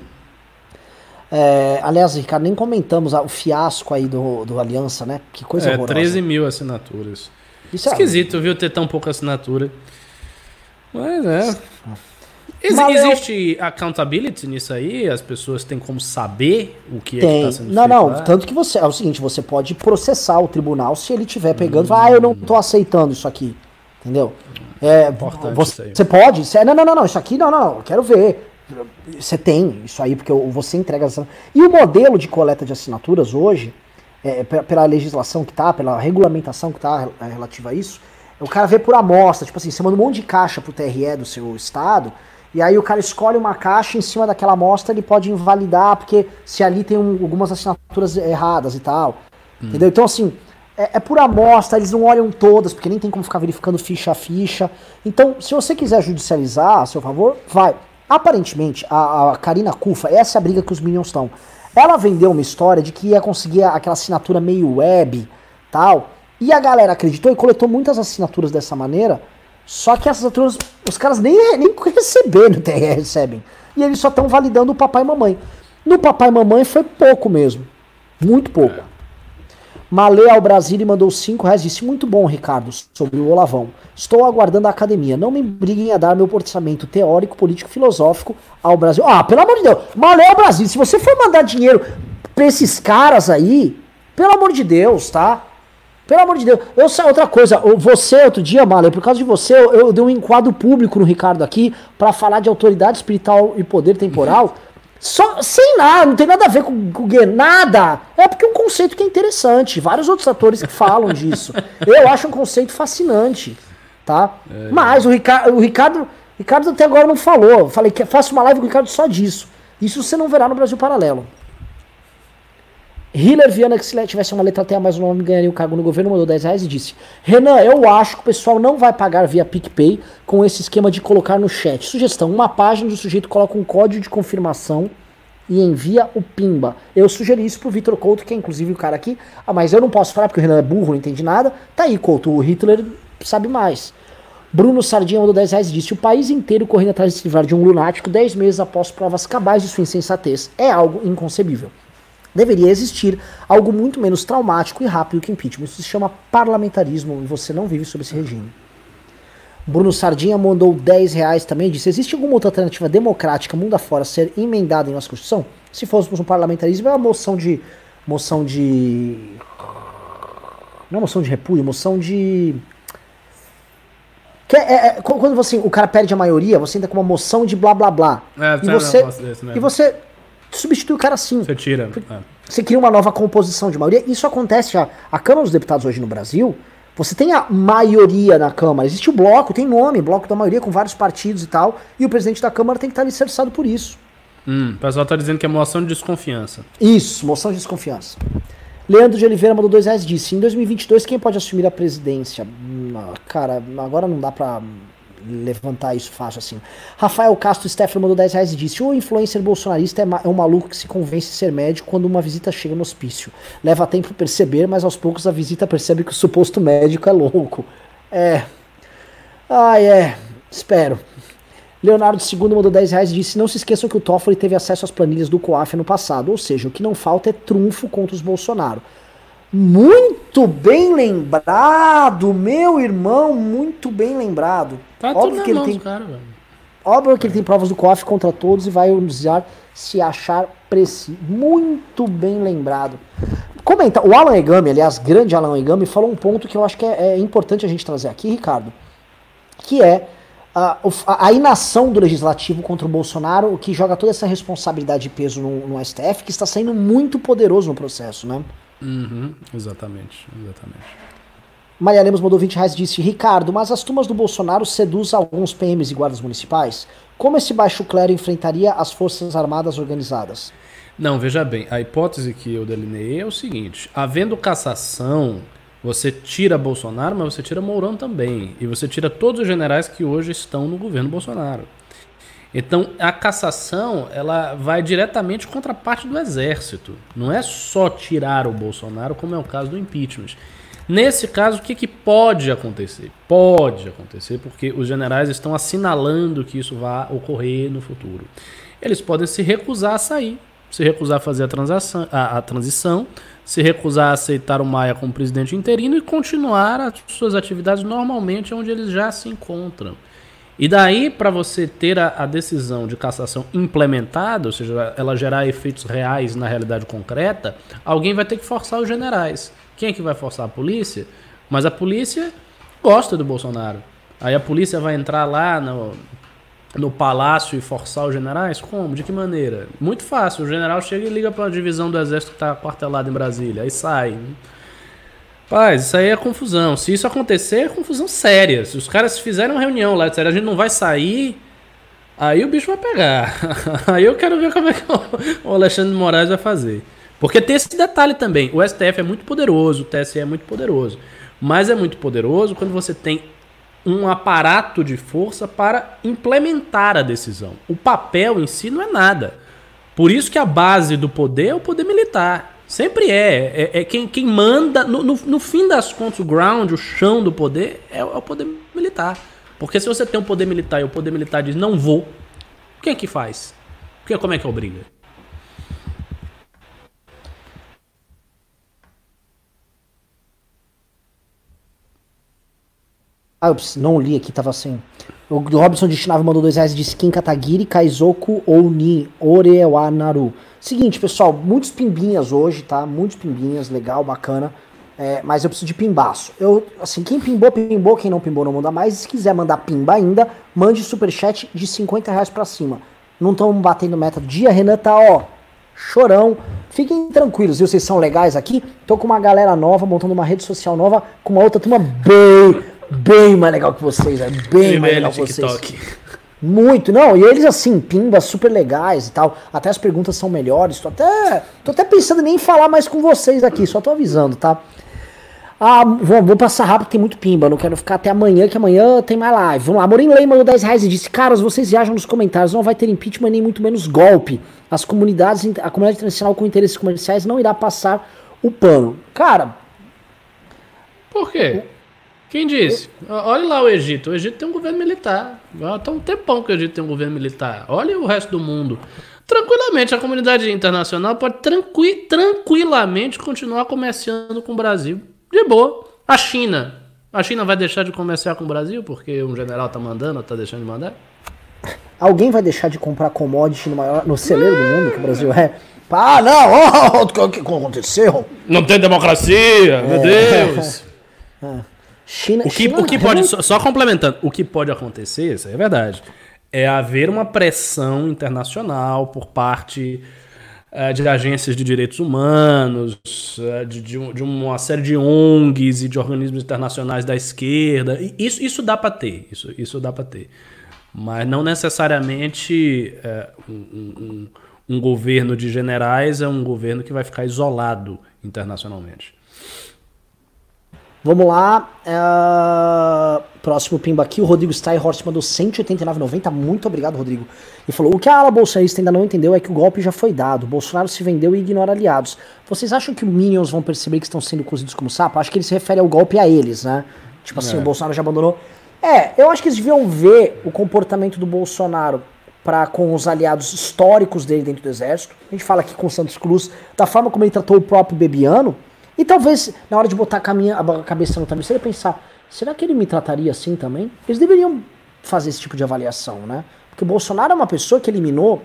É, aliás, Ricardo, nem comentamos a- o fiasco aí do, do Aliança, né? Que coisa É, horrorosa. 13 mil assinaturas. Isso é- Esquisito, viu, ter tão pouca assinatura. Mas é. Ex- existe accountability nisso aí? As pessoas têm como saber o que é que Tem. está sendo Não, feito não. lá? Tanto que você. É o seguinte, você pode processar o tribunal se ele estiver pegando e falar, ah, eu não tô aceitando isso aqui. Entendeu? É, Importante você, você pode. Você, não, não, não, não. Isso aqui, não, não, não. Eu quero ver. Você tem isso aí, porque você entrega as E o modelo de coleta de assinaturas hoje, é, pe- pela legislação que tá, pela regulamentação que tá é, relativa a isso, o cara vê por amostra. Tipo assim, você manda um monte de caixa pro TRE do seu estado, e aí o cara escolhe uma caixa em cima daquela amostra, ele pode invalidar, porque se ali tem um- algumas assinaturas erradas e tal. Entendeu? Então, assim, é, é por amostra, eles não olham todas, porque nem tem como ficar verificando ficha a ficha. Então, se você quiser judicializar a seu favor, vai. Aparentemente, a, a Karina Kufa, essa é a briga que os Minions estão. Ela vendeu uma história de que ia conseguir aquela assinatura meio web, tal. E a galera acreditou e coletou muitas assinaturas dessa maneira. Só que essas assinaturas, os caras nem, nem receber no TR recebem. E eles só estão validando o papai e mamãe. No papai e mamãe foi pouco mesmo. Muito pouco. Malê ao Brasil e mandou 5 reais. Disse: Muito bom, Ricardo, sobre o Olavão. Estou aguardando a academia. Não me briguem a dar meu orçamento teórico, político, filosófico ao Brasil. Ah, pelo amor de Deus. Malê ao Brasil. Se você for mandar dinheiro pra esses caras aí, pelo amor de Deus, tá? Pelo amor de Deus. Eu sei outra coisa. Você, outro dia, Malê, por causa de você, eu, eu dei um enquadro público no Ricardo aqui pra falar de autoridade espiritual e poder temporal. Só, sem nada, não tem nada a ver com, com nada. É porque é um conceito que é interessante. Vários outros atores que falam disso. Eu acho um conceito fascinante, tá? Mas o Ricardo, o Ricardo, Ricardo até agora não falou. Eu Falei que faça uma live com o Ricardo só disso. Isso você não verá no Brasil Paralelo. Hiller Viana, que se tivesse uma letra T a mais o nome, ganharia o cargo no governo, mandou 10 reais e disse: Renan, eu acho que o pessoal não vai pagar via PicPay com esse esquema de colocar no chat. Sugestão: uma página do sujeito coloca um código de confirmação e envia o Pimba. Eu sugeri isso pro Vitor Couto, que é inclusive o cara aqui. Ah, mas eu não posso falar porque o Renan é burro, não entende nada. Tá aí, Couto, o Hitler sabe mais. Bruno Sardinha mandou 10 reais e disse: O país inteiro correndo atrás de se livrar de um lunático 10 meses após provas cabais de sua insensatez. É algo inconcebível. Deveria existir algo muito menos traumático e rápido que impeachment. Isso se chama parlamentarismo e você não vive sob esse regime. Bruno Sardinha mandou 10 reais também disse: Existe alguma outra alternativa democrática, mundo afora, ser emendada em nossa Constituição? Se fôssemos um parlamentarismo, é uma moção de. moção de. Não é moção de repúdio, moção de. É, é, é quando você, o cara perde a maioria, você entra com uma moção de blá blá blá. É, e, você, e você substitui o cara assim. Você tira. É. Você cria uma nova composição de maioria. Isso acontece já. A Câmara dos Deputados hoje no Brasil você tem a maioria na Câmara, existe o bloco, tem nome, bloco da maioria com vários partidos e tal, e o presidente da Câmara tem que estar alicerçado por isso. Hum, o pessoal está dizendo que é moção de desconfiança. Isso, moção de desconfiança. Leandro de Oliveira mandou dois reais disse: em 2022 quem pode assumir a presidência? Hum, cara, agora não dá pra levantar isso fácil assim. Rafael Castro Stefano mandou 10 reais e disse: O influencer bolsonarista é, é, um maluco que se convence ser médico quando uma visita chega no hospício. Leva tempo perceber, mas aos poucos a visita percebe que o suposto médico é louco. É. Ai, é. Espero. Leonardo II mandou 10 reais e disse: Não se esqueçam que o Toffoli teve acesso às planilhas do COAF no passado, ou seja, o que não falta é trunfo contra os Bolsonaro. Muito bem lembrado, meu irmão, muito bem lembrado. Tá Óbvio que ele tem cara, Óbvio que ele tem provas do COF contra todos e vai usar se achar preciso. Muito bem lembrado. Comenta, o Alan Egami, aliás, grande Alan Egami, falou um ponto que eu acho que é, é importante a gente trazer aqui, Ricardo, que é a, a, inação do legislativo contra o Bolsonaro, o que joga toda essa responsabilidade de peso no, no STF, que está sendo muito poderoso no processo, né? Uhum, exatamente, exatamente. Maria Lemos mandou 20 reais e disse: Ricardo, mas as turmas do Bolsonaro seduzem alguns PMs e guardas municipais? Como esse baixo clero enfrentaria as forças armadas organizadas? Não, veja bem, a hipótese que eu delineei é o seguinte: havendo cassação, você tira Bolsonaro, mas você tira Mourão também. E você tira todos os generais que hoje estão no governo Bolsonaro. Então, a cassação, ela vai diretamente contra a parte do exército. Não é só tirar o Bolsonaro, como é o caso do impeachment. Nesse caso, o que, que pode acontecer? Pode acontecer porque os generais estão assinalando que isso vai ocorrer no futuro. Eles podem se recusar a sair, se recusar a fazer a, transação, a, a transição, se recusar a aceitar o Maia como presidente interino e continuar as suas atividades normalmente onde eles já se encontram. E daí, para você ter a, a, decisão de cassação implementada, ou seja, ela gerar efeitos reais na realidade concreta, alguém vai ter que forçar os generais. Quem é que vai forçar a polícia? Mas a polícia gosta do Bolsonaro. Aí a polícia vai entrar lá no, no palácio e forçar os generais? Como? De que maneira? Muito fácil. O general chega e liga para a divisão do exército que está quartelada em Brasília. Aí sai. Paz, isso aí é confusão. Se isso acontecer, é confusão séria. Se os caras fizerem uma reunião lá, disseram a gente não vai sair, aí o bicho vai pegar. aí eu quero ver como é que o Alexandre de Moraes vai fazer. Porque tem esse detalhe também. O STF é muito poderoso, o TSE é muito poderoso. Mas é muito poderoso quando você tem um aparato de força para implementar a decisão. O papel em si não é nada. Por isso que a base do poder é o poder militar. Sempre é. É, é quem, quem manda. No, no, no, fim das contas, o ground, o chão do poder, é, é, o poder militar. Porque se você tem um poder militar e o poder militar diz não vou, quem é que faz? Porque, como é que obriga? Ah, não li aqui, tava assim. O Robson de Chinave mandou dois reais e disse Kim Katagiri, Kaizoku ou Ni Orewanaru. Seguinte, pessoal, muitos pimbinhas hoje, tá? Muitos pimbinhas, legal, bacana. É, mas eu preciso de pimbaço. Eu, assim, quem pimbou, pimbou, quem não pimbou, não manda mais. se quiser mandar pimba ainda, mande superchat de 50 reais pra cima. Não estamos batendo meta do dia. Renan tá, ó, chorão. Fiquem tranquilos, viu? Vocês são legais aqui. Tô com uma galera nova, montando uma rede social nova, com uma outra turma bem, bem mais legal que vocês, é bem mais legal que vocês. Muito, não, e eles assim, pimbas super legais e tal. Até as perguntas são melhores. Tô até, tô até pensando em nem falar mais com vocês aqui, só tô avisando, tá? Ah, vou, vou passar rápido, tem muito pimba. Não quero ficar até amanhã, que amanhã tem mais live. Vamos lá. Morim Lei mandou 10 reais e disse: Caras, vocês viajam nos comentários, não vai ter impeachment nem muito menos golpe. As comunidades, a comunidade internacional com interesses comerciais não irá passar o pano. Cara. Por quê? Quem disse? Olha lá o Egito. O Egito tem um governo militar. Tá um tempão que o Egito tem um governo militar. Olha o resto do mundo. Tranquilamente, a comunidade internacional pode tranqui tranquilamente continuar comerciando com o Brasil. De boa. A China. A China vai deixar de comerciar com o Brasil porque um general tá mandando ou tá deixando de mandar? Alguém vai deixar de comprar commodity no, maior, no celeiro do mundo que o Brasil é? Ah, não! Oh, o que aconteceu? Não tem democracia, é. meu Deus! É. China, o que, China o que pode, só, só, complementando, o que pode acontecer, isso é verdade, é haver uma pressão internacional por parte uh, de agências de direitos humanos, uh, de, de, de, uma série de ONGs e de organismos internacionais da esquerda. Isso, isso dá para ter, isso, isso dá para ter. Mas não necessariamente uh, um, um, um governo de generais é um governo que vai ficar isolado internacionalmente. Vamos lá. Uh, próximo pimba aqui, o Rodrigo Steinhorst mandou 189,90. Muito obrigado, Rodrigo. E falou: O que a ala bolsonarista ainda não entendeu é que o golpe já foi dado. Bolsonaro se vendeu e ignora aliados. Vocês acham que os Minions vão perceber que estão sendo cozidos como sapo? Acho que ele se refere ao golpe a eles, né? Tipo assim, é. o Bolsonaro já abandonou. É, eu acho que eles deviam ver o comportamento do Bolsonaro para com os aliados históricos dele dentro do exército. A gente fala aqui com o Santos Cruz, da forma como ele tratou o próprio Bebiano. E talvez, na hora de botar a, caminha, a cabeça no travesseiro, pensar, será que ele me trataria assim também? Eles deveriam fazer esse tipo de avaliação, né? Porque o Bolsonaro é uma pessoa que eliminou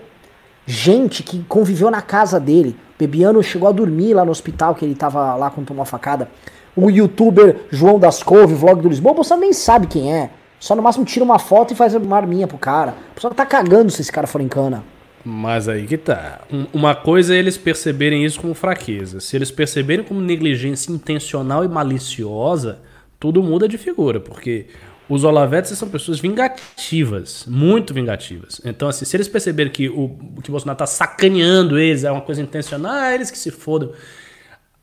gente que conviveu na casa dele. Bebiano chegou a dormir lá no hospital que ele tava lá quando tomou a facada. O youtuber João das Couve, vlog do Lisboa, o Bolsonaro nem sabe quem é. Só no máximo tira uma foto e faz uma arminha pro cara. O pessoal tá cagando se esse cara for em cana. Mas aí que tá. Uma coisa é eles perceberem isso como fraqueza. Se eles perceberem como negligência intencional e maliciosa, tudo muda de figura, porque os Olavetes são pessoas vingativas, muito vingativas. Então, assim, se eles perceberem que o que o Bolsonaro tá sacaneando eles, é uma coisa intencional, ah, eles que se fodam,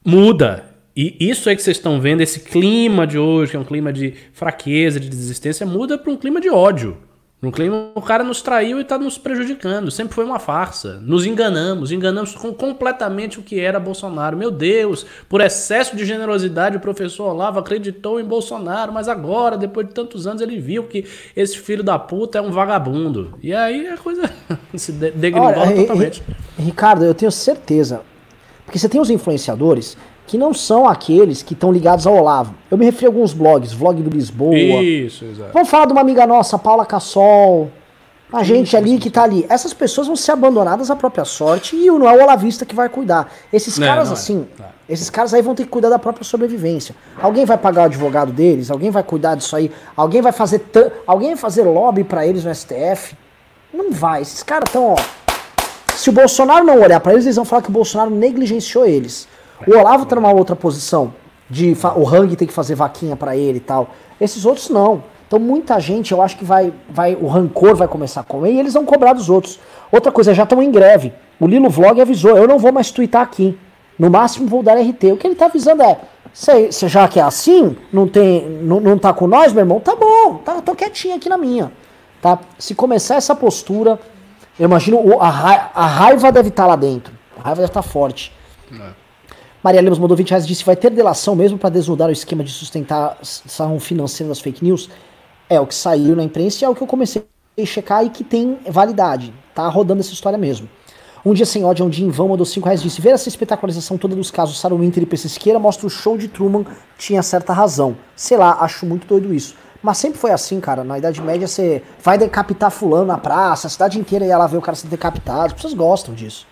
muda. E isso é que vocês estão vendo, esse clima de hoje, que é um clima de fraqueza, de desistência, muda para um clima de ódio. No clima, o cara nos traiu e está nos prejudicando. Sempre foi uma farsa. Nos enganamos, enganamos com completamente o que era Bolsonaro. Meu Deus, por excesso de generosidade, o professor Olavo acreditou em Bolsonaro, mas agora, depois de tantos anos, ele viu que esse filho da puta é um vagabundo. E aí a coisa se degringola totalmente. Ricardo, eu tenho certeza. Porque você tem os influenciadores que não são aqueles que estão ligados ao Olavo. Eu me refiro a alguns blogs, vlog do Lisboa. Isso, exato. Vamos falar de uma amiga nossa, Paula Cassol. A gente isso, ali isso, que tá ali. Essas pessoas vão ser abandonadas à própria sorte e não é o Olavista que vai cuidar. Esses não, caras, não é. assim, é. esses caras aí vão ter que cuidar da própria sobrevivência. Alguém vai pagar o advogado deles, alguém vai cuidar disso aí, alguém vai fazer, alguém vai fazer lobby para eles no STF. Não vai. Esses caras estão, ó. Se o Bolsonaro não olhar para eles, eles vão falar que o Bolsonaro negligenciou eles. O Olavo tá numa outra posição. De o Hang tem que fazer vaquinha para ele e tal. Esses outros não. Então muita gente, eu acho que vai, vai, o rancor vai começar a comer e eles vão cobrar dos outros. Outra coisa, já estão em greve. O Lilo Vlog avisou, eu não vou mais twittar aqui. No máximo vou dar RT. O que ele tá avisando é, você já que é assim, não tem, não, não tá com nós, meu irmão, tá bom, tá, tô quietinho aqui na minha. Tá? Se começar essa postura, eu imagino a, ra a raiva deve estar tá lá dentro. A raiva deve estar tá forte. É. Maria Lemos mandou 20 reais e disse: vai ter delação mesmo para desnudar o esquema de sustentação financeira das fake news? É o que saiu na imprensa e é o que eu comecei a checar e que tem validade. Tá rodando essa história mesmo. Um dia sem ódio um dia em vão, mandou 5 reais e disse: ver essa espetacularização toda dos casos Sarah Winter e PC Siqueira mostra o show de Truman tinha certa razão. Sei lá, acho muito doido isso. Mas sempre foi assim, cara. Na Idade Média você vai decapitar fulano na praça, a cidade inteira ia lá ver o cara ser decapitado. As pessoas gostam disso.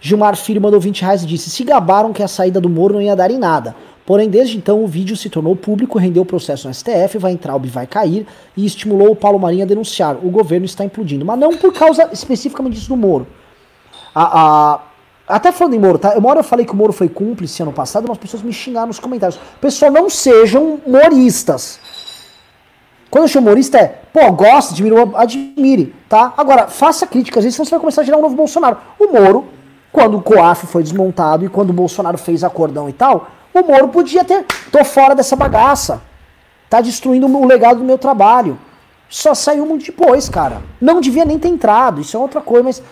Gilmar Filho mandou 20 reais e disse: Se gabaram que a saída do Moro não ia dar em nada. Porém, desde então, o vídeo se tornou público, rendeu o processo no STF, vai entrar, o vai cair e estimulou o Paulo Marinho a denunciar. O governo está implodindo. Mas não por causa especificamente disso do Moro. A, a, até falando em Moro, tá? Uma hora eu falei que o Moro foi cúmplice ano passado, mas as pessoas me xingaram nos comentários. Pessoal, não sejam moristas. Quando eu chamo humorista é, pô, gosta, admire, admire, tá? Agora, faça críticas, senão você vai começar a gerar um novo Bolsonaro. O Moro quando o COAF foi desmontado e quando o Bolsonaro fez acordão e tal, O Moro podia ter. Tô fora dessa bagaça. Tá destruindo o legado do meu trabalho. Só saiu muito depois, cara. Não devia nem ter entrado. Isso é outra coisa, mas.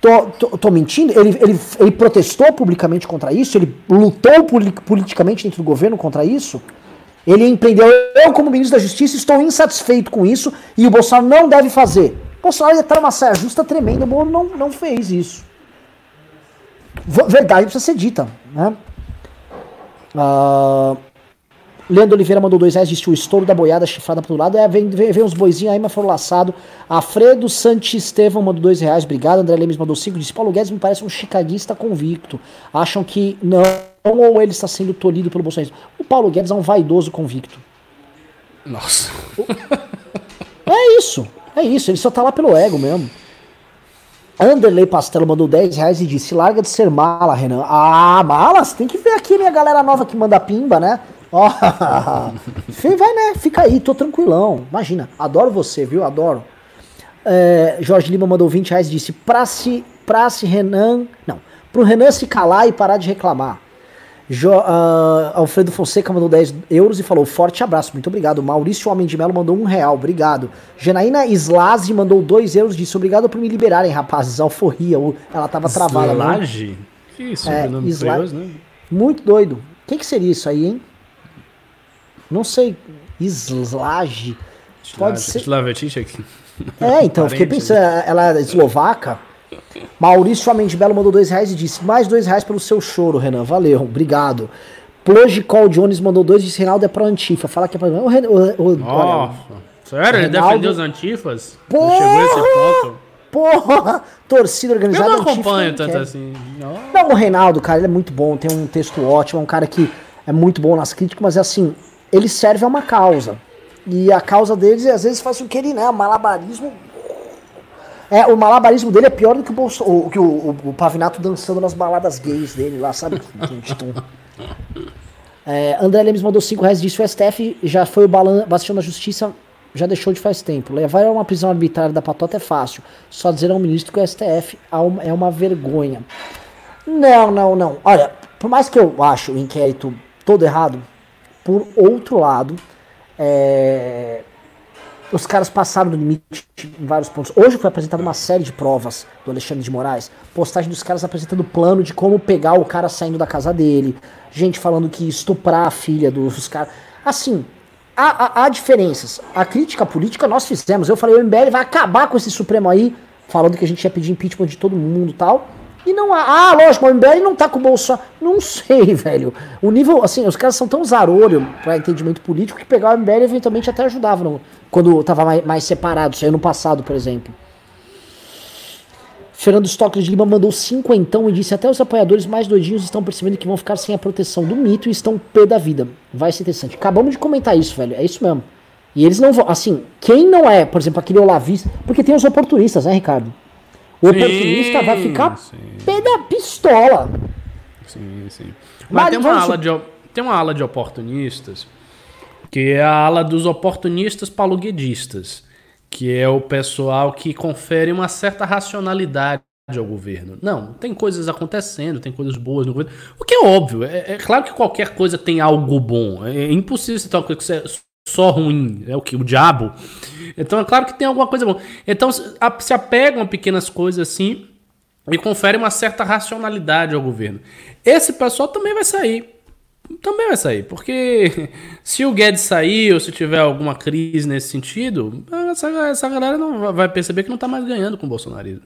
Tô, tô, tô mentindo? Ele, ele, ele protestou publicamente contra isso? Ele lutou politicamente dentro do governo contra isso? Ele empreendeu. Eu, como ministro da Justiça, estou insatisfeito com isso e o Bolsonaro não deve fazer. O Bolsonaro ia estar numa saia justa tremenda. O Moro não, não fez isso. Verdade precisa ser dita. Né? Uh, Leandro Oliveira mandou dois reais, disse o estouro da boiada chifrada pro lado. É, vem, vem, vem uns boizinhos aí, mas foram laçado. Alfredo Estevão mandou dois reais, obrigado. André Lemes mandou cinco, disse Paulo Guedes me parece um chicaguista convicto. Acham que não, ou ele está sendo tolhido pelo Bolsonaro. O Paulo Guedes é um vaidoso convicto. Nossa. É isso, é isso, ele só tá lá pelo ego mesmo. Anderley Pastelo mandou 10 reais e disse: larga de ser mala, Renan. Ah, malas? Tem que ver aqui minha galera nova que manda pimba, né? Ó, oh, vai, né? Fica aí, tô tranquilão. Imagina, adoro você, viu? Adoro. É, Jorge Lima mandou 20 reais e disse: pra se, pra se Renan. Não, pro Renan se calar e parar de reclamar. Jo, uh, Alfredo Fonseca mandou 10 euros e falou: Forte abraço, muito obrigado. Maurício Homem de Melo mandou um real, obrigado. Janaína Slazi mandou 2 euros disse: Obrigado por me liberarem, rapazes. Alforria, ela tava travada. Né? Slage? Que isso, é, Isla... né? Muito doido. O que, que seria isso aí, hein? Não sei. Slage. Pode ser. aqui. É, então, fiquei pensando, ela é eslovaca. Maurício Amendes Belo mandou dois reais e disse: mais dois reais pelo seu choro, Renan. Valeu, obrigado. Plogicol Jones mandou dois e disse: Reinaldo é pro Antifa. Fala que é pra. O, o, o, olha, sério? Ele defendeu os Antifas? Porra! Chegou a esse ponto? Porra! Torcida organizada. Eu não acompanho tanto assim. Não. não, o Reinaldo, cara, ele é muito bom, tem um texto ótimo, é um cara que é muito bom nas críticas, mas é assim, ele serve a uma causa. E a causa deles, às vezes, faz o que ele, né? Malabarismo é, o malabarismo dele é pior do que o, Bolso, o, que o, o, o Pavinato dançando nas baladas gays dele lá, sabe? é, André Lemes mandou 5 reais disse: o STF já foi o bastião da justiça, já deixou de faz tempo. Levar a uma prisão arbitrária da patota é fácil. Só dizer ao ministro que o STF é uma vergonha. Não, não, não. Olha, por mais que eu acho o inquérito todo errado, por outro lado, é, os caras passaram do limite em vários pontos. Hoje foi apresentada uma série de provas do Alexandre de Moraes. Postagem dos caras apresentando plano de como pegar o cara saindo da casa dele. Gente falando que estuprar a filha dos caras. Assim, há, há, há, diferenças. A crítica política nós fizemos. Eu falei, o MBL vai acabar com esse Supremo aí, falando que a gente ia pedir impeachment de todo mundo tal. E não há. Ah, lógico, o MBL não tá com o Bolsonaro. Não sei, velho. O nível, assim, os caras são tão zarolho para entendimento político que pegar o MBL eventualmente até ajudava no, quando tava mais, mais separado. Isso aí no passado, por exemplo. Fernando Stockler de Lima mandou cinquentão e disse: Até os apoiadores mais doidinhos estão percebendo que vão ficar sem a proteção do mito e estão pé da vida. Vai ser interessante. Acabamos de comentar isso, velho. É isso mesmo. E eles não vão. Assim, quem não é, por exemplo, aquele olavista. Porque tem os oportunistas, né, Ricardo? O sim, oportunista vai ficar sim. pé da pistola. Sim, sim. Mas, Mas tem, uma ala de, tem uma ala de oportunistas que é a ala dos oportunistas paluguedistas, que é o pessoal que confere uma certa racionalidade ao governo. Não, tem coisas acontecendo, tem coisas boas no governo. O que é óbvio, é, é claro que qualquer coisa tem algo bom. É, é impossível você ter uma coisa que é só ruim, é o que? O diabo. Então é claro que tem alguma coisa boa. Então se apegam a pequenas coisas assim e confere uma certa racionalidade ao governo. Esse pessoal também vai sair. Também vai sair, porque se o Guedes sair ou se tiver alguma crise nesse sentido, essa, essa galera não vai perceber que não está mais ganhando com o bolsonarismo.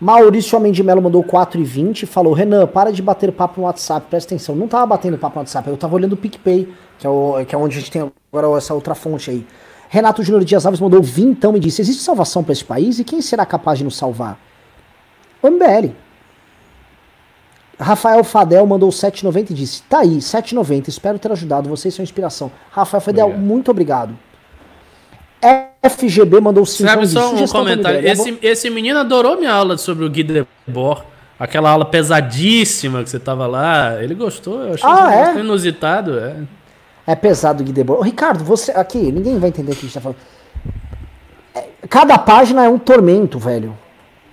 Maurício Homem de Melo mandou 4,20 e falou: Renan, para de bater papo no WhatsApp, presta atenção. Não tava batendo papo no WhatsApp, eu tava olhando o PicPay, que é, o, que é onde a gente tem agora essa outra fonte aí. Renato Júnior Dias Alves mandou vintão e disse: Existe salvação para esse país? E quem será capaz de nos salvar? O MBL. Rafael Fadel mandou 7,90 e disse: Tá aí, 7,90. Espero ter ajudado. Vocês são inspiração. Rafael Fadel, obrigado. muito obrigado. FGB mandou 5 Sabe só um comentário. Esse, esse menino adorou minha aula sobre o Guy Debord. Aquela aula pesadíssima que você tava lá. Ele gostou. Eu achei ah, é? inusitado. É. é pesado o Guy Debord. Ricardo, você. Aqui, ninguém vai entender o que a gente tá falando. É, cada página é um tormento, velho.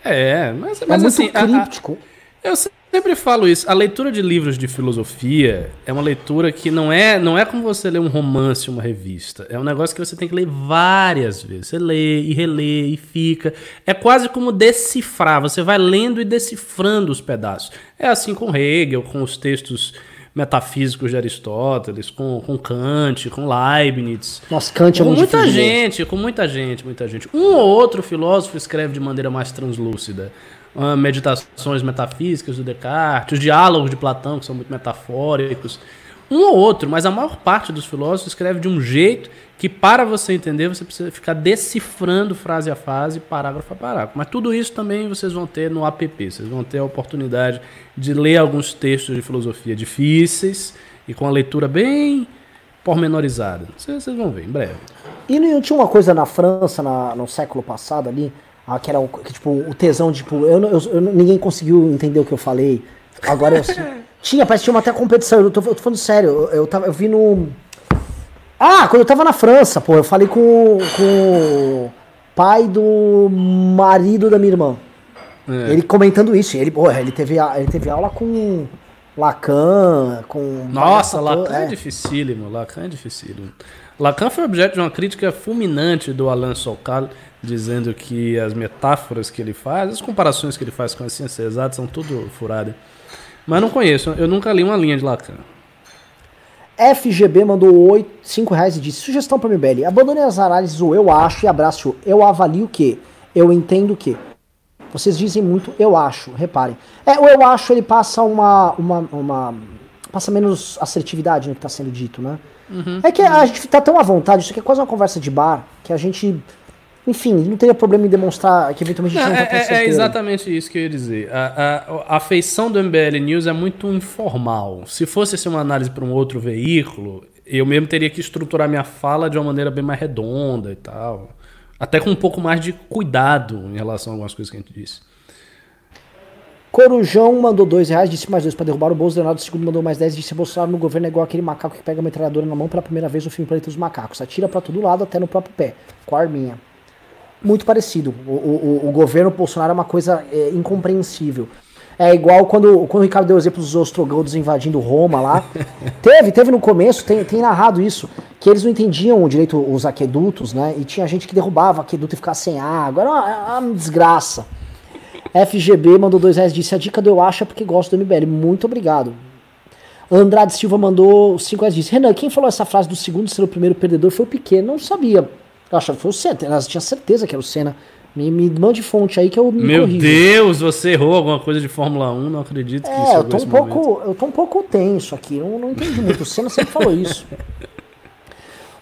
É, mas, mas é muito assim, críptico. A, a, eu sei Sempre falo isso. A leitura de livros de filosofia é uma leitura que não é, não é como você ler um romance, uma revista. É um negócio que você tem que ler várias vezes. Você lê e relê e fica. É quase como decifrar. Você vai lendo e decifrando os pedaços. É assim com Hegel, com os textos metafísicos de Aristóteles, com, com Kant, com Leibniz. Nossa, Kant é com muito muita difícil. gente, com muita gente, muita gente. Um ou outro filósofo escreve de maneira mais translúcida. Ah, meditações metafísicas do Descartes, os diálogos de Platão, que são muito metafóricos. Um ou outro, mas a maior parte dos filósofos escreve de um jeito que, para você entender, você precisa ficar decifrando frase a frase, parágrafo a parágrafo. Mas tudo isso também vocês vão ter no app. Vocês vão ter a oportunidade de ler alguns textos de filosofia difíceis e com a leitura bem pormenorizada. Vocês, vão ver em breve. E não tinha uma coisa na França, na- no século passado ali, ah, que era o, que, tipo, o tesão, tipo, eu, eu- eu ninguém conseguiu entender o que eu falei. Agora eu tinha, parece que tinha uma até competição, eu tô, eu tô falando sério, eu, eu, tava, eu vi no. Ah, quando eu tava na França, pô, eu falei com, com o pai do marido da minha irmã. É. Ele comentando isso, ele, porra, ele teve, a- ele teve aula com Lacan, com. Nossa, Lacan é. é. dificílimo, Lacan é dificílimo. Lacan foi objeto de uma crítica fulminante do Alain Sokal, dizendo que as metáforas que ele faz, as comparações que ele faz com as ciências exatas são tudo furadas. Mas não conheço, eu nunca li uma linha de Lacan. FGB mandou 8, 5 reais e disse: Sugestão para MBL. Abandone as análises o eu acho e abrace o eu avalio o que? Eu entendo o que? Vocês dizem muito eu acho, reparem. É, o eu acho ele passa uma. uma, uma passa menos assertividade no que está sendo dito, né? É que a gente tá tão à vontade, isso aqui é quase uma conversa de bar, que a gente. Enfim, não teria problema em demonstrar que eventualmente a Não, gente não, tá tão é, é- é certeiro. exatamente isso que eu ia dizer. A, a, a feição do MBL News é muito informal. Se fosse assim, uma análise para um outro veículo, eu mesmo teria que estruturar minha fala de uma maneira bem mais redonda e tal. Até com um pouco mais de cuidado em relação a algumas coisas que a gente disse. Corujão mandou dois reais, disse mais dois pra derrubar o bolso. Leonardo II mandou mais 10, disse Bolsonaro no governo é igual aquele macaco que pega a metralhadora na mão pela primeira vez no filme Planeta dos Macacos. Atira pra todo lado, até no próprio pé, com a arminha. Muito parecido. O, o, o- o governo Bolsonaro é uma coisa é, incompreensível. É igual quando, quando o Ricardo deu exemplo dos ostrogodos invadindo Roma lá. teve, teve no começo, tem, tem narrado isso, que eles não entendiam direito os aquedutos, né? E tinha gente que derrubava aqueduto e ficava sem água. Era uma, era uma desgraça. FGB mandou dois reais, disse a dica do eu acho é porque gosto do MBL. Muito obrigado. Andrade Silva mandou cinco reais, disse Renan, quem falou essa frase do segundo ser o primeiro perdedor foi o Piquet. Não sabia. Eu achava que foi o Senna. Eu tinha certeza que era o Senna. Me, me mande fonte aí que eu me Meu corrijo. Deus, você errou alguma coisa de Fórmula 1, não acredito que isso É, eu chegou tô, um momento. pouco, eu tô um pouco tenso aqui, eu não entendi muito. O Senna sempre falou isso.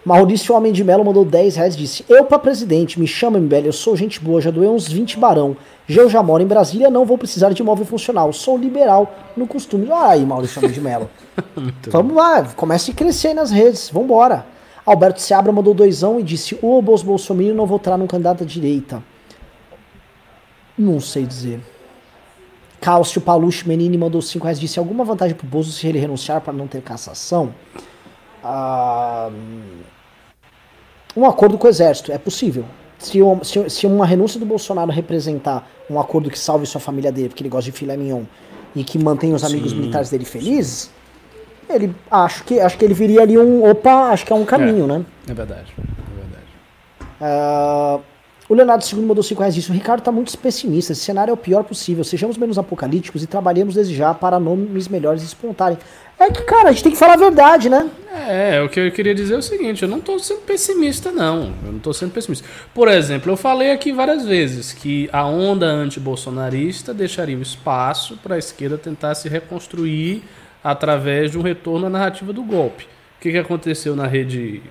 Maurício Homem de Melo mandou 10 reais e disse: Eu pra presidente, me chama MBL, eu sou gente boa, já doei uns 20 barão. Já eu já moro em Brasília, não vou precisar de imóvel funcional. Sou liberal no costume. Ah, aí, Maurício Homem de Melo. Vamos lá, comece a crescer aí nas redes, vambora. Alberto Seabra mandou doisão e disse: O Bos Bolsonaro não votará num candidato à direita. Não sei dizer. Cálcio Paluche Menini mandou 5 reais. Disse alguma vantagem pro Bozo se ele renunciar para não ter cassação? Ah, um acordo com o exército, é possível. Se, um- se- se uma renúncia do Bolsonaro representar um acordo que salve sua família dele, porque ele gosta de filé mignon, e que mantém os amigos Sim. militares dele felizes, ele acho que acho que ele viria ali um. Opa, acho que é um caminho, né? É verdade, é verdade. Ah, o Leonardo II mandou 5 reais disso. O Ricardo está muito pessimista. Esse cenário é o pior possível. Sejamos menos apocalípticos e trabalhemos desde já para nomes melhores espontarem. É que, cara, a gente tem que falar a verdade, né? É, o que eu queria dizer é o seguinte, eu não estou sendo pessimista, não. Eu não estou sendo pessimista. Por exemplo, eu falei aqui várias vezes que a onda antibolsonarista deixaria o espaço para a esquerda tentar se reconstruir através de um retorno à narrativa do golpe. O que, que aconteceu na rede,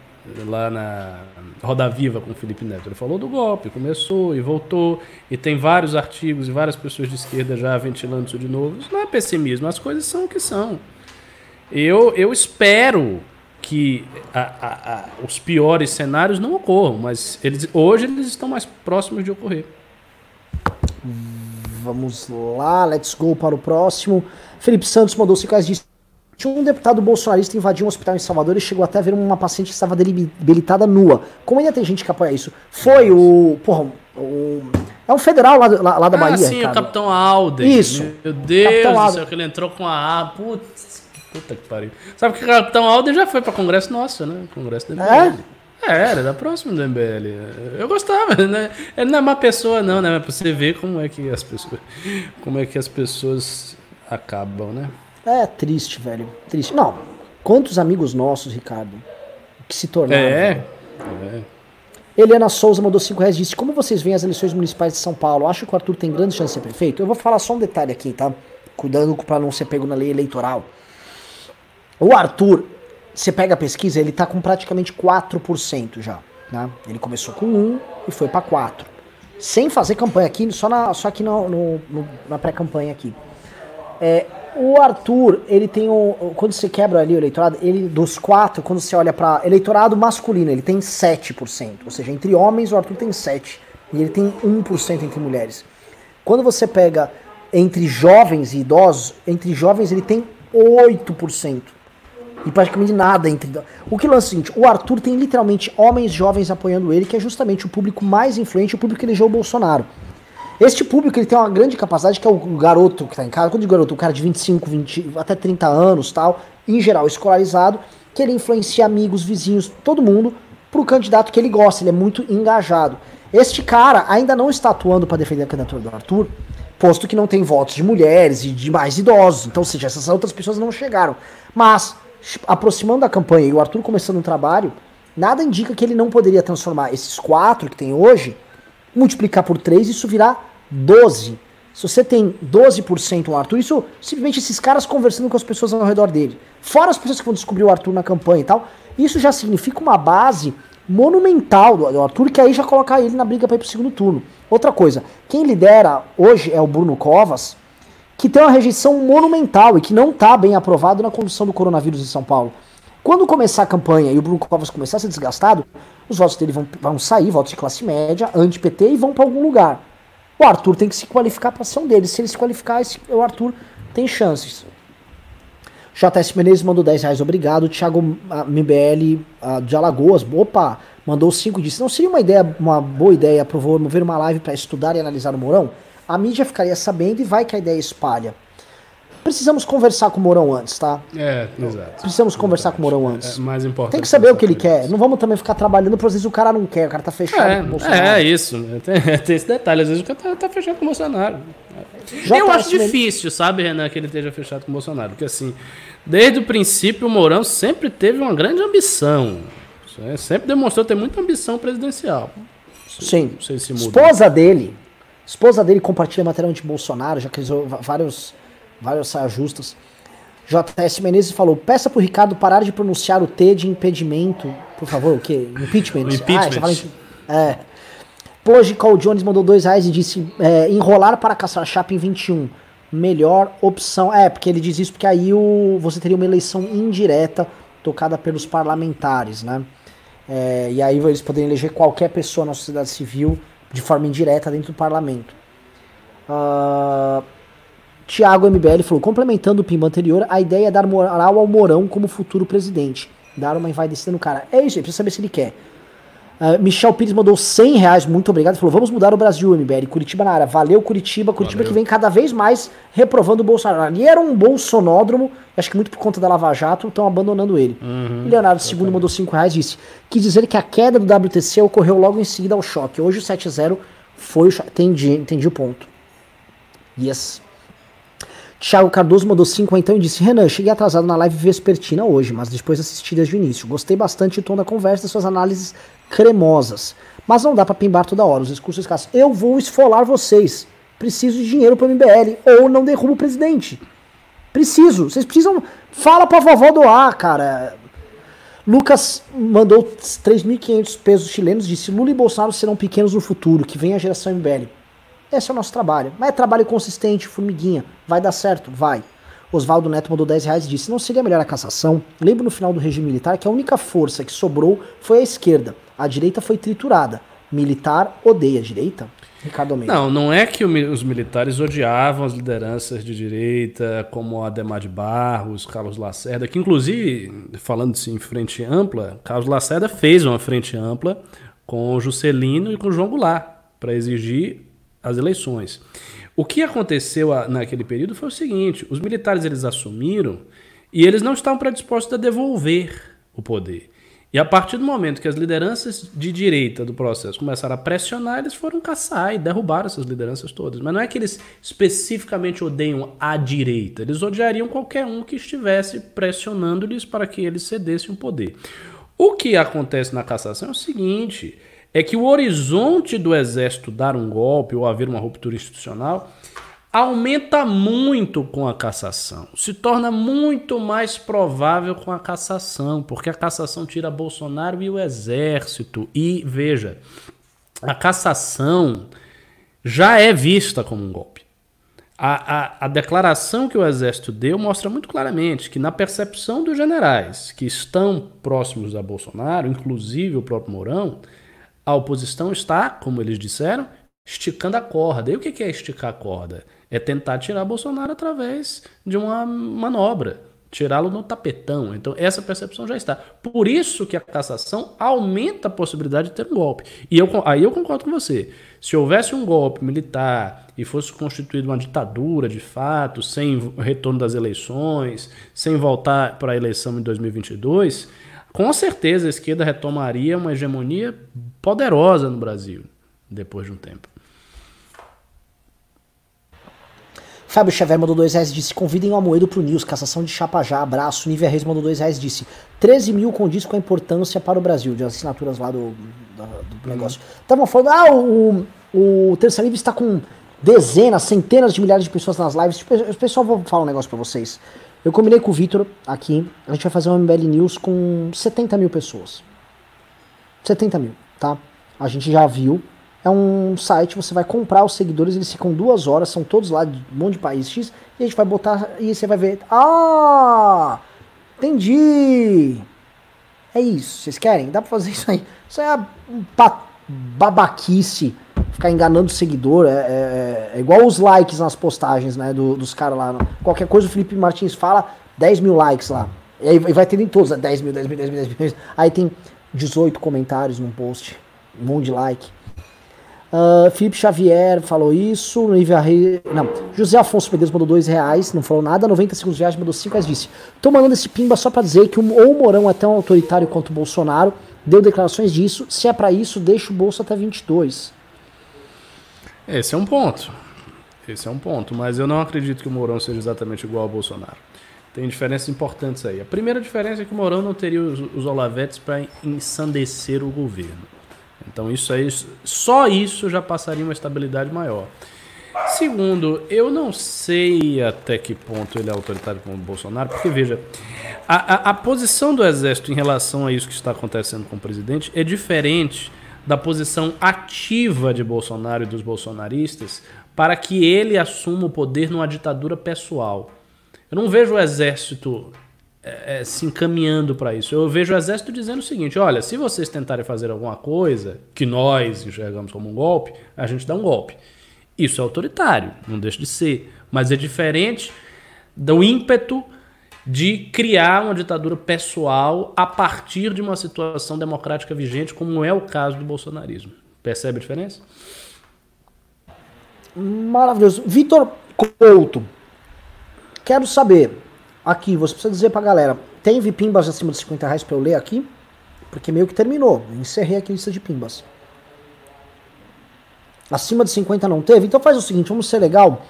lá na Roda Viva com o Felipe Neto? Ele falou do golpe, começou e voltou, e tem vários artigos e várias pessoas de esquerda já ventilando isso de novo. Isso não é pessimismo, as coisas são o que são. Eu, eu espero que a- a- a- os piores cenários não ocorram, mas eles, hoje eles estão mais próximos de ocorrer. Vamos lá, let's go para o próximo. Felipe Santos mandou 5 reais disse. Tinha um deputado bolsonarista invadiu um hospital em Salvador e chegou até a ver uma paciente que estava debilitada nua. Como ainda tem gente que apoia isso? Foi o. Porra, O... É um federal lá, lá, lá da ah, Bahia. sim, Ricardo. o Capitão Alden. Isso. Meu Deus do céu, que ele entrou com a A. Putz, puta que pariu. Sabe que o Capitão Alden já foi pra Congresso nosso, né? Congresso do MBL. É? É, era da próxima do MBL. Eu gostava, né? Ele não é má pessoa, não, né? Mas pra você ver como é que as pessoas. Como é que as pessoas acabam, né? É triste, velho. Triste. Não. Quantos amigos nossos, Ricardo, que se tornaram. É. é. Eliana Souza mandou 5 reais e disse: Como vocês veem as eleições municipais de São Paulo? Acho que o Arthur tem grande chance de ser prefeito? Eu vou falar só um detalhe aqui, tá? Cuidando pra não ser pego na lei eleitoral. O Arthur, você pega a pesquisa, ele tá com praticamente 4% já. Né? Ele começou com 1 e foi pra 4. Sem fazer campanha aqui, só, na, só aqui no, no- no- na pré-campanha aqui. É, o Arthur, ele tem um. Quando você quebra ali o eleitorado, ele dos quatro, quando você olha para eleitorado masculino, ele tem 7%. Ou seja, entre homens o Arthur tem 7%. E ele tem 1% entre mulheres. Quando você pega entre jovens e idosos, entre jovens ele tem 8%. E praticamente nada entre. O que lança é o seguinte: o Arthur tem literalmente homens jovens apoiando ele, que é justamente o público mais influente, o público que elegeu o Bolsonaro. Este público ele tem uma grande capacidade, que é o garoto que tá em casa, quando digo garoto, o cara de 25, 20, até 30 anos tal, em geral escolarizado, que ele influencia amigos, vizinhos, todo mundo, pro candidato que ele gosta, ele é muito engajado. Este cara ainda não está atuando para defender a candidatura do Arthur, posto que não tem votos de mulheres e de mais idosos, então, ou seja, essas outras pessoas não chegaram. Mas, aproximando da campanha e o Arthur começando um trabalho, nada indica que ele não poderia transformar esses quatro que tem hoje multiplicar por 3, isso virar 12. Se você tem 12% o Arthur, isso simplesmente esses caras conversando com as pessoas ao redor dele. Fora as pessoas que vão descobrir o Arthur na campanha e tal, isso já significa uma base monumental do, do Arthur, que aí já coloca ele na briga para ir pro segundo turno. Outra coisa, quem lidera hoje é o Bruno Covas, que tem uma rejeição monumental e que não está bem aprovado na condução do coronavírus em São Paulo. Quando começar a campanha e o Bruno Covas começar a ser desgastado, os votos dele vão, vão sair, votos de classe média, anti-PT, e vão para algum lugar. O Arthur tem que se qualificar para ser um deles. Se ele se qualificar, esse, o Arthur tem chances. JS Menezes mandou 10 reais, obrigado. Thiago MBL de Alagoas, opa, mandou 5 disse: Não seria uma ideia, uma boa ideia promover uma live para estudar e analisar o Mourão? A mídia ficaria sabendo e vai que a ideia espalha. Precisamos conversar com o Mourão antes, tá? É, exato. Precisamos conversar com o Mourão antes. É mais importante. Tem que saber o que ele quer. Não vamos também ficar trabalhando, por às vezes o cara não quer, o cara tá fechado com o Bolsonaro. É, é isso. né? Tem, tem esse detalhe. Às vezes o cara tá, tá fechado com o Bolsonaro. Já eu tá acho difícil, sabe, Renan, que ele esteja fechado com o Bolsonaro. Porque assim, desde o princípio o Mourão sempre teve uma grande ambição. né? Sempre demonstrou ter muita ambição presidencial. Sim. Não sei se muda. Esposa dele. Esposa dele compartilha material anti-Bolsonaro, já criou vários, vários saias justas. JS Menezes falou: peça pro Ricardo parar de pronunciar o T de impedimento. Por favor, o quê? Impeachment. O impeachment. Ah, em- É. Logical Jones mandou dois reais e disse: é, enrolar para caçar chapa em 21. Melhor opção. É, porque ele diz isso porque aí o, você teria uma eleição indireta tocada pelos parlamentares, né? É, e aí eles poderiam eleger qualquer pessoa na sociedade civil de forma indireta dentro do parlamento. Ah, Tiago MBL falou, complementando o pimba anterior, a ideia é dar moral ao Mourão como futuro presidente. Dar uma envaidecida no cara. É isso aí, precisa saber se ele quer. Ah, Michel Pires mandou 100 reais, muito obrigado. Falou, vamos mudar o Brasil, MBL. Curitiba na área. Valeu, Curitiba. Curitiba Valeu. que vem cada vez mais reprovando o Bolsonaro. Ali era um bolsonódromo, acho que muito por conta da Lava Jato, estão abandonando ele. Uhum. Leonardo II mandou 5 reais e disse, quis dizer que a queda do WTC ocorreu logo em seguida ao choque. Hoje o 7-0 foi o choque. Entendi, entendi o ponto. Yes. Thiago Cardoso mandou 5 então e disse: Renan, cheguei atrasado na live vespertina hoje, mas depois assisti desde o início. Gostei bastante do tom da conversa e suas análises cremosas. Mas não dá pra pimbar toda hora, os discursos escassos. Eu vou esfolar vocês. Preciso de dinheiro pro MBL ou não derrubo o presidente. Preciso. Vocês precisam. Fala pra vovó doar, cara. Lucas mandou 3.500 pesos chilenos, disse: Lula e Bolsonaro serão pequenos no futuro, que vem a geração MBL. Esse é o nosso trabalho. Mas é trabalho consistente, formiguinha. Vai dar certo? Vai. Oswaldo Neto mandou 10 reais e disse: Não seria melhor a cassação? Lembro no final do regime militar que a única força que sobrou foi a esquerda. A direita foi triturada. Militar odeia a direita? Ricardo Almeida. Não, não é que os militares odiavam as lideranças de direita, como Ademar de Barros, Carlos Lacerda, que inclusive, falando-se em frente ampla, Carlos Lacerda fez uma frente ampla com Juscelino e com João Goulart, para exigir as eleições. O que aconteceu naquele período foi o seguinte: os militares eles assumiram e eles não estavam predispostos a devolver o poder. E a partir do momento que as lideranças de direita do processo começaram a pressionar, eles foram caçar e derrubaram essas lideranças todas. Mas não é que eles especificamente odeiam a direita, eles odiariam qualquer um que estivesse pressionando-lhes para que eles cedessem o poder. O que acontece na cassação é o seguinte: é que o horizonte do exército dar um golpe ou haver uma ruptura institucional aumenta muito com a cassação. Se torna muito mais provável com a cassação, porque a cassação tira Bolsonaro e o exército. E veja, a cassação já é vista como um golpe. A, a, a, declaração que o Exército deu mostra muito claramente que, na percepção dos generais que estão próximos a Bolsonaro, inclusive o próprio Mourão, a oposição está, como eles disseram, esticando a corda. E o que é esticar a corda? é tentar tirar Bolsonaro através de uma manobra, tirá-lo no tapetão. Então, essa percepção já está. Por isso que a cassação aumenta a possibilidade de ter um golpe. E eu, aí eu concordo com você. Se houvesse um golpe militar e fosse constituída uma ditadura de fato, sem retorno das eleições, sem voltar para a eleição em 2022, com certeza a esquerda retomaria uma hegemonia poderosa no Brasil depois de um tempo. Fábio Xavier mandou dois reais disse: convidem o Amoedo pro News, cassação de chapa já, abraço. Nívia Reis mandou dois reais disse: 13 mil condiz com a importância para o Brasil, de assinaturas lá do, do, do negócio. Estavam falando, ah, o, o Terça Livre está com dezenas, centenas de milhares de pessoas nas lives. Tipo, o pessoal, vou falar um negócio para vocês. Eu combinei com o Vitor aqui, a gente vai fazer um MBL News com 70 mil pessoas. 70 mil, tá? A gente já viu é um site, você vai comprar os seguidores, eles ficam duas horas, são todos lá de um monte de país X, e a gente vai botar, e você vai ver, ah, entendi, é isso, vocês querem? Dá pra fazer isso aí, isso é babaquice, ficar enganando o seguidor, é, é, é, igual os likes nas postagens, né, do, dos caras lá, qualquer coisa o Felipe Martins fala, 10 mil likes lá, e aí vai ter em todos, 10 mil, 10 mil, 10 mil, 10 mil, aí tem 18 comentários num post, um monte de like, Uh, Felipe Xavier falou isso. Não. José Afonso Medeiros mandou dois reais, não falou nada. 90 segundos de viagem mandou cinco reais. Disse: Tô mandando esse pimba só para dizer que o, ou o Morão é tão autoritário quanto o Bolsonaro. Deu declarações disso. Se é para isso, deixa o bolso até 22. Esse é um ponto. Esse é um ponto. Mas eu não acredito que o Mourão seja exatamente igual ao Bolsonaro. Tem diferenças importantes aí. A primeira diferença é que o Mourão não teria os, os olavetes para ensandecer o governo. Então isso aí, só isso já passaria uma estabilidade maior. Segundo, eu não sei até que ponto ele é autoritário como o Bolsonaro, porque veja, a, a, a, posição do Exército em relação a isso que está acontecendo com o presidente é diferente da posição ativa de Bolsonaro e dos bolsonaristas para que ele assuma o poder numa ditadura pessoal. Eu não vejo o Exército é, é, se encaminhando para isso. Eu vejo o exército dizendo o seguinte: olha, se vocês tentarem fazer alguma coisa que nós enxergamos como um golpe, a gente dá um golpe. Isso é autoritário, não deixa de ser. Mas é diferente do ímpeto de criar uma ditadura pessoal a partir de uma situação democrática vigente, como é o caso do bolsonarismo. Percebe a diferença? Maravilhoso. Vitor Couto, quero saber Aqui, você precisa dizer pra galera, tem pimbas acima de 50 reais pra eu ler aqui? Porque meio que terminou. Encerrei aqui a lista de pimbas. Acima de 50 não teve? Então faz o seguinte, vamos ser legal.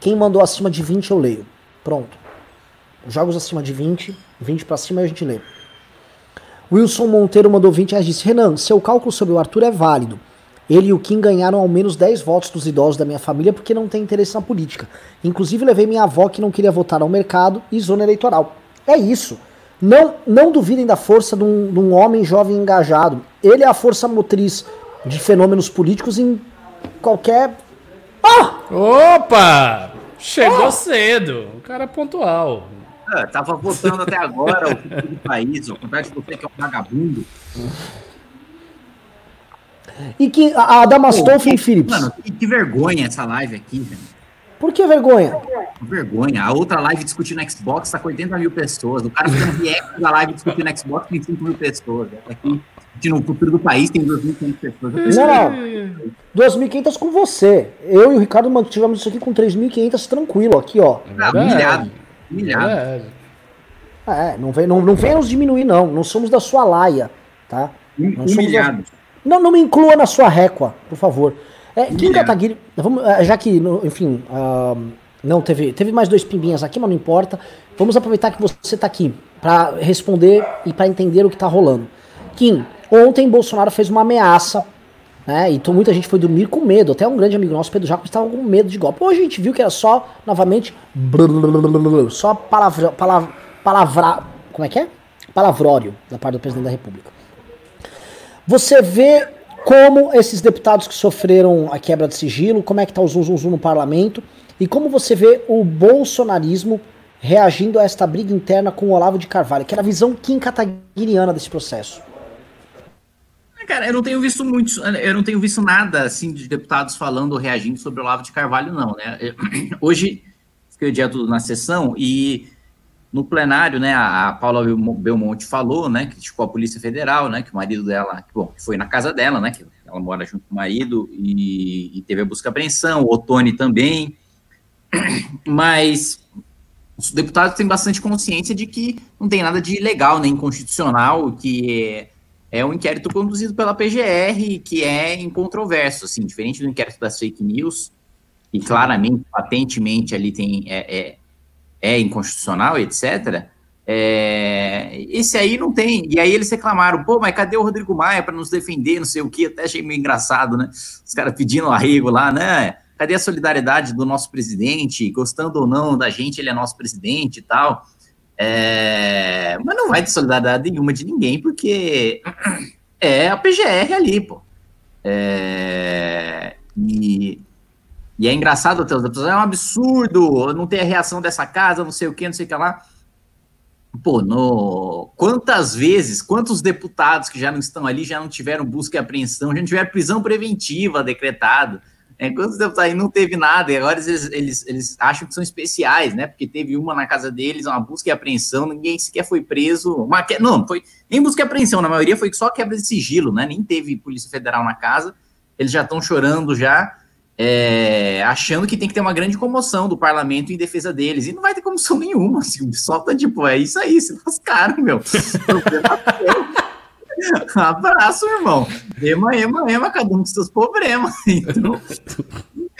Quem mandou acima de 20 eu leio. Pronto. Jogos acima de 20, 20 para cima a gente lê. Wilson Monteiro mandou 20 reais disse: Renan, seu cálculo sobre o Arthur é válido. Ele e o Kim ganharam ao menos 10 votos dos idosos da minha família porque não tem interesse na política. Inclusive levei minha avó que não queria votar ao mercado e zona eleitoral. É isso. Não, não duvidem da força de um, de um homem jovem engajado. Ele é a força motriz de fenômenos políticos em qualquer. Ah! Opa! Chegou ah! cedo. O cara é pontual. Ah, tava votando até agora o do país, ao contrário de você que é um vagabundo. E que a, a Damastor Philips. Mano, que, vergonha essa live aqui, velho. Por que vergonha? Vergonha. A outra live discutindo Xbox tá com 80 mil pessoas. O cara fazendo react da live discutindo Xbox tem 5 mil pessoas. Aqui, no futuro do país tem 2.500 pessoas. Não, não. 2.500 com você. Eu e o Ricardo mantivemos isso aqui com 3.500 tranquilo, aqui, ó. Ah, humilhado. Humilhado. É, não vem, não, não vem nos diminuir, não. Não somos da sua laia, tá? Não Humilhado. Da... Não, não me inclua na sua récua, por favor. É, Kim Kataguiri, vamos, é, já que, enfim, uh, não teve, teve mais dois pimbinhas aqui, mas não importa. Vamos aproveitar que você está aqui para responder e para entender o que está rolando. Kim, ontem Bolsonaro fez uma ameaça, né? Então muita gente foi dormir com medo. Até um grande amigo nosso, Pedro Jacob, estava com medo de golpe. Hoje a gente viu que era só, novamente, só palavra, palavra, palavra, como é que é? Palavrório da parte do presidente da República. Você vê como esses deputados que sofreram a quebra de sigilo, como é que está o zum, zum, no parlamento e como você vê o bolsonarismo reagindo a esta briga interna com o Olavo de Carvalho, que era a visão Kim Kataguiriana desse processo. Cara, eu não tenho visto muito, eu não tenho visto nada assim de deputados falando ou reagindo sobre o Olavo de Carvalho, não, né? Hoje fiquei o dia todo na sessão e no plenário, né, a Paula Belmonte falou, né, criticou a Polícia Federal, né, que o marido dela, que, bom, foi na casa dela, né, que ela mora junto com o marido e, e teve a busca e apreensão, o Otone também, mas os deputados têm bastante consciência de que não tem nada de ilegal nem inconstitucional, que é, é um inquérito conduzido pela PGR, que é incontroverso, assim, diferente do inquérito das fake news, e claramente, patentemente ali tem, é, é é inconstitucional, etc., é, esse aí não tem. E aí eles reclamaram, pô, mas cadê o Rodrigo Maia para nos defender, não sei o que, até achei meio engraçado, né? Os caras pedindo arrego lá, né? Cadê a solidariedade do nosso presidente? Gostando ou não da gente, ele é nosso presidente e tal. É, mas não vai ter solidariedade nenhuma de ninguém, porque é a PGR ali, pô. É, e e é engraçado, é um absurdo não ter a reação dessa casa, não sei o que, não sei o que lá. Pô, no... quantas vezes, quantos deputados que já não estão ali já não tiveram busca e apreensão, já não tiveram prisão preventiva decretado? É, quantos deputados aí não teve nada, e agora eles, eles, eles acham que são especiais, né? Porque teve uma na casa deles, uma busca e apreensão, ninguém sequer foi preso. Uma, não, foi nem busca e apreensão, na maioria foi só quebra de sigilo, né? Nem teve Polícia Federal na casa, eles já estão chorando já é, achando que tem que ter uma grande comoção do parlamento em defesa deles. E não vai ter comoção nenhuma. Assim, só tá tipo, é isso aí, se lascaram, meu. Abraço, irmão. Ema, ema, ema, cada um com seus problemas.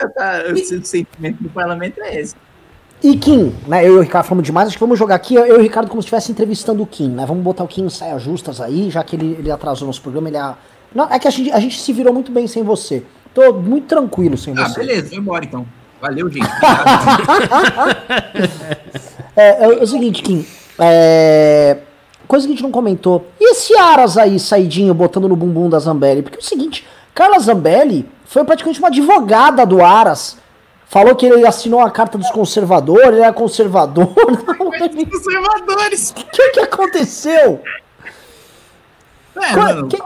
Então, tá, o sentimento do parlamento é esse. E Kim, né? Eu e o Ricardo falamos demais, acho que vamos jogar aqui, eu e o Ricardo como se estivesse entrevistando o Kim, né? Vamos botar o Kim em saia justas aí, já que ele, ele atrasou nosso programa, ele é. Não, é que a gente, a gente se virou muito bem sem você. Tô muito tranquilo sem ah, você. Ah, beleza, vou embora então. Valeu, gente. é, é, é, o seguinte, Kim. É, coisa que a gente não comentou. E esse Aras aí, saidinho, botando no bumbum da Zambelli? Porque é o seguinte, Carla Zambelli foi praticamente uma advogada do Aras. Falou que ele assinou a carta dos conservadores, ele era conservador. conservadores! O que, que aconteceu? É, Qual, mano, que...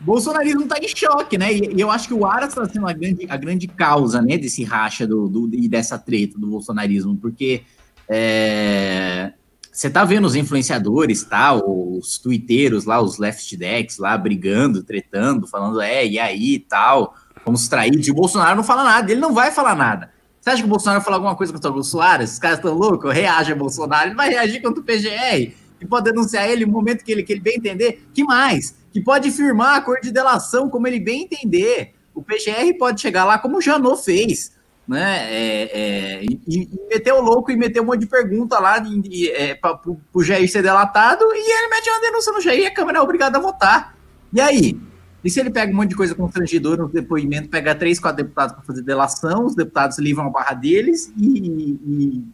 bolsonarismo está em choque, né? E, e, eu acho que o Aras está sendo a grande, a grande causa, né, desse racha do, do, e dessa treta do bolsonarismo, porque é, você tá vendo os influenciadores, tá? Os twitteiros lá, os left decks lá, brigando, tretando, falando, é, e aí, tal, vamos trair. E o Bolsonaro não fala nada, ele não vai falar nada. Você acha que o Bolsonaro vai falar alguma coisa contra o Bolsonaro? Esses caras estão loucos? Reage a Bolsonaro, ele vai reagir contra o PGR, que pode denunciar ele no momento que ele, que ele bem entender. que mais? que pode firmar acordo de delação como ele bem entender. O PGR pode chegar lá como o Janot fez, né? É, é, e, e meter o louco e meter um monte de pergunta lá de, é, para o Jair ser delatado e ele mete uma denúncia no Jair e a Câmara é obrigada a votar. E aí? E se ele pega um monte de coisa constrangedora no depoimento, pega três, quatro deputados para fazer delação, os deputados livram a barra deles e, e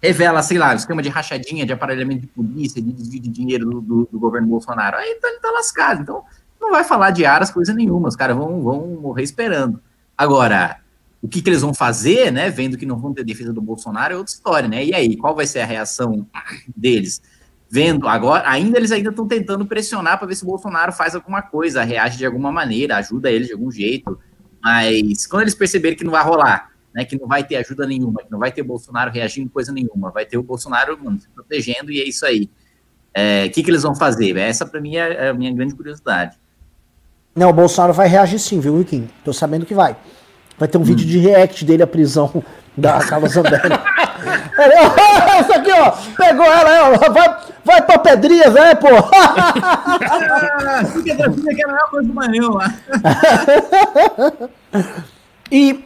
revela, sei lá, esquema de rachadinha, de aparelhamento de polícia, de desvio de dinheiro do, do, do governo Bolsonaro. Aí tá, ele tá lascado. Então, não vai falar de aras, coisa nenhuma. Os caras vão, vão morrer esperando. Agora, o que, que eles vão fazer, né? Vendo que não vão ter defesa do Bolsonaro é outra história, né? E aí, qual vai ser a reação deles? Vendo agora, ainda eles ainda estão tentando pressionar para ver se o Bolsonaro faz alguma coisa, reage de alguma maneira, ajuda eles de algum jeito. Mas quando eles perceberem que não vai rolar, né, que não vai ter ajuda nenhuma, que não vai ter Bolsonaro reagindo coisa nenhuma, vai ter o Bolsonaro mano, se protegendo e é isso aí. O é, que, que eles vão fazer? Essa, para mim, é, é a minha grande curiosidade. Não, o Bolsonaro vai reagir sim, viu, Wikin? Tô sabendo que vai. Vai ter um hum. vídeo de react dele à prisão da Carla Zambelli. Essa aqui, ó. Pegou ela, ó. Vai, vai pra pedrinha, velho, pô. Fica tranquilo que não é coisa do manhã lá. E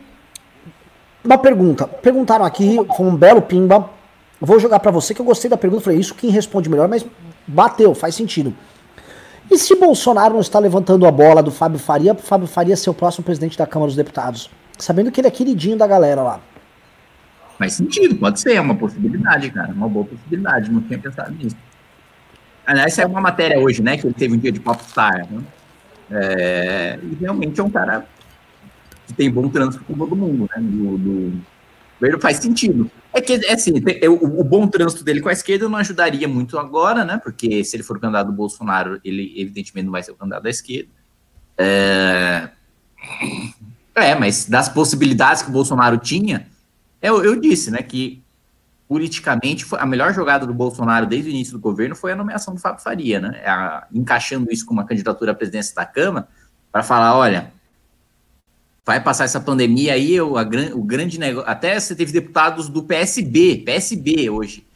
uma pergunta. Perguntaram aqui, foi um belo pimba. Vou jogar para você que eu gostei da pergunta. Falei, isso quem responde melhor, mas bateu, faz sentido. E se Bolsonaro não está levantando a bola do Fábio Faria, Fábio Faria ser o próximo presidente da Câmara dos Deputados? Sabendo que ele é queridinho da galera lá. Faz sentido, pode ser, é uma possibilidade, cara. Uma boa possibilidade, não tinha pensado nisso. Aliás, é uma matéria hoje, né? Que ele teve um dia de popstar. Né? É, e realmente é um cara que tem bom trânsito com todo mundo, né? Do, do... Faz sentido. É que, é assim, o, bom trânsito dele com a esquerda não ajudaria muito agora, né? Porque se ele for candidato do Bolsonaro, ele evidentemente não vai ser o candidato da esquerda. É, é mas das possibilidades que o Bolsonaro tinha, eu, eu disse, né, que politicamente a melhor jogada do Bolsonaro desde o início do governo foi a nomeação do Fábio Faria, né? A, encaixando isso com uma candidatura à presidência da Câmara, para falar, olha, vai passar essa pandemia aí, o, a, o grande negócio. Até você teve deputados do PSB, PSB hoje,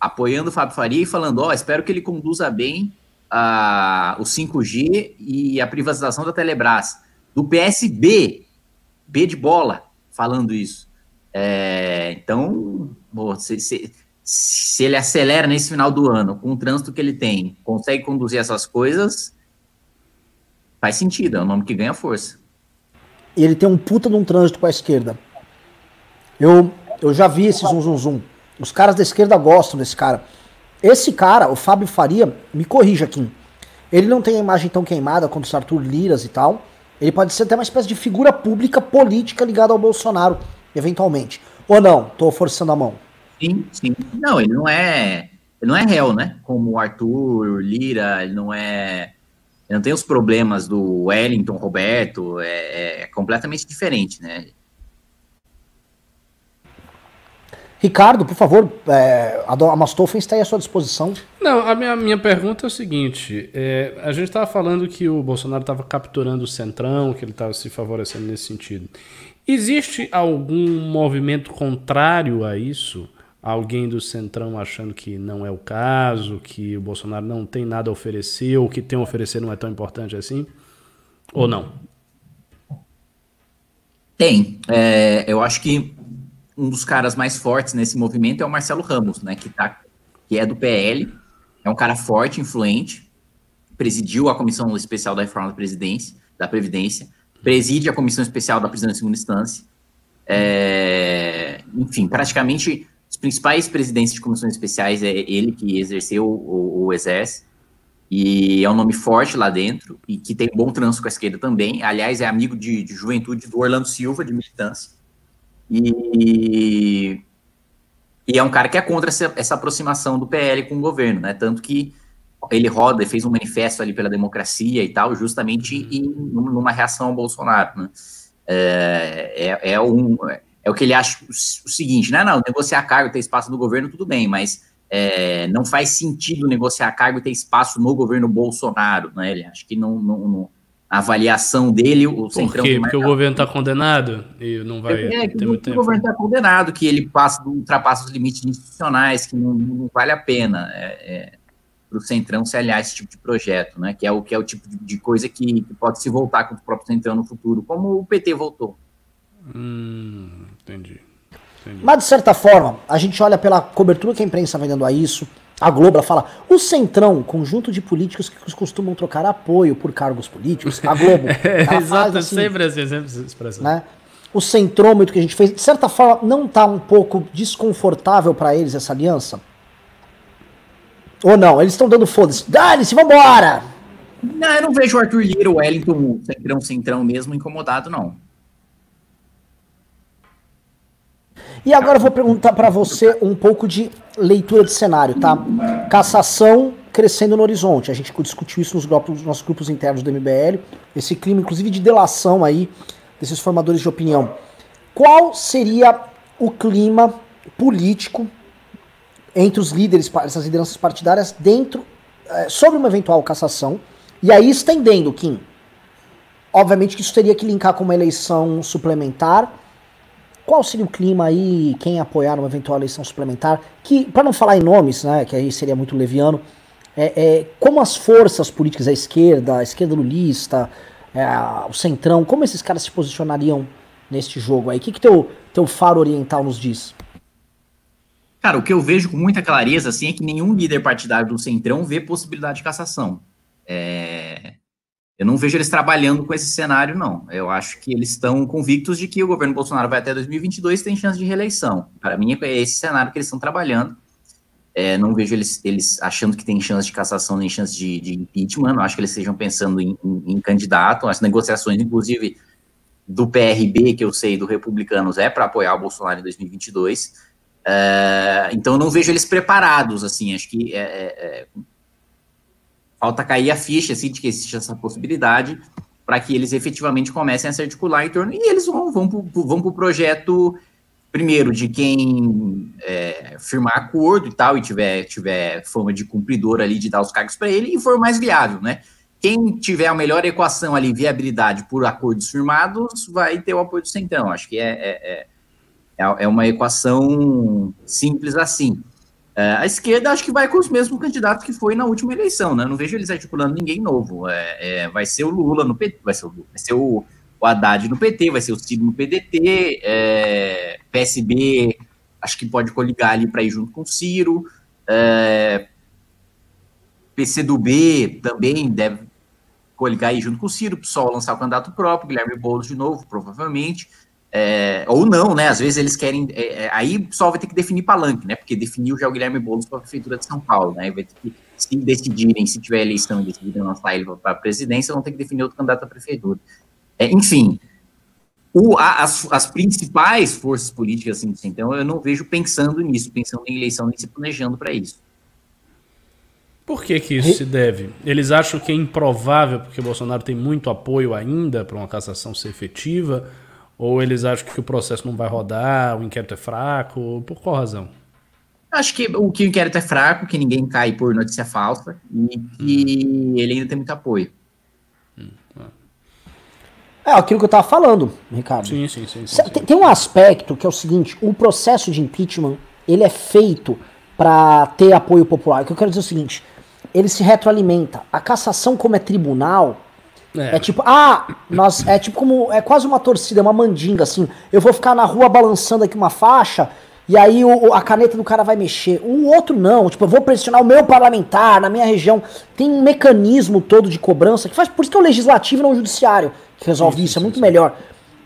apoiando o Fábio Faria e falando: ó, oh, espero que ele conduza bem a, o 5G e a privatização da Telebrás. Do PSB, B de bola, falando isso. É, então, se, se, se ele acelera nesse final do ano, com o trânsito que ele tem, consegue conduzir essas coisas, faz sentido, é um nome que ganha força e ele tem um puta de um trânsito com a esquerda. Eu, eu já vi esse zum zum zum. Os caras da esquerda gostam desse cara. Esse cara, o Fábio Faria, me corrija aqui. Ele não tem a imagem tão queimada quanto o Arthur Liras e tal. Ele pode ser até uma espécie de figura pública política ligada ao Bolsonaro, eventualmente. Ou não? Tô forçando a mão. Sim, sim. Não, ele não é. Ele não é réu, né? Como o Arthur Lira, ele não é não tem os problemas do Wellington, Roberto, é, é completamente diferente, né? Ricardo, por favor, é, a Mastoffen está aí à sua disposição. Não, a minha, minha pergunta é o seguinte: é, a gente estava falando que o Bolsonaro estava capturando o centrão, que ele estava se favorecendo nesse sentido. Existe algum movimento contrário a isso? alguém do Centrão achando que não é o caso, que o Bolsonaro não tem nada a oferecer, ou que tem a oferecer não é tão importante assim? Ou não? Tem. É, eu acho que um dos caras mais fortes nesse movimento é o Marcelo Ramos, né, que, tá, que é do PL, é um cara forte, influente, presidiu a Comissão Especial da Reforma da Presidência, da Previdência, preside a Comissão Especial da Prisão em Segunda Instância, é, enfim, praticamente os principais presidentes de comissões especiais é ele que exerceu o, o exército e é um nome forte lá dentro e que tem bom trânsito com a esquerda também. Aliás, é amigo de, de juventude do Orlando Silva, de militância. E, e é um cara que é contra essa, essa, aproximação do PL com o governo, né? Tanto que ele roda e fez um manifesto ali pela democracia e tal, justamente em, numa reação ao Bolsonaro, né? É, é, é um é o que ele acha o, seguinte, né? Não, negociar cargo, ter espaço no governo, tudo bem, mas é, não faz sentido negociar cargo e ter espaço no governo Bolsonaro, né? Ele acha que não, não, não a avaliação dele, o Por quê? Porque o governo está condenado e não vai é, ter muito tempo. O governo está condenado, que ele passa, ultrapassa os limites institucionais, que não, não vale a pena é, é, para o Centrão se aliar a esse tipo de projeto, né? Que é o, que é o tipo de, de coisa que, que, pode se voltar contra o próprio Centrão no futuro, como o PT voltou. Hum, entendi. entendi. Mas de certa forma, a gente olha pela cobertura que a imprensa vai dando a isso. A Globo fala, o Centrão, conjunto de políticos que costumam trocar apoio por cargos políticos. A Globo. é, exato, assim, sempre assim, sempre expressão. Né? O centrômetro que a gente fez, de certa forma, não está um pouco desconfortável para eles essa aliança? Ou não? Eles estão dando foda-se. Dane-se, vambora! Não, eu não vejo o Arthur Lira, o Wellington, o Centrão, Centrão mesmo incomodado, não. E agora eu vou perguntar para você um pouco de leitura de cenário, tá? Cassação crescendo no horizonte. A gente discutiu isso nos, grupos, nos nossos grupos internos do MBL. Esse clima, inclusive, de delação aí desses formadores de opinião. qual seria o clima político entre os líderes, essas lideranças partidárias, dentro, é, sobre uma eventual cassação, e aí estendendo, Kim. Obviamente que isso teria que linkar com uma eleição suplementar. Qual seria o clima aí, quem apoiar uma eventual eleição suplementar? Que, para não falar em nomes, né, que aí seria muito leviano, é, é, como as forças políticas, a esquerda, a esquerda lulista, é, o centrão, como esses caras se posicionariam neste jogo aí? O que, que teu, teu faro oriental nos diz? Cara, o que eu vejo com muita clareza, assim, é que nenhum líder partidário do Centrão vê possibilidade de cassação. É... Eu não vejo eles trabalhando com esse cenário, não. Eu acho que eles estão convictos de que o governo Bolsonaro vai até 2022 e tem chance de reeleição. Para mim, é esse cenário que eles estão trabalhando. É, não vejo eles, eles achando que tem chance de cassação nem chance de, de impeachment. Não acho que eles estejam pensando em, em, em candidato. As negociações, inclusive, do PRB, que eu sei, do Republicanos, é para apoiar o Bolsonaro em 2022. É, então, eu não vejo eles preparados, assim, acho que é, é, é, falta cair a ficha, assim, de que existe essa possibilidade para que eles efetivamente comecem a se articular em torno, e eles vão, vão para o pro projeto, primeiro, de quem é, firmar acordo e tal, e tiver, tiver fama de cumpridor ali, de dar os cargos para ele, e for mais viável, né? Quem tiver a melhor equação ali, viabilidade por acordos firmados, vai ter o apoio do Centrão. Acho que é, é é, é uma equação simples assim. É, a esquerda acho que vai com os mesmos candidatos que foi na última eleição, né? não vejo eles articulando ninguém novo. É, é, vai ser o Lula no PT, vai ser o, vai ser o, o Haddad no PT, vai ser o Ciro no PDT, é, PSB acho que pode coligar ali para ir junto com o Ciro. É, PCdoB também deve coligar aí junto com o Ciro, PSOL lançar o candidato próprio, Guilherme Boulos de novo, provavelmente. É, ou não, né? Às vezes eles querem. É, é aí só vai ter que definir palanque, né? Porque definiu já o Guilherme Boulos para a Prefeitura de São Paulo, né? Vai ter que, se decidirem, se tiver eleição e decidirem lançar ele para a presidência, vão ter que definir outro candidato à prefeitura. É, enfim, o, a, as, as, principais forças políticas, assim, então eu não vejo pensando nisso, pensando em eleição, nem se planejando para isso. Por que, que isso se deve? Eles acham que é improvável, porque Bolsonaro tem muito apoio ainda para uma cassação ser efetiva ou eles acham que o processo não vai rodar, o inquérito é fraco? Por qual razão? Acho que o, que o inquérito é fraco, que ninguém cai por notícia falsa e que hum. ele ainda tem muito apoio. Hum. É aquilo que eu estava falando, Ricardo. Sim, sim, sim. sim, tem, tem um aspecto que é o seguinte: o processo de impeachment ele é feito para ter apoio popular. O que eu quero dizer é o seguinte: ele se retroalimenta. A cassação, como é tribunal, é. é. tipo, ah, nós é tipo como é quase uma torcida, uma mandinga assim. Eu vou ficar na rua balançando aqui uma faixa e aí o, a caneta do cara vai mexer. O outro não, tipo, eu vou pressionar o meu parlamentar na minha região. Tem um mecanismo todo de cobrança que faz por isso que é o legislativo e não o judiciário que resolve isso, isso é muito melhor.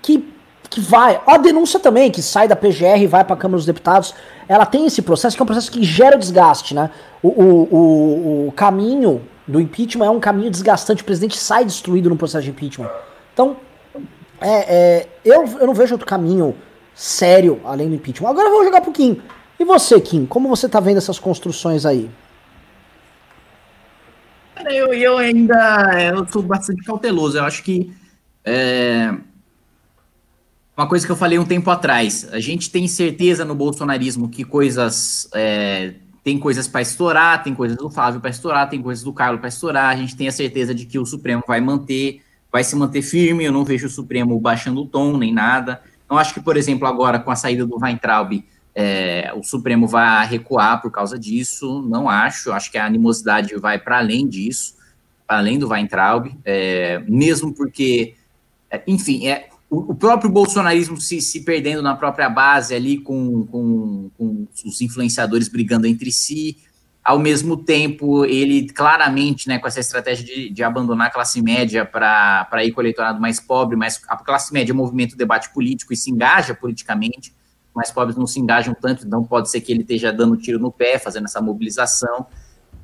Que que vai, a denúncia também que sai da PGR e vai para a Câmara dos Deputados, ela tem esse processo que é um processo que gera desgaste, né? O, o, o, o caminho do impeachment é um caminho desgastante. O presidente sai destruído no processo de impeachment. Então, é, é, eu, eu não vejo outro caminho sério além do impeachment. Agora vamos jogar pro Kim. E você, Kim, como você tá vendo essas construções aí? Eu, eu ainda eu sou bastante cauteloso. Eu acho que é, uma coisa que eu falei um tempo atrás. A gente tem certeza no bolsonarismo que coisas é, tem coisas para estourar, tem coisas do Flávio para estourar, tem coisas do Carlos para estourar. A gente tem a certeza de que o Supremo vai manter, vai se manter firme. Eu não vejo o Supremo baixando o tom nem nada. Não acho que, por exemplo, agora com a saída do Weintraub, é, o Supremo vai recuar por causa disso. Não acho. Acho que a animosidade vai para além disso, para além do Weintraub, é, mesmo porque, é, enfim, é, o, próprio bolsonarismo se, se, perdendo na própria base ali, com, com, com, os influenciadores brigando entre si. Ao mesmo tempo, ele claramente, né, com essa estratégia de, de abandonar a classe média para ir com o eleitorado mais pobre, mas a classe média é movimento de debate político e se engaja politicamente, mais pobres não se engajam tanto, então pode ser que ele esteja dando tiro no pé, fazendo essa mobilização.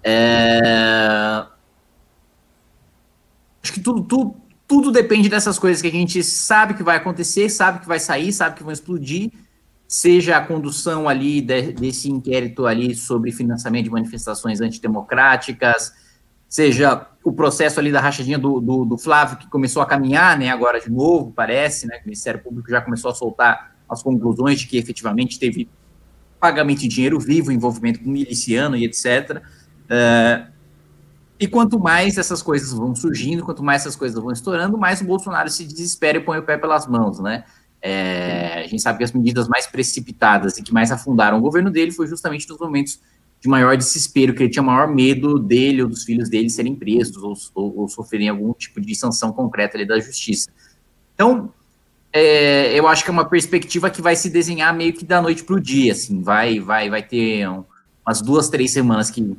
É... Acho que tudo, tudo, tudo depende dessas coisas que a gente sabe que vai acontecer, sabe que vai sair, sabe que vão explodir, seja a condução ali de, desse inquérito ali sobre financiamento de manifestações antidemocráticas, seja o processo ali da rachadinha do, do, do, Flávio, que começou a caminhar, né, agora de novo, parece, né, o Ministério Público já começou a soltar às conclusões de que efetivamente teve pagamento de dinheiro vivo, envolvimento com miliciano e etc. Uh, e quanto mais essas coisas vão surgindo, quanto mais essas coisas vão estourando, mais o Bolsonaro se desespera e põe o pé pelas mãos, né? É, a gente sabe que as medidas mais precipitadas e que mais afundaram o governo dele foi justamente nos momentos de maior desespero, que ele tinha maior medo dele ou dos filhos dele serem presos ou, ou, ou sofrerem algum tipo de sanção concreta ali da justiça. Então, é, eu acho que é uma perspectiva que vai se desenhar meio que da noite para o dia, assim, vai, vai, vai ter um, umas duas, três semanas que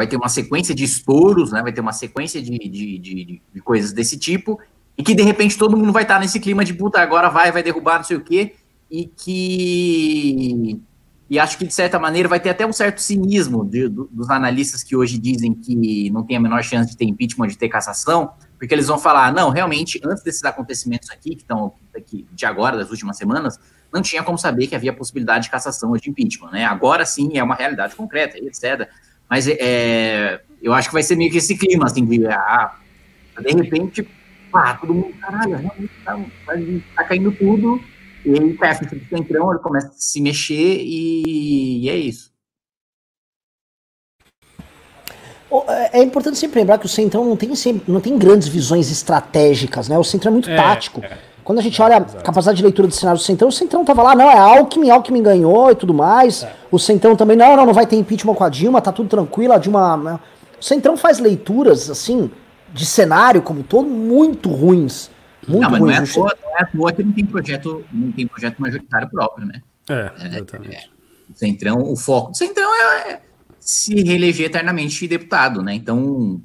vai ter uma sequência de estouros, né, vai ter uma sequência de, de, de, de coisas desse tipo, e que de repente todo mundo vai estar nesse clima de puta, agora vai, vai derrubar, não sei o quê, e que e acho que, de certa maneira, vai ter até um certo cinismo de, do, dos analistas que hoje dizem que não tem a menor chance de ter impeachment, de ter cassação, porque eles vão falar, não, realmente, antes desses acontecimentos aqui, que estão aqui de agora, das últimas semanas, não tinha como saber que havia possibilidade de cassação ou de impeachment, né? Agora sim é uma realidade concreta, etc. Mas é, eu acho que vai ser meio que esse clima, assim, de, ah, de repente, pá, todo mundo, caralho, realmente tá, tá, tá caindo tudo, e aí fecha o centrão, ele começa a se mexer e, e é isso. É, é importante sempre lembrar que o Centrão não tem, sempre, não tem grandes visões estratégicas, né? O Centrão é muito é, tático. É. Quando a gente olha a capacidade de leitura do cenário do Centrão, o Centrão tava lá, não, é Alckmin, Alckmin ganhou e tudo mais. É. O Centrão também, não, não, não vai ter impeachment com a Dilma, tá tudo tranquilo, a Dilma... Né? O Centrão faz leituras, assim, de cenário como todo, muito ruins. Muito não, mas ruins. Não é, à toa, não é à toa que não tem projeto, não tem projeto majoritário próprio, né? É, é exatamente. É, o Centrão, o foco do Centrão é se reeleger eternamente deputado, né? Então,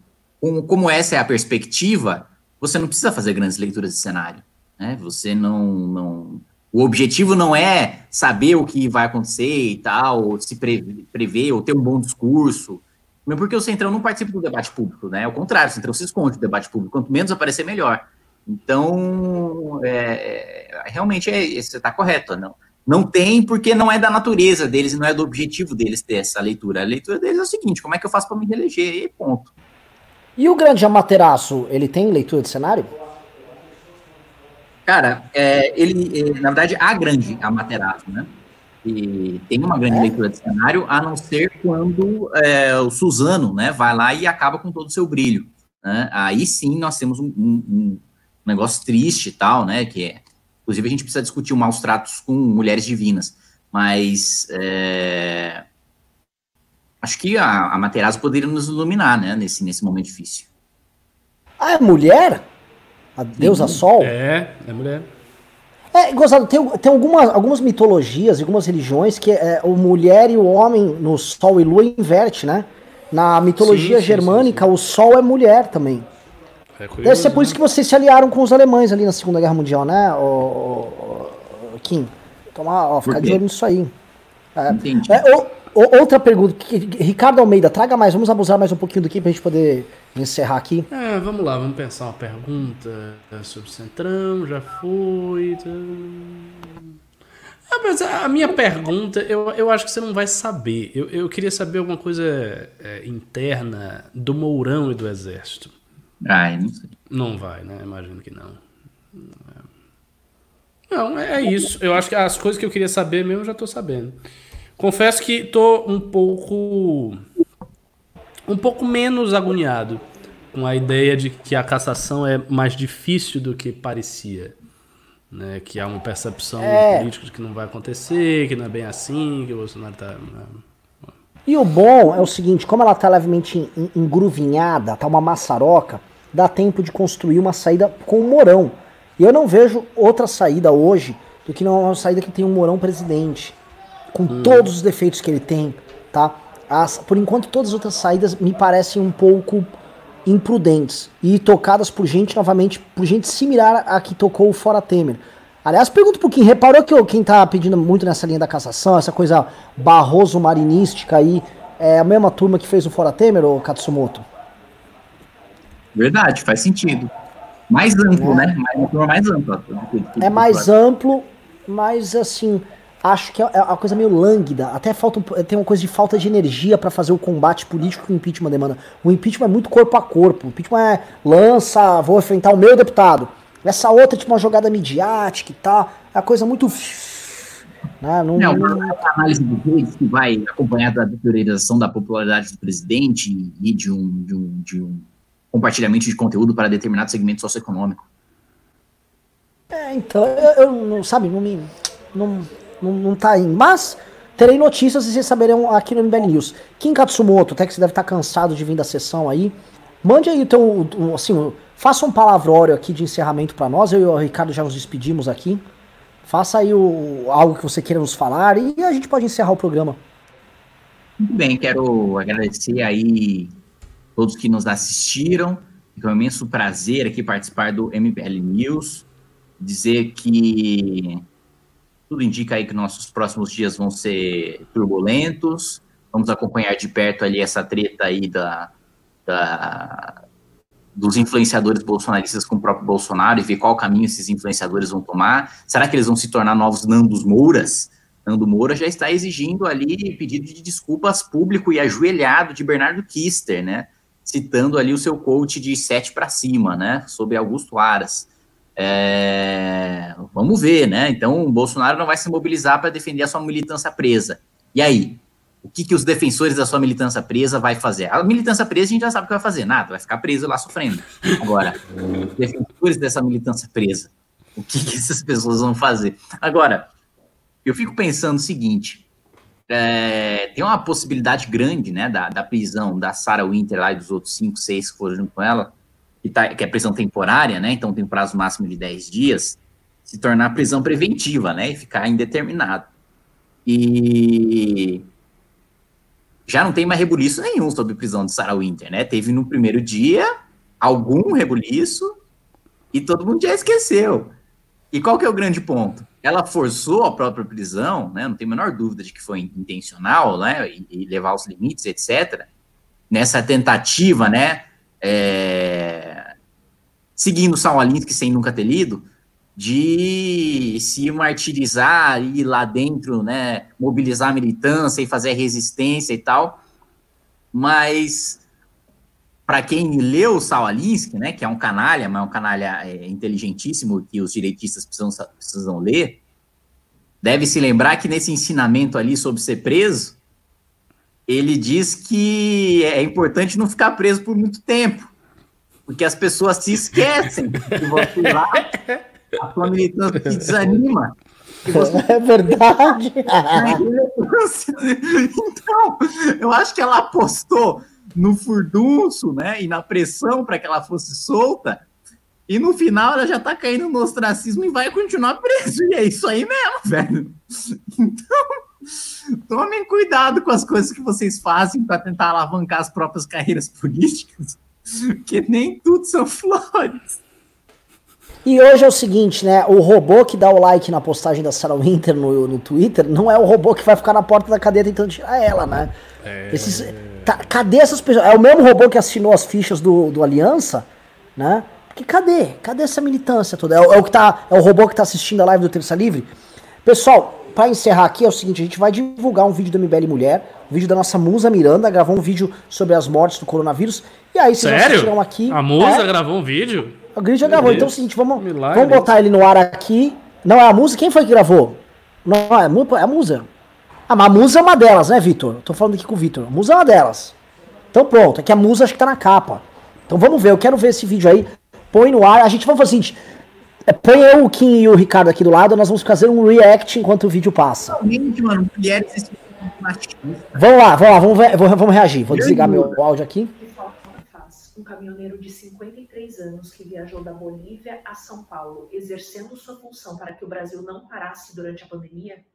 como essa é a perspectiva, você não precisa fazer grandes leituras de cenário, né? Você não, não o objetivo não é saber o que vai acontecer e tal, ou se prever, ou ter um bom discurso, mesmo porque o Centrão não participa do debate público, né? Ao contrário, o Centrão se esconde do debate público. Quanto menos aparecer, melhor. Então, é, é realmente é, você está correto, não? Não tem porque não é da natureza deles e não é do objetivo deles ter essa leitura. A leitura deles é o seguinte: como é que eu faço para me reeleger? E ponto. E o grande Amaterasu, ele tem leitura de cenário? Cara, é, ele, é, na verdade, a grande Amaterasu, né? E tem uma grande é? leitura de cenário, a não ser quando é, o Suzano, né, vai lá e acaba com todo o seu brilho. Né? Aí sim nós temos um, um, um negócio triste e tal, né? Que é Inclusive, a gente precisa discutir o maus tratos com mulheres divinas. Mas é, acho que a, a Materazzo poderia nos iluminar, né, nesse, nesse momento difícil. Ah, é mulher? A deusa Sol? É, é mulher. É, gozado, tem, tem algumas, algumas mitologias, algumas religiões que é, o mulher e o homem no Sol e Lua inverte, né? Na mitologia sim, germânica, sim, sim, o Sol é mulher também. É curioso, Deve ser por né? isso que vocês se aliaram com os alemães ali na Segunda Guerra Mundial, né, o, o, o Kim? Tomar, ó, ficar de olho nisso aí. É, Entendi. É, o, o, outra pergunta, Ricardo Almeida, traga mais, vamos abusar mais um pouquinho do Kim pra gente poder encerrar aqui. É, vamos lá, vamos pensar uma pergunta sobre o Centrão, já foi. Tá... Ah, mas a minha pergunta, eu, eu acho que você não vai saber. Eu, eu queria saber alguma coisa é, interna do Mourão e do Exército. Ai, não sei. Não vai, né? Imagino que não. Não, é isso. Eu acho que as coisas que eu queria saber mesmo eu já tô sabendo. Confesso que tô um pouco. Um pouco menos agoniado com a ideia de que a cassação é mais difícil do que parecia. Né? Que há uma percepção é. política de que não vai acontecer, que não é bem assim, que o Bolsonaro tá. Né? E o bom é o seguinte, como ela tá levemente engruvinhada, tá uma maçaroca, dá tempo de construir uma saída com o Morão. E eu não vejo outra saída hoje do que não uma saída que tem um Morão presidente, com hum. todos os defeitos que ele tem, tá? As, por enquanto todas as outras saídas me parecem um pouco imprudentes e tocadas por gente novamente, por gente similar a que tocou o Fora Temer. Aliás, pergunto pro Kim, reparou que quem tá pedindo muito nessa linha da cassação, essa coisa barroso marinística aí, é a mesma turma que fez o Fora Temer, ou Katsumoto? Verdade, faz sentido. Mais amplo, é. né? Mais, mais ampla. É mais amplo, mas assim, acho que é, é uma coisa meio lânguida. Até falta, tem uma coisa de falta de energia para fazer o combate político que o impeachment demanda. O impeachment é muito corpo a corpo. O impeachment é lança, vou enfrentar o meu deputado. Essa outra, tipo, uma jogada midiática e tal. É uma coisa muito. Né? Não, não, não... análise de redes que vai acompanhada da deterioração da popularidade do presidente e de um, de um, de um compartilhamento de conteúdo para determinado segmento socioeconômico. É, então, eu, eu não, sabe, não me. Não, não, não tá indo. Mas terei notícias e vocês saberão aqui no MBL News. Kim Katsumoto, até que você deve estar cansado de vir da sessão aí. Mande aí então, assim, faça um palavrório aqui de encerramento para nós. Eu e o Ricardo já nos despedimos aqui. Faça aí o, algo que você queira nos falar e a gente pode encerrar o programa. Muito bem, quero agradecer aí todos que nos assistiram. É um imenso prazer aqui participar do MBL News. Dizer que tudo indica aí que nossos próximos dias vão ser turbulentos. Vamos acompanhar de perto ali essa treta aí da, da, dos influenciadores bolsonaristas com o próprio Bolsonaro e ver qual caminho esses influenciadores vão tomar. Será que eles vão se tornar novos Nandos Mouras? Nando Moura já está exigindo ali pedido de desculpas público e ajoelhado de Bernardo Kister, né? Citando ali o seu coach de sete para cima, né? Sobre Augusto Aras. É... Vamos ver, né? Então, o Bolsonaro não vai se mobilizar para defender a sua militância presa. E aí? O que, que os defensores da sua militância presa vai fazer? A militância presa a gente já sabe o que vai fazer, nada, vai ficar preso lá sofrendo. Agora, os defensores dessa militância presa, o que, que essas pessoas vão fazer? Agora, eu fico pensando o seguinte: é, tem uma possibilidade grande, né, da, da prisão da Sarah Winter lá e dos outros cinco, seis que foram junto com ela, que, tá, que é prisão temporária, né, então tem um prazo máximo de 10 dias, se tornar prisão preventiva, né, e ficar indeterminado. E já não tem mais rebuliço nenhum sobre prisão de Sarah Winter, né? Teve no primeiro dia algum rebuliço e todo mundo já esqueceu. E qual que é o grande ponto? Ela forçou a própria prisão, né? Não tem a menor dúvida de que foi intencional, né? E, e levar os limites, etc. Nessa tentativa, né? É... Seguindo São Alinsky sem nunca ter lido, de se martirizar ir lá dentro, né, mobilizar a militância e fazer resistência e tal. Mas para quem leu Alinsky, né, que é um canalha, mas é um canalha é, inteligentíssimo que os direitistas precisam, precisam ler, deve se lembrar que nesse ensinamento ali sobre ser preso, ele diz que é importante não ficar preso por muito tempo, porque as pessoas se esquecem que você lá a sua militância te desanima. Você... É verdade. então, eu acho que ela apostou no furdunço, né, e na pressão para que ela fosse solta, e no final ela já tá caindo no ostracismo e vai continuar preso. E é isso aí mesmo, velho. Então, tomem cuidado com as coisas que vocês fazem para tentar alavancar as próprias carreiras políticas, que nem tudo são flores. E hoje é o seguinte, né? O robô que dá o like na postagem da Sarah Winter no, no Twitter não é o robô que vai ficar na porta da cadeia tentando tirar ela, né? É... Esses, tá, cadê essas pessoas? É o mesmo robô que assinou as fichas do, do Aliança, né? Porque cadê? Cadê essa militância toda? É, é, o que tá, é o robô que tá assistindo a live do Terça Livre? Pessoal, para encerrar aqui é o seguinte, a gente vai divulgar um vídeo do MBL Mulher, um vídeo da nossa musa Miranda, gravou um vídeo sobre as mortes do coronavírus. E aí vocês Sério? aqui. A musa é, gravou um vídeo? O Grid já gravou. Então é o seguinte, vamos, vamos botar ele no ar aqui. Não é a música? Quem foi que gravou? Não, é, é a Musa. Ah, mas a Musa é uma delas, né, Vitor? Tô falando aqui com o Vitor. A Musa é uma delas. Então pronto, é que a Musa acho que tá na capa. Então vamos ver, eu quero ver esse vídeo aí. Põe no ar. A gente vai fazer o seguinte. É, põe eu, o Kim e o Ricardo aqui do lado, nós vamos fazer um react enquanto o vídeo passa. Realmente, mano, mulheres Vamos lá, vamos lá, vamos, ver, vamos reagir. Vou desligar meu áudio aqui um caminhoneiro de 53 anos que viajou da Bolívia a São Paulo, exercendo sua função para que o Brasil não parasse durante a pandemia?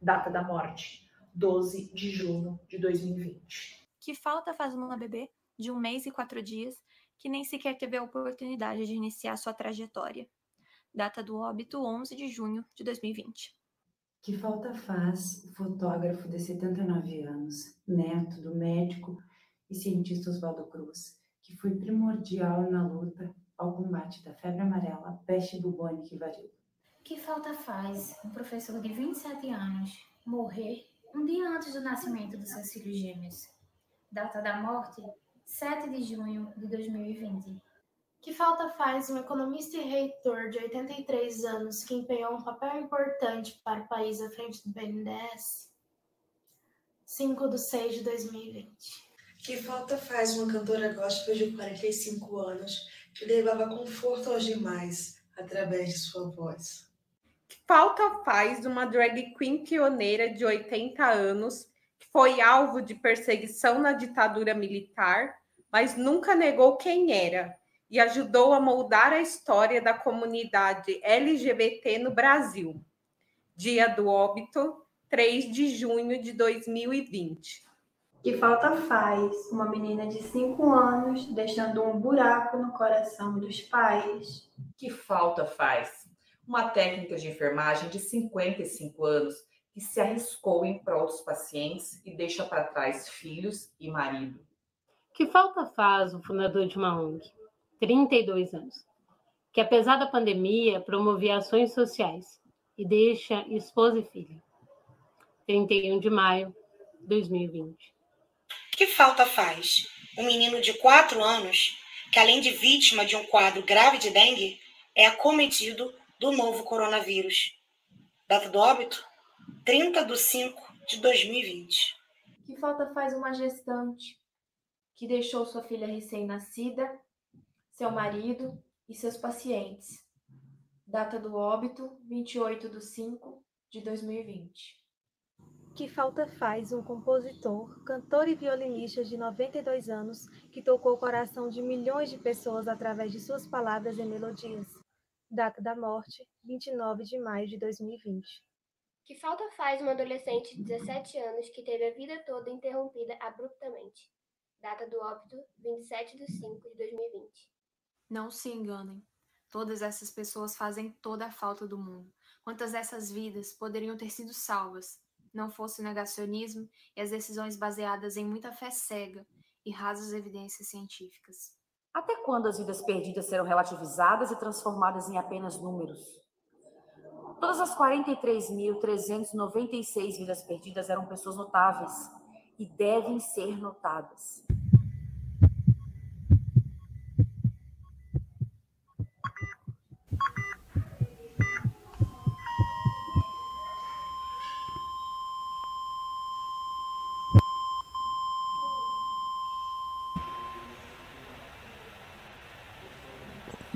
Data da morte: 12 de junho de 2020. Que falta faz uma bebê de um mês e quatro dias que nem sequer teve a oportunidade de iniciar sua trajetória? Data do óbito: 11 de junho de 2020. Que falta faz o fotógrafo de 79 anos, neto do médico e cientista Oswaldo Cruz, que foi primordial na luta ao combate da febre amarela, peste bubônica e varíola. Que falta faz um professor de 27 anos morrer um dia antes do nascimento dos seus filhos gêmeos? Data da morte, 7 de junho de 2020. Que falta faz um economista e reitor de 83 anos que empenhou um papel importante para o país à frente do BNDES? 5 de 6 de 2020. Que falta faz uma cantora gospel de 45 anos que levava conforto aos demais através de sua voz? Que falta faz uma drag queen pioneira de 80 anos que foi alvo de perseguição na ditadura militar, mas nunca negou quem era e ajudou a moldar a história da comunidade LGBT no Brasil. Dia do óbito, 3 de junho de 2020. Que falta faz uma menina de 5 anos deixando um buraco no coração dos pais? Que falta faz uma técnica de enfermagem de 55 anos que se arriscou em prol dos pacientes e deixa para trás filhos e marido? Que falta faz o fundador de uma ONG, 32 anos, que apesar da pandemia promovia ações sociais e deixa esposa e filha? 31 de maio de 2020. Que falta faz um menino de 4 anos que, além de vítima de um quadro grave de dengue, é acometido do novo coronavírus? Data do óbito? 30 de 5 de 2020. Que falta faz uma gestante que deixou sua filha recém-nascida, seu marido e seus pacientes? Data do óbito: 28 de 5 de 2020. Que falta faz um compositor, cantor e violinista de 92 anos que tocou o coração de milhões de pessoas através de suas palavras e melodias? Data da morte: 29 de maio de 2020. Que falta faz uma adolescente de 17 anos que teve a vida toda interrompida abruptamente? Data do óbito: 27 de 5 de 2020. Não se enganem. Todas essas pessoas fazem toda a falta do mundo. Quantas dessas vidas poderiam ter sido salvas não fosse o negacionismo e as decisões baseadas em muita fé cega e rasas evidências científicas. Até quando as vidas perdidas serão relativizadas e transformadas em apenas números? Todas as 43.396 vidas perdidas eram pessoas notáveis e devem ser notadas.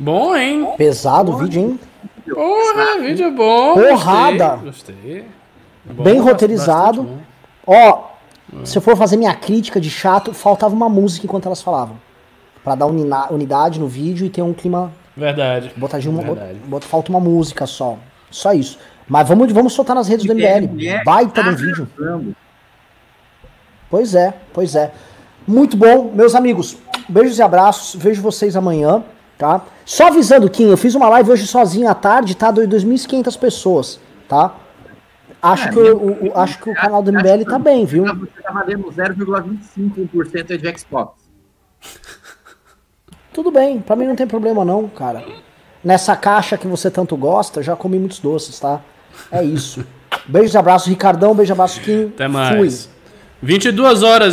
Bom, hein? Pesado o vídeo, hein? Porra, vídeo bom. Porrada. Gostei. gostei. Bom, Bem roteirizado. Ó, se eu for fazer minha crítica de chato, faltava uma música enquanto elas falavam. Pra dar unidade no vídeo e ter um clima. Verdade. Botar de uma, Verdade. Bota, falta uma música só. Só isso. Mas vamos, vamos soltar nas redes do MBL. Baita no vídeo. Pois é, pois é. Muito bom, meus amigos. Beijos e abraços. Vejo vocês amanhã, tá? Só avisando, Kim, eu fiz uma live hoje sozinho à tarde, tá? 2.500 pessoas, tá? Acho, é, que o, o, acho que o canal do MBL tá bem, viu? Você tá valendo 0,25% de Xbox. Tudo bem, pra mim não tem problema não, cara. Nessa caixa que você tanto gosta, já comi muitos doces, tá? É isso. Beijos e abraços, Ricardão. Beijo e abraço, Kim. Até mais. Fui. 22 horas